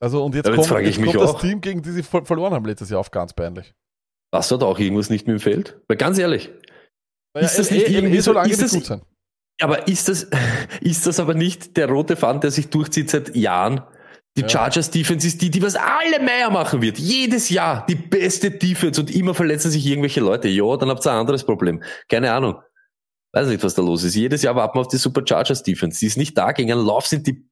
S2: Also und jetzt,
S1: jetzt
S2: kommt,
S1: frage ich
S2: jetzt
S1: mich
S2: kommt das. Team, gegen die sie ver- verloren haben letztes Jahr auf ganz peinlich.
S1: Was hat auch irgendwas nicht mit dem Feld? Weil ganz ehrlich, Ist das
S2: Naja,
S1: nicht
S2: eh- eh-
S1: irgendwie
S2: eh
S1: so- das-
S2: gut sein.
S1: aber ist das, ist das aber nicht der rote Faden, der sich durchzieht seit Jahren? Die
S2: Ja.
S1: Chargers Defense ist die, die was alle Meier machen wird. Jedes Jahr die beste Defense und immer verletzen sich irgendwelche Leute. Ja, dann habt ihr ein anderes Problem. Keine Ahnung. Weiß nicht, was da los ist. Jedes Jahr warten wir auf die Super Chargers Defense. Die ist nicht da. Gegen einen Lauf sind die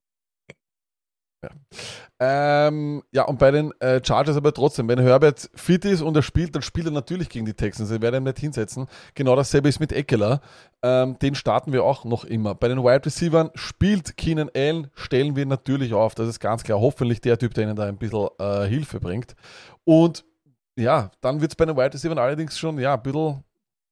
S2: Ja. Ähm, ja, und bei den äh, Chargers aber trotzdem, wenn Herbert fit ist und er spielt, dann spielt er natürlich gegen die Texans. Ich werde ihn nicht hinsetzen. Genau dasselbe ist mit Eckler. Ähm, den starten wir auch noch immer. Bei den Wide Receivers spielt Keenan Allen, stellen wir natürlich auf. Das ist ganz klar. Hoffentlich der Typ, der ihnen da ein bisschen äh, Hilfe bringt. Und ja, dann wird es bei den Wide Receivers allerdings schon ja, ein bisschen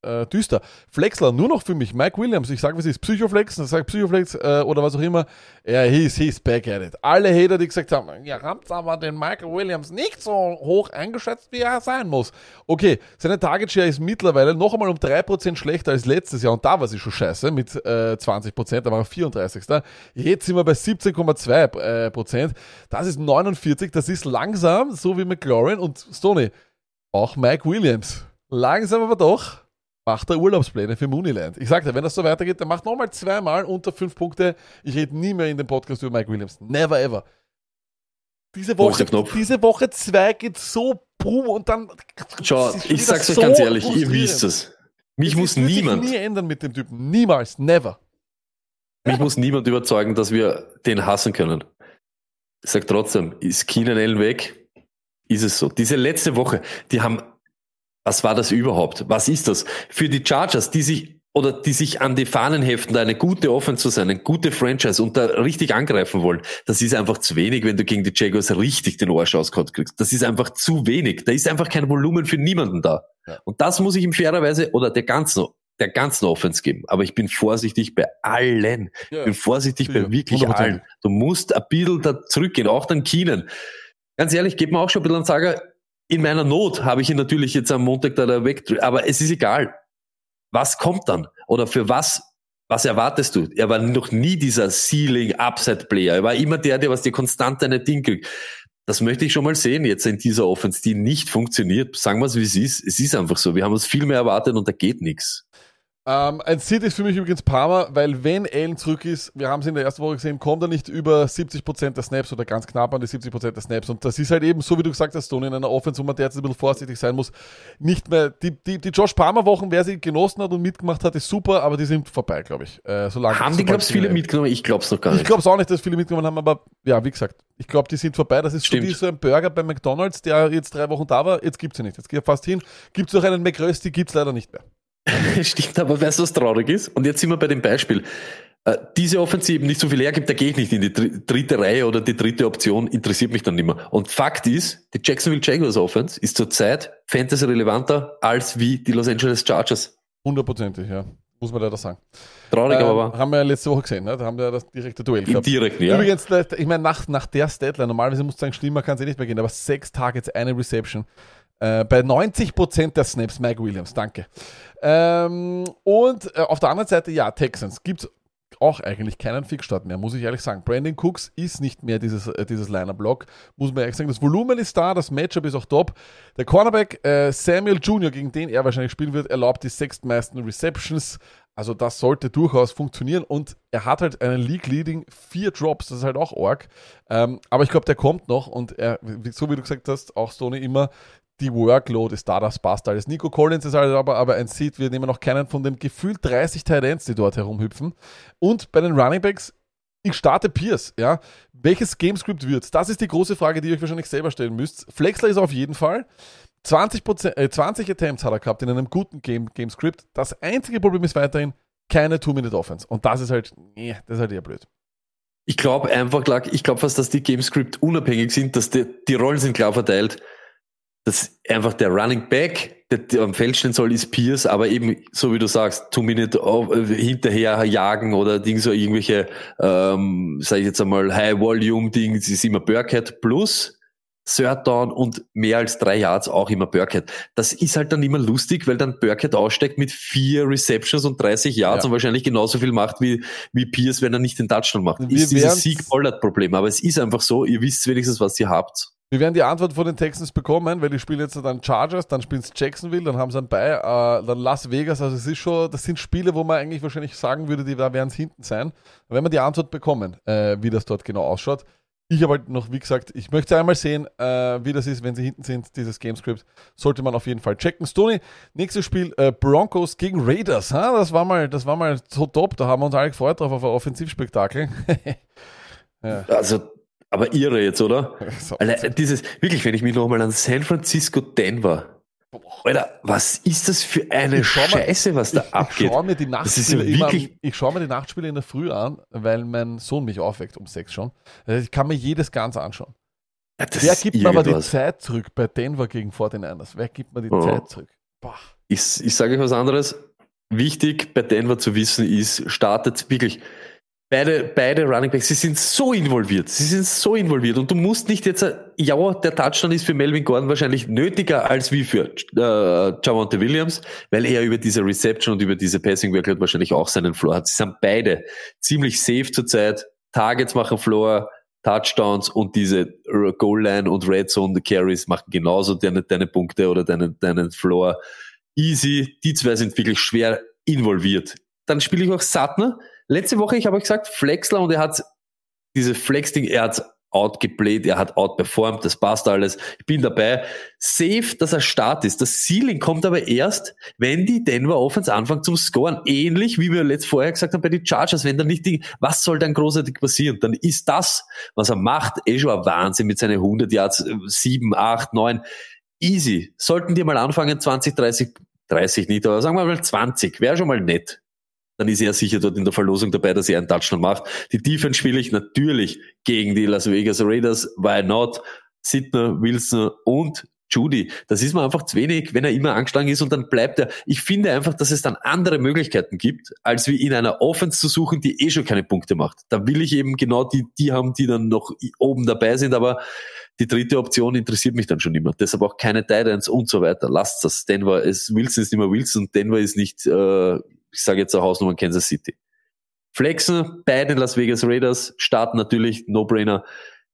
S2: äh, düster. Flexler, nur noch für mich. Mike Williams, ich sage, was ist Psychoflex, ich sage Psychoflex äh, oder was auch immer. Ja, he's, he's back at it. Alle Hater, die gesagt haben, ihr habt aber den Michael Williams nicht so hoch eingeschätzt, wie er sein muss. Okay, seine Target Share ist mittlerweile noch einmal um 3% schlechter als letztes Jahr und da war sie schon scheiße mit äh, 20%, da war er 34. Jetzt sind wir bei 17,2%. Äh, das ist 49, das ist langsam, so wie McLaurin und Stoney. Auch Mike Williams. Langsam aber doch macht er Urlaubspläne für Mooneyland. Ich sagte, wenn das so weitergeht, dann macht nochmal zweimal unter fünf Punkte. Ich rede nie mehr in dem Podcast über Mike Williams. Never ever. Diese Woche, diese Woche zwei geht so boom und dann.
S1: Schau, ich sag's euch so ganz ehrlich, ihr wisst es. Mich das muss niemand.
S2: nie ändern mit dem Typen. Niemals. Never.
S1: Mich muss niemand überzeugen, dass wir den hassen können. Ich sag trotzdem, ist Keenan Allen weg? Ist es so. Diese letzte Woche, die haben was war das überhaupt? Was ist das? Für die Chargers, die sich oder die sich an die Fahnen heften, da eine gute Offense zu sein, eine gute Franchise und da richtig angreifen wollen, das ist einfach zu wenig, wenn du gegen die Jaguars richtig den Arsch auskriegst. Das ist einfach zu wenig. Da ist einfach kein Volumen für niemanden da. Ja. Und das muss ich ihm fairerweise oder der ganzen der ganzen Offense geben. Aber ich bin vorsichtig bei allen. Ja. Ich bin vorsichtig ja. bei wirklich 100%. allen. Du musst ein bisschen da zurückgehen, auch dann Keenan. Ganz ehrlich, geht mir auch schon ein bisschen an Sager, in meiner Not habe ich ihn natürlich jetzt am Montag da weg, aber es ist egal. Was kommt dann? Oder für was, was erwartest du? Er war noch nie dieser Ceiling Upside Player. Er war immer der, der was dir konstant deine Ding kriegt. Das möchte ich schon mal sehen jetzt in dieser Offense, die nicht funktioniert. Sagen wir es, wie es ist. Es ist einfach so. Wir haben uns viel mehr erwartet und da geht nichts.
S2: Ähm, ein Sit ist für mich übrigens Parma, weil wenn Allen zurück ist, wir haben es in der ersten Woche gesehen, kommt er nicht über 70% der Snaps oder ganz knapp an die 70% der Snaps. Und das ist halt eben, so wie du gesagt hast, Tony, in einer Offense, wo man derzeit ein bisschen vorsichtig sein muss, nicht mehr, die, die, die Josh Palmer-Wochen, wer sie genossen hat und mitgemacht hat, ist super, aber die sind vorbei, glaube ich. Äh, solange
S1: haben die, glaubst viele mitgenommen? Ich glaube es noch gar nicht.
S2: Ich glaube es auch nicht, dass viele mitgenommen haben, aber ja, wie gesagt, ich glaube, die sind vorbei. Das ist Stimmt. so wie so ein Burger bei McDonalds, der jetzt drei Wochen da war, jetzt gibt es ihn nicht. Jetzt geht er fast hin. Gibt es noch einen McRösti, gibt es leider nicht mehr.
S1: Stimmt, aber weißt du, was traurig ist? Und jetzt sind wir bei dem Beispiel. Äh, diese Offensive nicht so viel hergibt, da gehe ich nicht in die dritte Reihe oder die dritte Option, interessiert mich dann nicht mehr. Und Fakt ist, die Jacksonville Jaguars Offense ist zurzeit Fantasy relevanter als wie die Los Angeles Chargers.
S2: Hundertprozentig, ja. Muss man leider sagen.
S1: Traurig, ähm, aber.
S2: Haben wir ja letzte Woche gesehen, ne? da haben wir ja das direkte Duell
S1: gehabt. Direkt, ja.
S2: Übrigens, ich meine, nach, nach der Statline, normalerweise muss ich sagen, schlimmer kann es eh nicht mehr gehen, aber sechs Targets, eine Reception. Äh, bei 90% der Snaps Mike Williams, danke. Ähm, und äh, auf der anderen Seite, ja, Texans gibt es auch eigentlich keinen Fixstart mehr, muss ich ehrlich sagen. Brandon Cooks ist nicht mehr dieses, äh, dieses Liner-Block, muss man ehrlich sagen. Das Volumen ist da, das Matchup ist auch top. Der Cornerback äh, Samuel Jr., gegen den er wahrscheinlich spielen wird, erlaubt die sechstmeisten Receptions. Also das sollte durchaus funktionieren und er hat halt einen League-Leading vier Drops, das ist halt auch arg. Ähm, aber ich glaube, der kommt noch und er, so wie du gesagt hast, auch Stoney immer die Workload ist da, das passt alles. Nico Collins ist halt aber, aber ein Seed, wir nehmen noch keinen von den gefühlt 30 Titans, die dort herumhüpfen. Und bei den Running Backs, ich starte Pierce, ja. Welches Gamescript wird? Das ist die große Frage, die ihr euch wahrscheinlich selber stellen müsst. Flexler ist auf jeden Fall. 20, äh, 20 Attempts hat er gehabt in einem guten Game, Gamescript. Das einzige Problem ist weiterhin keine Two-Minute-Offense. Und das ist halt, nee, das ist halt eher blöd.
S1: Ich glaube einfach, ich glaube fast, dass die Gamescript unabhängig sind, dass die, die Rollen sind klar verteilt dass einfach der Running Back, der, der am Feld stehen soll, ist Pierce, aber eben, so wie du sagst, two minute hinterher jagen oder Ding so irgendwelche, ähm, sag ich jetzt einmal, High Volume Ding, das ist immer Burkhead plus Third Down und mehr als drei Yards auch immer Burkhead. Das ist halt dann immer lustig, weil dann Burkhead aussteigt mit vier Receptions und 30 Yards ja. und wahrscheinlich genauso viel macht wie, wie Pierce, wenn er nicht den Touchdown macht. Wir ist dieses Sieg-Pollard-Problem. Aber es ist einfach so, ihr wisst wenigstens, was ihr habt.
S2: Wir werden die Antwort von den Texans bekommen, weil die spielen jetzt dann Chargers, dann spielen sie Jacksonville, dann haben sie einen bei, äh, dann Las Vegas. Also es ist schon, das sind Spiele, wo man eigentlich wahrscheinlich sagen würde, die, da werden es hinten sein. Wenn wir die Antwort bekommen, äh, wie das dort genau ausschaut. Ich habe halt noch, wie gesagt, ich möchte einmal sehen, äh, wie das ist, wenn sie hinten sind, dieses Gamescript. Sollte man auf jeden Fall checken. Stoney, nächstes Spiel, äh, Broncos gegen Raiders. Ha? Das, war mal, das war mal so top, da haben wir uns alle gefreut drauf auf ein Offensivspektakel.
S1: ja. Also Aber irre jetzt, oder? Alter, dieses, wirklich, wenn ich mich nochmal an San Francisco Denver. Alter, was ist das für eine
S2: Ich mal-
S1: Scheiße, was da
S2: ich,
S1: abgeht?
S2: Ich schaue mir die
S1: ja
S2: Nachtspiele immer, ich schaue mir die Nachtspiele in der Früh an, weil mein Sohn mich aufweckt um sechs schon. Also Ich kann mir jedes Ganze anschauen.
S1: Ja,
S2: Wer gibt mir aber die. Zeit zurück bei Denver gegen 49ers? Wer gibt mir die
S1: Oh.
S2: Zeit zurück? Boah.
S1: Ich, ich sage euch was anderes. Wichtig bei Denver zu wissen ist, startet wirklich beide, beide Running Backs, sie sind so involviert. Sie sind so involviert. Und du musst nicht jetzt, äh, ja, der Touchdown ist für Melvin Gordon wahrscheinlich nötiger als wie für äh, Javante Williams, weil er über diese Reception und über diese Passing Workload wahrscheinlich auch seinen Floor hat. Sie sind beide ziemlich safe zurzeit. Targets machen Floor, Touchdowns und diese Goal Line und Red Zone Carries machen genauso deine, deine Punkte oder deinen, deinen Floor. Easy. Die zwei sind wirklich schwer involviert. Dann spiele ich auch Sattner. Letzte Woche, ich habe euch gesagt, Flexler und er hat diese Flex-Ding, er hat outgeplayed, er hat outperformed, das passt alles. Ich bin dabei. Safe, dass er Start ist. Das Ceiling kommt aber erst, wenn die Denver Offense anfangen zum Scoren. Ähnlich wie wir letzt vorher gesagt haben bei den Chargers. Wenn dann nicht die, was soll dann großartig passieren? Dann ist das, was er macht, eh schon ein Wahnsinn mit seinen 100 Yards, äh, 7, 8, 9. Easy. Sollten die mal anfangen, 20, 30, 30 nicht, aber sagen wir mal 20. Wäre schon mal nett dann ist er sicher dort in der Verlosung dabei, dass er einen Touchdown macht. Die Defense spiele ich natürlich gegen die Las Vegas Raiders. Why not? Sidner, Wilson und Judy. Das ist mir einfach zu wenig, wenn er immer angeschlagen ist und dann bleibt er. Ich finde einfach, dass es dann andere Möglichkeiten gibt, als wie in einer Offense zu suchen, die eh schon keine Punkte macht. Da will ich eben genau die, die haben, die dann noch oben dabei sind, aber die dritte Option interessiert mich dann schon immer. Deshalb auch keine Titans und so weiter. Lasst das. Denver ist, Wilson ist nicht mehr Wilson, Denver ist nicht, äh, ich sage jetzt auch Hausnummer Kansas City. Flexen, beide Las Vegas Raiders, starten natürlich, No-Brainer.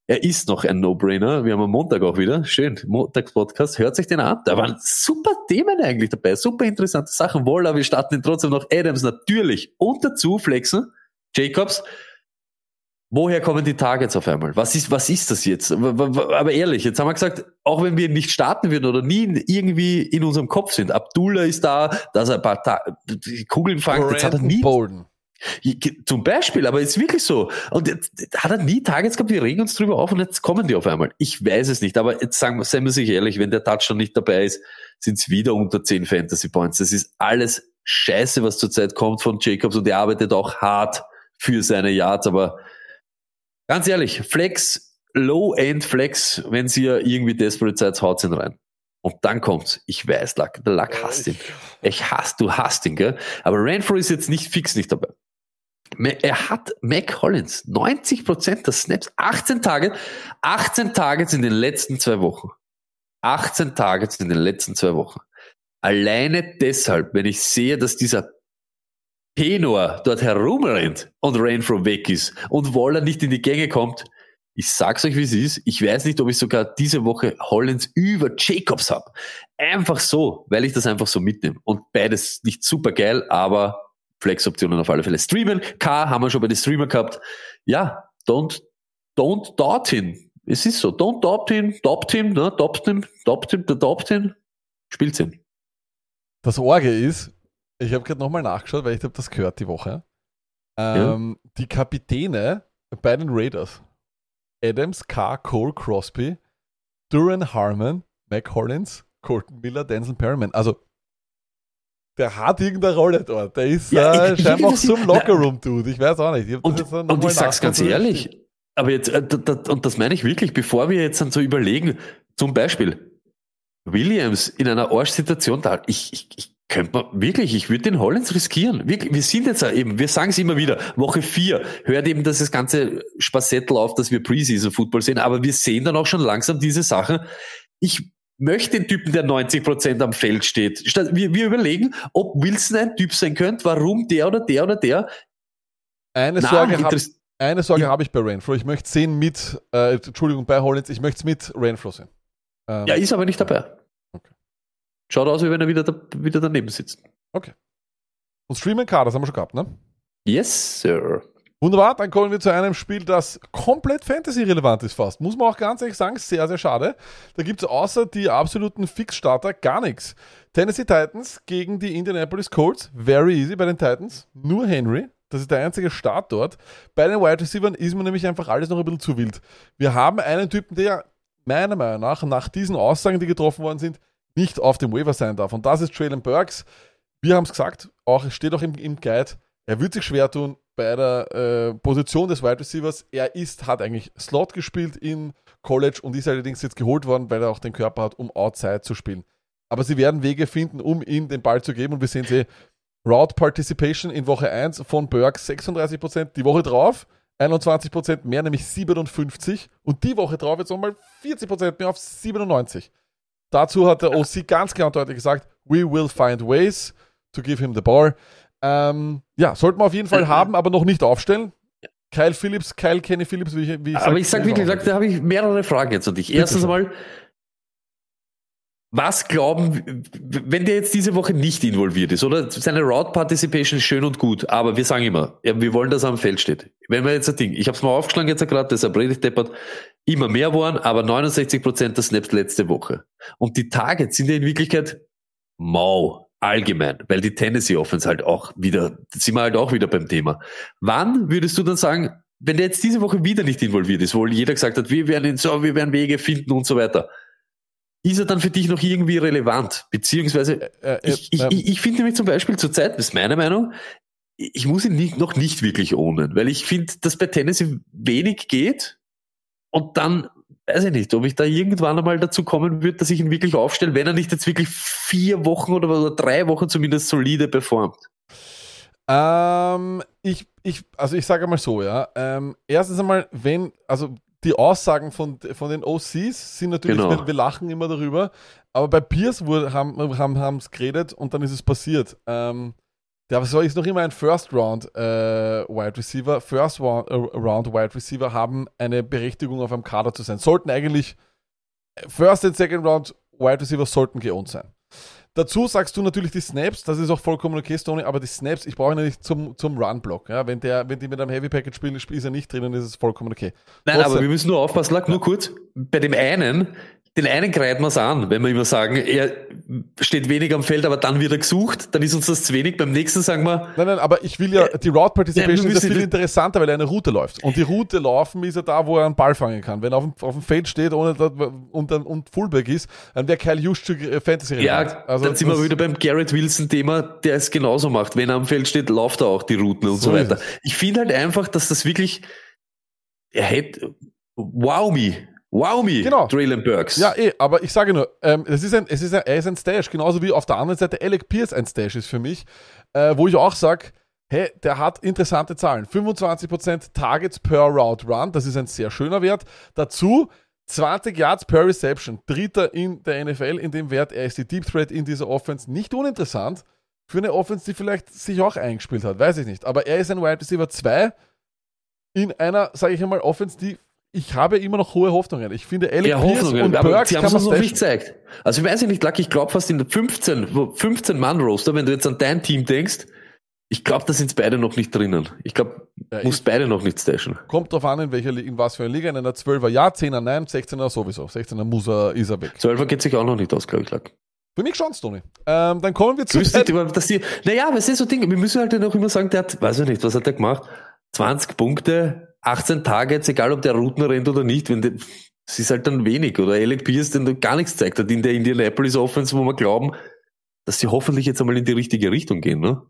S1: Er ist noch ein No-Brainer. Wir haben am Montag auch wieder. Schön. Montagspodcast. Hört sich den an. Da waren super Themen eigentlich dabei. Super interessante Sachen. Wohl, aber wir starten den trotzdem noch. Adams natürlich. Und dazu Flexen. Jacobs. Woher kommen die Targets auf einmal? Was ist, was ist das jetzt? Aber ehrlich, jetzt haben wir gesagt, auch wenn wir nicht starten würden oder nie irgendwie in unserem Kopf sind. Abdullah ist da, dass er ein paar Ta die Kugeln fangt. Jetzt hat er nie
S2: Bolden.
S1: zum Beispiel, aber ist wirklich so. Und jetzt hat er nie Targets gehabt, wir regen uns drüber auf und jetzt kommen die auf einmal. Ich weiß es nicht, aber jetzt sagen seien wir sich ehrlich, wenn der Touchdown nicht dabei ist, sind es wieder unter 10 Fantasy Points. Das ist alles Scheiße, was zurzeit kommt von Jacobs und er arbeitet auch hart für seine Yards, aber ganz ehrlich, Flex, Low-End Flex, wenn ihr irgendwie desperate seid, haut ihn rein. Und dann kommt's. Ich weiß, Lack, der Lack hasst ihn. Ich hasse, du hasst ihn, gell? Aber Renfro ist jetzt nicht fix nicht dabei. Er hat Mac Hollins 90% der Snaps, 18 Tage, 18 Targets in den letzten zwei Wochen. 18 Targets in den letzten zwei Wochen. Alleine deshalb, wenn ich sehe, dass dieser Penor dort herumrennt und Renfro weg ist und Waller nicht in die Gänge kommt, ich sag's euch, wie es ist. Ich weiß nicht, ob ich sogar diese Woche Hollins über Jacobs hab. Einfach so, weil ich das einfach so mitnehme. Und beides nicht super geil, aber Flex-Optionen auf alle Fälle. Streamen, K haben wir schon bei den Streamer gehabt. Ja, don't, don't doubt him. Es ist so. Don't doubt him, doubt him, ne? doubt him, doubt him, doubt him. Spielt's hin.
S2: Das Orge ist, ich habe gerade nochmal nachgeschaut, weil ich habe das gehört die Woche. Ähm, Die Kapitäne bei den Raiders. Adams, Carr, Cole, Crosby, Duran Harmon, Mac Hollins, Colton Miller, Denzel Perryman. Also, der hat irgendeine Rolle dort. Der ist
S1: Ja,
S2: äh,
S1: ich-
S2: scheinbar auch
S1: das-
S2: so ein Lockerroom Dude. Ich weiß auch nicht. Ich das
S1: Und, und ich sag's ganz ehrlich, aber jetzt, äh, da, da, und das meine ich wirklich, bevor wir jetzt dann so überlegen, zum Beispiel Williams in einer Arschsituation da, ich, ich, ich könnte man wirklich, ich würde den Hollins riskieren. Wirklich, wir sind jetzt ja eben, wir sagen es immer wieder, Woche vier hört eben das ganze Spassettel auf, dass wir Preseason Football sehen, aber wir sehen dann auch schon langsam diese Sachen. Ich möchte den Typen, der 90 Prozent am Feld steht. Wir, wir überlegen, ob Wilson ein Typ sein könnte, warum der oder der oder der.
S2: Eine Sorge habe
S1: interess-
S2: eine Sorge
S1: Ich-
S2: hab ich bei Renfro. Ich möchte sehen mit, äh, Entschuldigung, bei Hollins, ich möchte es mit Renfro sehen. Ähm,
S1: Ja, ist aber nicht dabei.
S2: Okay.
S1: Schaut aus, wie wenn er wieder, da, wieder daneben sitzt.
S2: und Streaming Car, das haben wir schon gehabt, ne?
S1: Yes, Sir.
S2: Wunderbar, dann kommen wir zu einem Spiel, das komplett Fantasy-relevant ist fast. Muss man auch ganz ehrlich sagen, sehr, sehr schade. Da gibt es außer die absoluten Fixstarter gar nichts. Tennessee Titans gegen die Indianapolis Colts. Very easy bei den Titans. Nur Henry. Das ist der einzige Start dort. Bei den Wide Receivers ist mir nämlich einfach alles noch ein bisschen zu wild. Wir haben einen Typen, der meiner Meinung nach, nach diesen Aussagen, die getroffen worden sind, nicht auf dem Waiver sein darf. Und das ist Traylon Burks. Wir haben es gesagt, auch, es steht auch im, im Guide, er wird sich schwer tun bei der äh, Position des Wide Receivers. Er ist, hat eigentlich Slot gespielt in College und ist allerdings jetzt geholt worden, weil er auch den Körper hat, um Outside zu spielen. Aber sie werden Wege finden, um ihm den Ball zu geben und wir sehen sie Route Participation in Woche 1 von Burks 36%, die Woche drauf 21% mehr, nämlich 57 und die Woche drauf jetzt nochmal 40% mehr auf 97. Dazu hat der OC ganz klar und deutlich gesagt, we will find ways to give him the ball. Ähm, ja, sollten wir auf jeden Fall haben, aber noch nicht aufstellen. Kyle Phillips, Kyle Kenny Phillips, wie ich, wie ich
S1: Aber ich sag wirklich, da habe ich mehrere Fragen jetzt an dich. Erstens einmal, was glauben, wenn der jetzt diese Woche nicht involviert ist, oder seine Route Participation ist schön und gut, aber wir sagen immer, wir wollen, dass er am Feld steht. Wenn wir jetzt ein Ding, ich habe es mal aufgeschlagen jetzt gerade, dass er predigt deppert, immer mehr waren, aber 69% der Snaps letzte Woche. Und die Targets sind ja in Wirklichkeit mau, allgemein, weil die Tennessee Offense halt auch wieder, sind wir halt auch wieder beim Thema. Wann würdest du dann sagen, wenn der jetzt diese Woche wieder nicht involviert ist, wo jeder gesagt hat, wir werden ihn so, wir werden Wege finden und so weiter, ist er dann für dich noch irgendwie relevant? Beziehungsweise,
S2: Äh, äh,
S1: ich, ich,
S2: ähm,
S1: ich, ich finde nämlich zum Beispiel zurzeit, das ist meine Meinung, ich muss ihn nicht, noch nicht wirklich ownen, weil ich finde, dass bei Tennessee wenig geht und dann weiß ich nicht, ob ich da irgendwann einmal dazu kommen würde, dass ich ihn wirklich aufstelle, wenn er nicht jetzt wirklich vier Wochen oder, oder drei Wochen zumindest solide performt.
S2: Ähm, ich, ich, also ich sage mal so, ja. Ähm, erstens einmal, wenn, also die Aussagen von, von den OCs sind natürlich,
S1: Genau.
S2: wir, wir lachen immer darüber, aber bei Pierce wurde, haben es haben, geredet und dann ist es passiert. Ähm, der war- ist noch immer ein First Round äh, Wide Receiver. First Round, äh, Round Wide Receiver haben eine Berechtigung auf einem Kader zu sein. Sollten eigentlich First und Second Round Wide Receiver sollten geowned sein. Dazu sagst du natürlich die Snaps, das ist auch vollkommen okay, Stoney, aber die Snaps, ich brauche ihn ja nicht zum, zum Run-Block. Ja? Wenn, der, wenn die mit einem Heavy Package spielen, ist er nicht drinnen, ist es vollkommen okay.
S1: Nein,
S2: Trotzdem-
S1: aber wir müssen nur aufpassen, Lack, nur kurz. Bei dem einen, den einen greifen wir es an, wenn wir immer sagen, er steht wenig am Feld, aber dann wird er gesucht, dann ist uns das zu wenig. Beim nächsten sagen wir,
S2: Nein, nein, aber ich will ja, die Route Participation
S1: Ja, wir
S2: ist ja viel interessanter, weil er eine Route läuft. Und die Route laufen ist er da, wo er einen Ball fangen kann. Wenn er auf dem, auf dem Feld steht ohne, und, und Fullback ist, dann wäre Kyle Juszczyk äh, fantasy
S1: ja,
S2: relevant. Also
S1: dann sind wir wieder beim Garrett Wilson-Thema, der es genauso macht. Wenn er am Feld steht, läuft er auch die Routen und so,
S2: So
S1: weiter. Ich finde halt einfach, dass das wirklich, er hätte, wow me, wow me,
S2: Genau.
S1: Traylon Burks.
S2: Ja, eh, aber ich sage nur, ähm, es ist ein, es ist ein, er ist ein Stash, genauso wie auf der anderen Seite Alec Pierce ein Stash ist für mich, äh, wo ich auch sage, hey, der hat interessante Zahlen. 25% Targets per Route Run, das ist ein sehr schöner Wert. Dazu 20 Yards per Reception, dritter in der NFL in dem Wert. Er ist die Deep Threat in dieser Offense, nicht uninteressant. Für eine Offense, die vielleicht sich auch eingespielt hat, weiß ich nicht. Aber er ist ein Wide Receiver 2 in einer, sage ich einmal, Offense, die ich habe immer noch hohe Hoffnungen. Ich finde, Alec
S1: Ja,
S2: Pierce und
S1: aber
S2: Burks
S1: sie haben
S2: kann
S1: es uns noch nicht gezeigt. Also ich weiß nicht, Luck, ich glaube fast in der 15, wo- 15 Mann Roster, wenn du jetzt an dein Team denkst, ich glaube, da sind beide noch nicht drinnen. Ich glaube,
S2: Ja,
S1: musst beide noch nicht stashen.
S2: Kommt drauf an, in welcher in was für einer Liga. In einer 12er ja, 10er nein, 16er sowieso. 16er muss er, ist er weg.
S1: 12er geht sich auch noch nicht aus, glaube ich, Luck.
S2: Für mich schon, Tony. Ähm, dann kommen wir zu
S1: naja, es ist so Dinge, wir müssen halt noch immer sagen, der hat, weiß ich nicht, was hat der gemacht? 20 Punkte, 18 Targets, egal ob der Routen rennt oder nicht, wenn der, es ist halt dann wenig. Oder Alec Pierce, der gar nichts zeigt hat in der Indianapolis Offense, wo wir glauben, dass sie hoffentlich jetzt einmal in die richtige Richtung gehen, ne?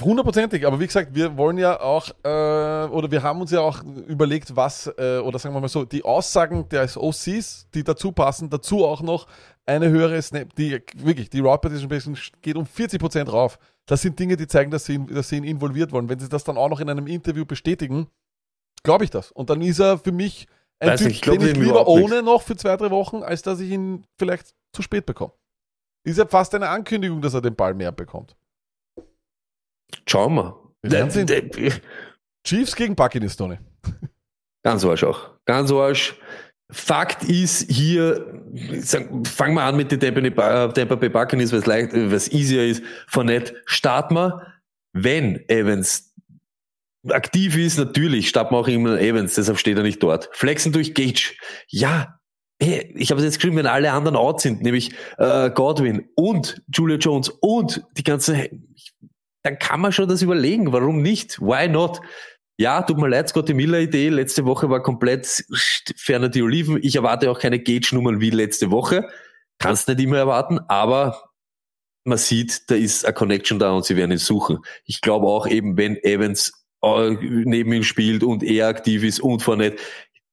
S2: Hundertprozentig, aber wie gesagt, wir wollen ja auch, äh, oder wir haben uns ja auch überlegt, was, äh, oder sagen wir mal so, die Aussagen des OCs, die dazu passen, dazu auch noch eine höhere Snap, die wirklich, die Route Participation geht um 40% rauf. Das sind Dinge, die zeigen, dass sie, dass sie ihn involviert wollen. Wenn sie das dann auch noch in einem Interview bestätigen, glaube ich das. Und dann ist er für mich ein
S1: Weiß
S2: Typ,
S1: nicht, ich glaub
S2: den ich lieber ohne noch für zwei, drei Wochen, als dass ich ihn vielleicht zu spät bekomme. Ist ja fast eine Ankündigung, dass er den Ball mehr bekommt.
S1: Schauen wir.
S2: Werden sehen.
S1: Der- der-
S2: Chiefs gegen Buccaneers, Tony.
S1: Ganz Arsch auch. Ganz Arsch. Fakt ist hier, fangen wir an mit den Bay- Tampa Bay Buccaneers, was leicht, was easier ist. Von nett, starten wir, wenn Evans aktiv ist, natürlich starten wir auch immer Evans, deshalb steht er nicht dort. Flexen durch Gage. Ja, hey, ich habe es jetzt geschrieben, wenn alle anderen out sind, nämlich äh, Godwin und Julia Jones und die ganze dann kann man schon das überlegen. Warum nicht? Why not? Ja, tut mir leid, Scotty Miller Idee. Letzte Woche war komplett ferner die Oliven. Ich erwarte auch keine Gage-Nummern wie letzte Woche. Kannst nicht immer erwarten, aber man sieht, da ist eine Connection da und sie werden ihn suchen. Ich glaube auch eben, wenn Evans äh, neben ihm spielt und er aktiv ist und Fournette,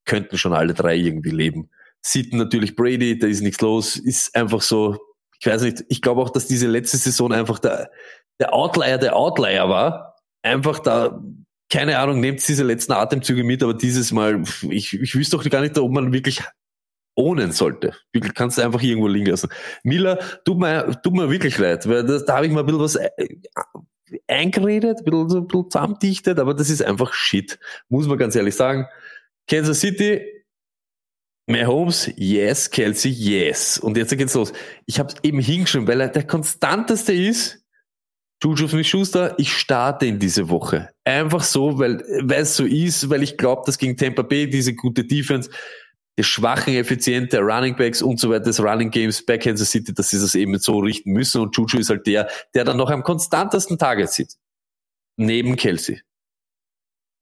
S1: könnten schon alle drei irgendwie leben. Sieht natürlich Brady, da ist nichts los, ist einfach so, ich weiß nicht, ich glaube auch, dass diese letzte Saison einfach der, der Outlier der Outlier war. Einfach da, keine Ahnung, nehmt diese letzten Atemzüge mit, aber dieses Mal, ich, ich wüsste doch gar nicht, ob man wirklich ohnen sollte. Wirklich, kannst du einfach irgendwo liegen lassen. Miller, tut mir, tut mir wirklich leid, weil das, da habe ich mal ein bisschen was äh, eingeredet, ein bisschen, ein bisschen zusammendichtet, aber das ist einfach Shit. Muss man ganz ehrlich sagen. Kansas City, Mahomes, yes, Kelsey, yes. Und jetzt geht's los. Ich habe eben hingeschrieben, weil er der konstanteste ist. Juju Smith-Schuster, ich starte in diese Woche. Einfach so, weil es so ist, weil ich glaube, dass gegen Tampa Bay diese gute Defense, die schwachen, effiziente Running Backs und so weiter, des Running Games bei Kansas City, dass sie das eben so richten müssen. Und Juju ist halt der, der dann noch am konstantesten Target sieht. Neben Kelsey.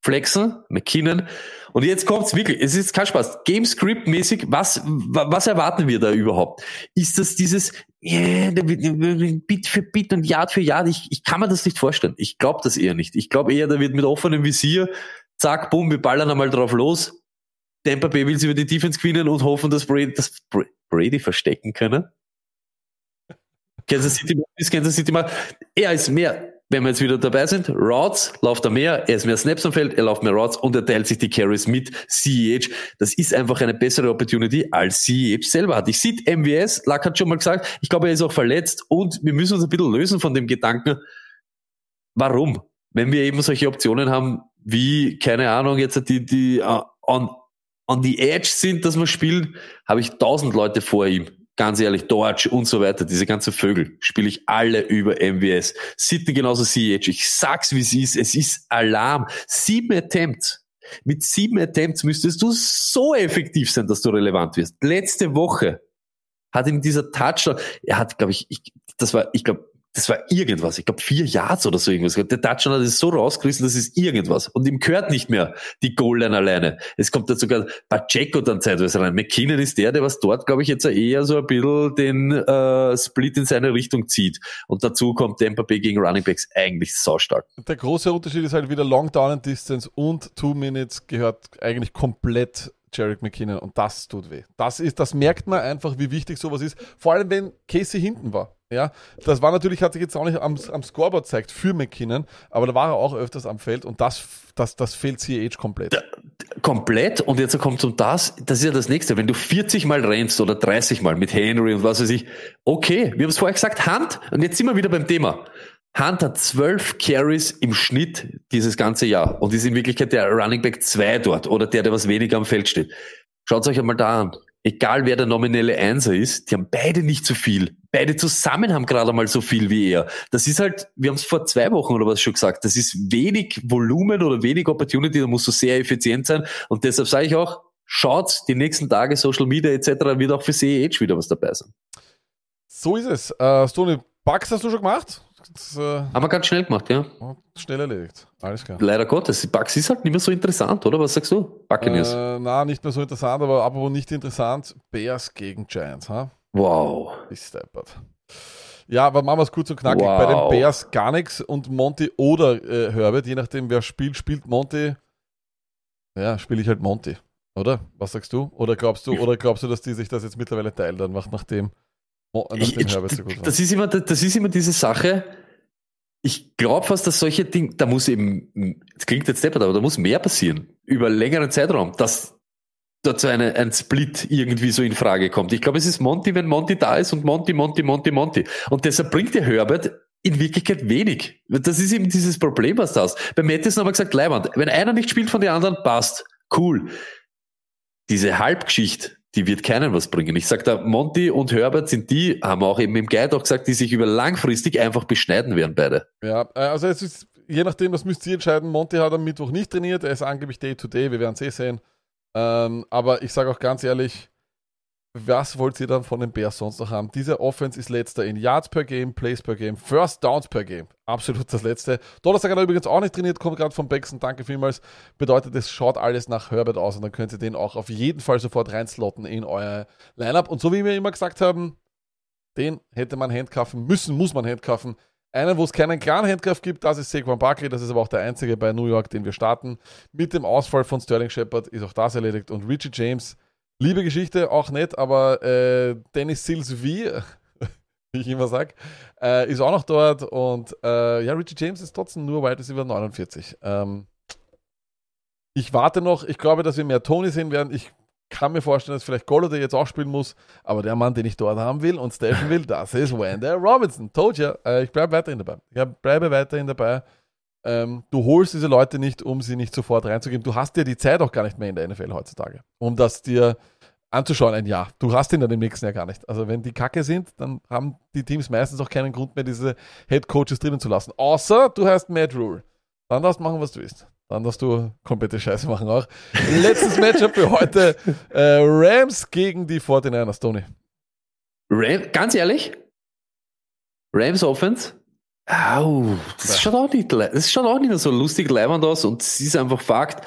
S1: Flexen, McKinnon. Und jetzt kommt's wirklich, es ist kein Spaß. Game Script mäßig, was, wa- was erwarten wir da überhaupt? Ist das dieses yeah, Bit für Bit und Yard für Yard? Ich, ich kann mir das nicht vorstellen. Ich glaube das eher nicht. Ich glaube eher, da wird mit offenem Visier, zack, bumm, wir ballern einmal drauf los. Tampa Bay will sie über die Defense gewinnen und hoffen, dass Brady, dass Bra- Brady verstecken können. Kansas City Kansas City. Er ist mehr, wenn wir jetzt wieder dabei sind, Routes läuft er mehr, er ist mehr Snaps am Feld, er läuft mehr Routes und er teilt sich die Carries mit CEH. Das ist einfach eine bessere Opportunity, als CEH selber hat. Ich sehe MWS, Lack hat schon mal gesagt, ich glaube, er ist auch verletzt und wir müssen uns ein bisschen lösen von dem Gedanken, warum? Wenn wir eben solche Optionen haben, wie, keine Ahnung, jetzt die, die uh, on, on the edge sind, dass wir spielen, habe ich tausend Leute vor ihm. Ganz ehrlich, Dodge und so weiter, diese ganzen Vögel, spiele ich alle über MWS. Sydney genauso CH. Ich sag's, wie es ist. Es ist Alarm. Sieben Attempts. Mit sieben Attempts müsstest du so effektiv sein, dass du relevant wirst. Letzte Woche hat ihm dieser Touchdown, er hat, glaube ich, ich, das war, ich glaube, das war irgendwas. Ich glaube, vier Yards oder so irgendwas. Der Touchdown hat es so rausgerissen, das ist irgendwas. Und ihm gehört nicht mehr die Goal-Line alleine. Es kommt da sogar Pacheco dann zeitweise rein. McKinnon ist der, der was dort, glaube ich, jetzt eher so ein bisschen den äh, Split in seine Richtung zieht. Und dazu kommt Tampa Bay gegen Running Backs eigentlich saustark.
S2: Der große Unterschied ist halt wieder Long Down and Distance und Two Minutes gehört eigentlich komplett Jarek McKinnon und das tut weh. Das ist, das merkt man einfach, wie wichtig sowas ist. Vor allem, wenn Casey hinten war. Ja, das war natürlich, hat sich jetzt auch nicht am, am Scoreboard gezeigt für McKinnon, aber da war er auch öfters am Feld und das, das, das fehlt CH komplett.
S1: Komplett. Und jetzt kommt zum das, das ist ja das nächste. Wenn du 40 Mal rennst oder 30 Mal mit Henry und was weiß ich, okay, wir haben es vorher gesagt, Hand, und jetzt sind wir wieder beim Thema. Hunt hat zwölf Carries im Schnitt dieses ganze Jahr und ist in Wirklichkeit der Running Back 2 dort oder der, der was weniger am Feld steht. Schaut euch einmal da an. Egal wer der nominelle Einser ist, die haben beide nicht so viel. Beide zusammen haben gerade mal so viel wie er. Das ist halt, wir haben es vor zwei Wochen oder was schon gesagt, das ist wenig Volumen oder wenig Opportunity, da musst du sehr effizient sein. Und deshalb sage ich auch, schaut die nächsten Tage Social Media etc. wird auch für CEH wieder was dabei sein.
S2: So ist es. Äh, Stoney, Bugs hast du schon gemacht? Äh,
S1: Haben wir ganz schnell gemacht, ja.
S2: schnell erledigt. Alles klar.
S1: Leider Gottes, die Bugs ist halt nicht mehr so interessant, oder? Was sagst du? Buccaneers.
S2: Äh, na, nicht mehr so interessant, aber apropos nicht interessant. Bears gegen Giants, ha?
S1: Wow.
S2: Ist steppert. Ja, aber machen wir es kurz und knackig.
S1: Wow.
S2: Bei den Bears gar nichts und Monty oder äh, Herbert, je nachdem wer spielt, spielt Monty. Ja, spiele ich halt Monty, oder? Was sagst du? Oder glaubst du, oder glaubst du, dass die sich das jetzt mittlerweile teilen, dann macht nachdem, nachdem
S1: ich,
S2: Herbert so gut war?
S1: das, ist immer, das ist immer diese Sache. Ich glaube fast, dass solche Dinge, da muss eben, es klingt jetzt deppert, aber da muss mehr passieren. Über längeren Zeitraum, dass so eine, ein Split irgendwie so in Frage kommt. Ich glaube, es ist Monty, wenn Monty da ist und Monty, Monty, Monty, Monty. Und deshalb bringt der Herbert in Wirklichkeit wenig. Das ist eben dieses Problem, was das. Bei Mattis haben wir gesagt, Leiband, wenn einer nicht spielt von den anderen, passt. Cool. Diese Halbgeschichte, die wird keinen was bringen. Ich sag da, Monty und Herbert sind die, haben wir auch eben im Guide auch gesagt, die sich über langfristig einfach beschneiden werden, beide.
S2: Ja, äh, also es ist, je nachdem, das müsst ihr entscheiden. Monty hat am Mittwoch nicht trainiert, er ist angeblich Day to Day, wir werden es eh sehen. Ähm, aber ich sage auch ganz ehrlich, was wollt ihr dann von den Bears sonst noch haben? Diese Offense ist letzter in Yards per Game, Plays per Game, First Downs per Game. Absolut das letzte. Donnerstag hat er übrigens auch nicht trainiert, kommt gerade von Bexon. Danke vielmals. Bedeutet, es schaut alles nach Herbert aus und dann könnt ihr den auch auf jeden Fall sofort reinslotten in euer Lineup. Und so wie wir immer gesagt haben, den hätte man handcuffen müssen, muss man handcuffen. Einen, wo es keinen klaren Handcuff gibt, das ist Saquon Barkley. Das ist aber auch der einzige bei New York, den wir starten. Mit dem Ausfall von Sterling Shepard ist auch das erledigt. Und Richie James, liebe Geschichte, auch nett, aber äh, Dennis Sills wie, ich immer sage, äh, ist auch noch dort. Und äh, ja, Richie James ist trotzdem nur Wide Receiver 49. Ähm, ich warte noch. Ich glaube, dass wir mehr Tony sehen werden. Ich kann mir vorstellen, dass vielleicht Golladay jetzt auch spielen muss, aber der Mann, den ich dort haben will und stashen will, das ist Wendell Robinson. Told ya, äh, ich bleibe weiterhin dabei. Ich bleibe weiterhin dabei. Ähm, du holst diese Leute nicht, um sie nicht sofort reinzugeben. Du hast dir die Zeit auch gar nicht mehr in der NFL heutzutage, um das dir anzuschauen ein Jahr. Du hast ihn dann im nächsten Jahr gar nicht. Also wenn die Kacke sind, dann haben die Teams meistens auch keinen Grund mehr, diese Head Coaches drinnen zu lassen. Außer du hast Matt Rule. Dann darfst du machen, was du willst. Dann darfst du komplette Scheiße machen auch. Letztes Matchup für heute. Äh, Rams gegen die 49ers, Tony.
S1: Ram, ganz ehrlich, Rams Offense, au, das schaut auch nicht, das schaut auch nicht so lustig leibend aus und es ist einfach Fakt.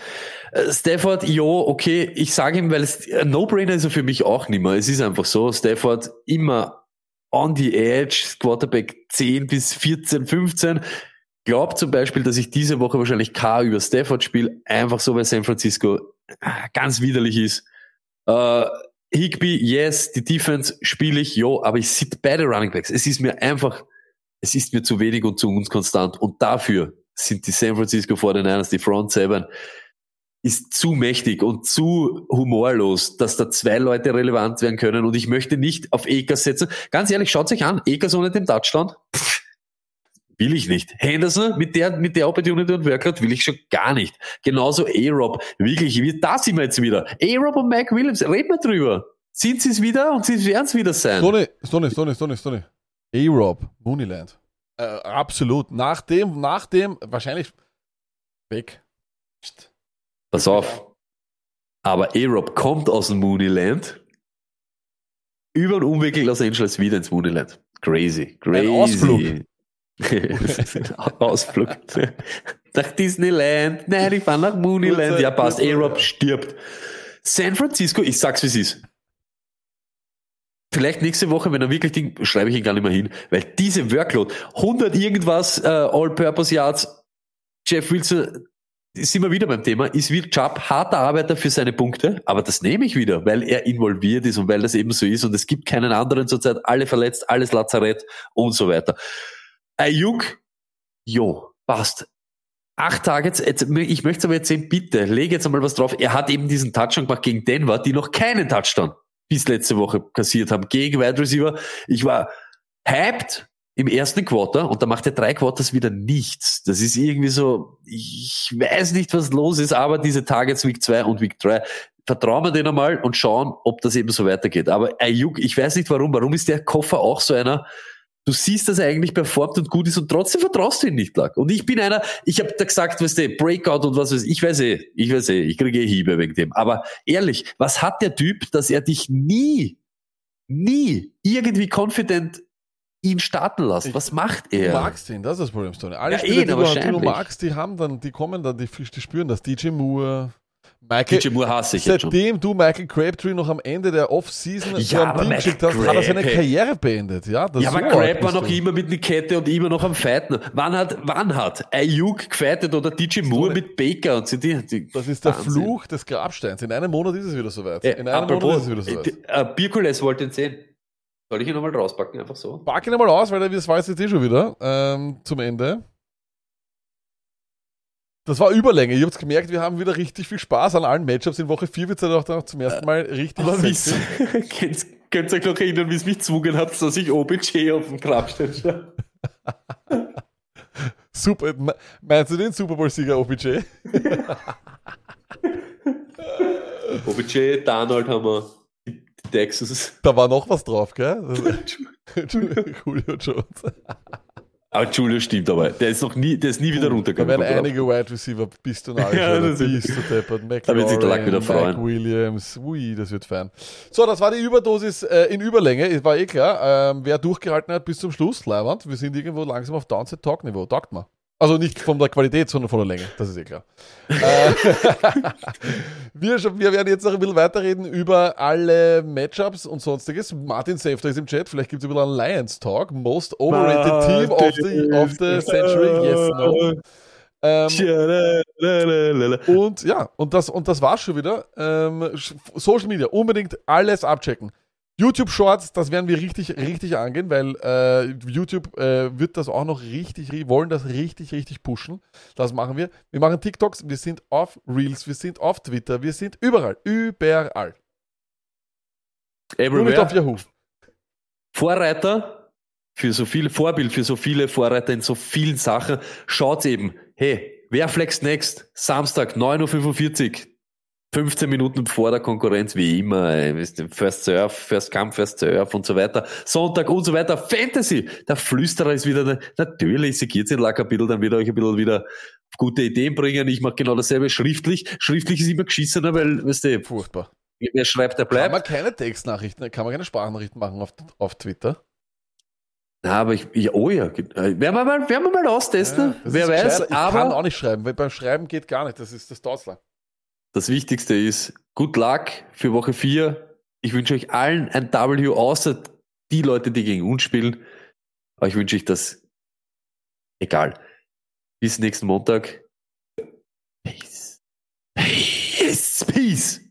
S1: Äh, Stafford, jo, okay, ich sage ihm, weil es No-Brainer ist er für mich auch nicht mehr. Es ist einfach so, Stafford immer on the edge, Quarterback 10 bis 14, 15. Glaubt zum Beispiel, dass ich diese Woche wahrscheinlich K über Stafford spiele, einfach so, weil San Francisco ah, ganz widerlich ist. Äh, Higby, yes, die Defense spiele ich, jo, aber ich sit beide Running Backs. Es ist mir einfach, es ist mir zu wenig und zu unkonstant. Und dafür sind die San Francisco 49ers, die Front Seven, ist zu mächtig und zu humorlos, dass da zwei Leute relevant werden können. Und ich möchte nicht auf Akers setzen. Ganz ehrlich, schaut euch an, Akers ohne den Touchdown. Pff, will ich nicht. Henderson mit der, mit der Opportunity und Workout will ich schon gar nicht. Genauso A-Rob. Wirklich, da sind wir jetzt wieder. A-Rob und Mike Williams, reden wir drüber. Sind sie es wieder und sie werden es wieder sein.
S2: Stoney, Stoney, Stoney, Stoney, Stoney. A-Rob, Mooneyland. Äh, absolut. Nach dem, nach dem, wahrscheinlich weg.
S1: Pass auf. Aber A-Rob kommt aus dem Mooneyland. Über den Umweg Los Angeles wieder ins Mooneyland. Crazy. Crazy.
S2: Ausflug.
S1: Ausflug. nach Disneyland. Nein, ich fahren nach Mooneyland. Ja, passt. A-Rob stirbt. San Francisco, ich sag's wie es ist. Vielleicht nächste Woche, wenn er wirklich Ding, schreibe ich ihn gar nicht mehr hin, weil diese Workload, 100 irgendwas äh, All-Purpose Yards, Jeff Wilson, sind wir wieder beim Thema, ist wie Chubb harter Arbeiter für seine Punkte, aber das nehme ich wieder, weil er involviert ist und weil das eben so ist und es gibt keinen anderen zurzeit, alle verletzt, alles Lazarett und so weiter. Ayuk, jo, passt. Acht Targets, jetzt, ich möchte aber jetzt sehen, bitte, lege jetzt einmal was drauf. Er hat eben diesen Touchdown gemacht gegen Denver, die noch keinen Touchdown bis letzte Woche kassiert haben gegen Wide Receiver. Ich war hyped im ersten Quarter und da macht er drei Quarters wieder nichts. Das ist irgendwie so, ich weiß nicht, was los ist, aber diese Targets Week 2 und Week 3, vertrauen wir denen einmal und schauen, ob das eben so weitergeht. Aber Ayuk, ich weiß nicht warum, warum ist der Koffer auch so einer, du siehst, dass er eigentlich performt und gut ist und trotzdem vertraust du ihm nicht, Lack. Und ich bin einer, ich habe da gesagt, weißt du, Breakout und was weiß ich, ich weiß eh, ich weiß eh, ich kriege eh Hiebe wegen dem. Aber ehrlich, was hat der Typ, dass er dich nie, nie irgendwie confident ihn starten lässt? Was macht
S2: Du
S1: er?
S2: magst ihn, das ist das Problem, Stoney. Alle
S1: Ja,
S2: Spieler,
S1: eh,
S2: die, du, die du magst, die haben dann, die kommen dann, die, die spüren das. DJ Moore, Michael,
S1: DJ Moore hasse ich
S2: seitdem du Michael Crabtree noch am Ende der Off-Season
S1: Ja,
S2: so
S1: aber
S2: ein Ding
S1: Michael
S2: geschickt hast, hat er seine. Karriere beendet. Ja, das
S1: Ja, aber Crab war noch immer mit einer Kette und immer noch am Fighten. Wann hat, wann hat Ayuk gefeitet oder DJ Moore mit Baker und sie die, die
S2: Das ist der
S1: Wahnsinn.
S2: Fluch des Grabsteins. In einem Monat ist es wieder soweit. In einem Monat
S1: apropos,
S2: ist es wieder soweit.
S1: äh, Birkules wollte ihn sehen. Soll ich ihn nochmal rauspacken, einfach so?
S2: Pack ihn einmal aus, weil das war jetzt eh schon wieder ähm, zum Ende. Das war Überlänge. Ihr habt gemerkt, wir haben wieder richtig viel Spaß an allen Matchups. In Woche 4 wird es auch dann zum ersten Mal richtig
S1: wie
S2: sexy.
S1: könnt, könnt ihr euch noch erinnern, wie es mich gezwungen hat, dass ich OBJ auf dem Grabstein schaue?
S2: Super. Me- Meinst du den Super Bowl-Sieger OBJ?
S1: OBJ, Darnold haben wir, die die Texans.
S2: Da war noch was drauf, gell? Julio Jones.
S1: Aber Julio stimmt aber. Der ist noch nie, der ist nie wieder
S2: Da
S1: runtergegangen.
S2: werden einige Wide Receiver
S1: Ja,
S2: du deppert.
S1: Da wird sich der Lack wieder freuen.
S2: Mike Williams, ui, das wird fein. So, das war die Überdosis äh, in Überlänge, war eh klar. Ähm, wer durchgehalten hat bis zum Schluss, Leiwand, wir sind irgendwo langsam auf Downside-Talk-Niveau, taugt mal. Also nicht von der Qualität, sondern von der Länge, das ist eh klar. Äh, wir, wir werden jetzt noch ein bisschen weiterreden über alle Matchups und sonstiges. Martin Safter ist im Chat, vielleicht gibt es ein bisschen einen Lions-Talk. Most overrated team of the, of the century, yes, no. Ähm, und ja, und das, und das war's schon wieder. Ähm, Social Media, unbedingt alles abchecken. YouTube Shorts, das werden wir richtig, richtig angehen, weil äh, YouTube äh, wird das auch noch richtig, ri- wollen das richtig, richtig pushen. Das machen wir. Wir machen TikToks, wir sind auf Reels, wir sind auf Twitter, wir sind überall, überall. Nur nicht auf
S1: Everywhere.
S2: Yahoo.
S1: Vorreiter für so viele, Vorbild für so viele Vorreiter in so vielen Sachen. Schaut eben, hey, wer flex next? Samstag, 9.45 Uhr. 15 Minuten vor der Konkurrenz, wie immer, ey, First Surf, First Come, First Surf und so weiter. Sonntag und so weiter. Fantasy! Der Flüsterer ist wieder, natürlich, segiert sich ein bisschen, dann wird er euch ein bisschen wieder gute Ideen bringen. Ich mache genau dasselbe schriftlich. Schriftlich ist immer geschissener, weil, weißt du,
S2: Furchtbar.
S1: wer schreibt, der
S2: Kann
S1: bleibt.
S2: man keine Textnachrichten, kann man keine Sprachnachrichten machen auf, auf Twitter?
S1: Na, aber ich, ich oh ja, äh, werden wir mal, werden wir mal austesten,
S2: Das
S1: wer weiß,
S2: gescheiter. Ich kann auch
S1: aber
S2: nicht schreiben, weil beim Schreiben geht gar nicht, das ist das dauert lang.
S1: Das Wichtigste ist, good luck für Woche 4. Ich wünsche euch allen ein W, außer die Leute, die gegen uns spielen. Aber ich wünsche euch das, egal. Bis nächsten Montag. Peace. Peace. Peace.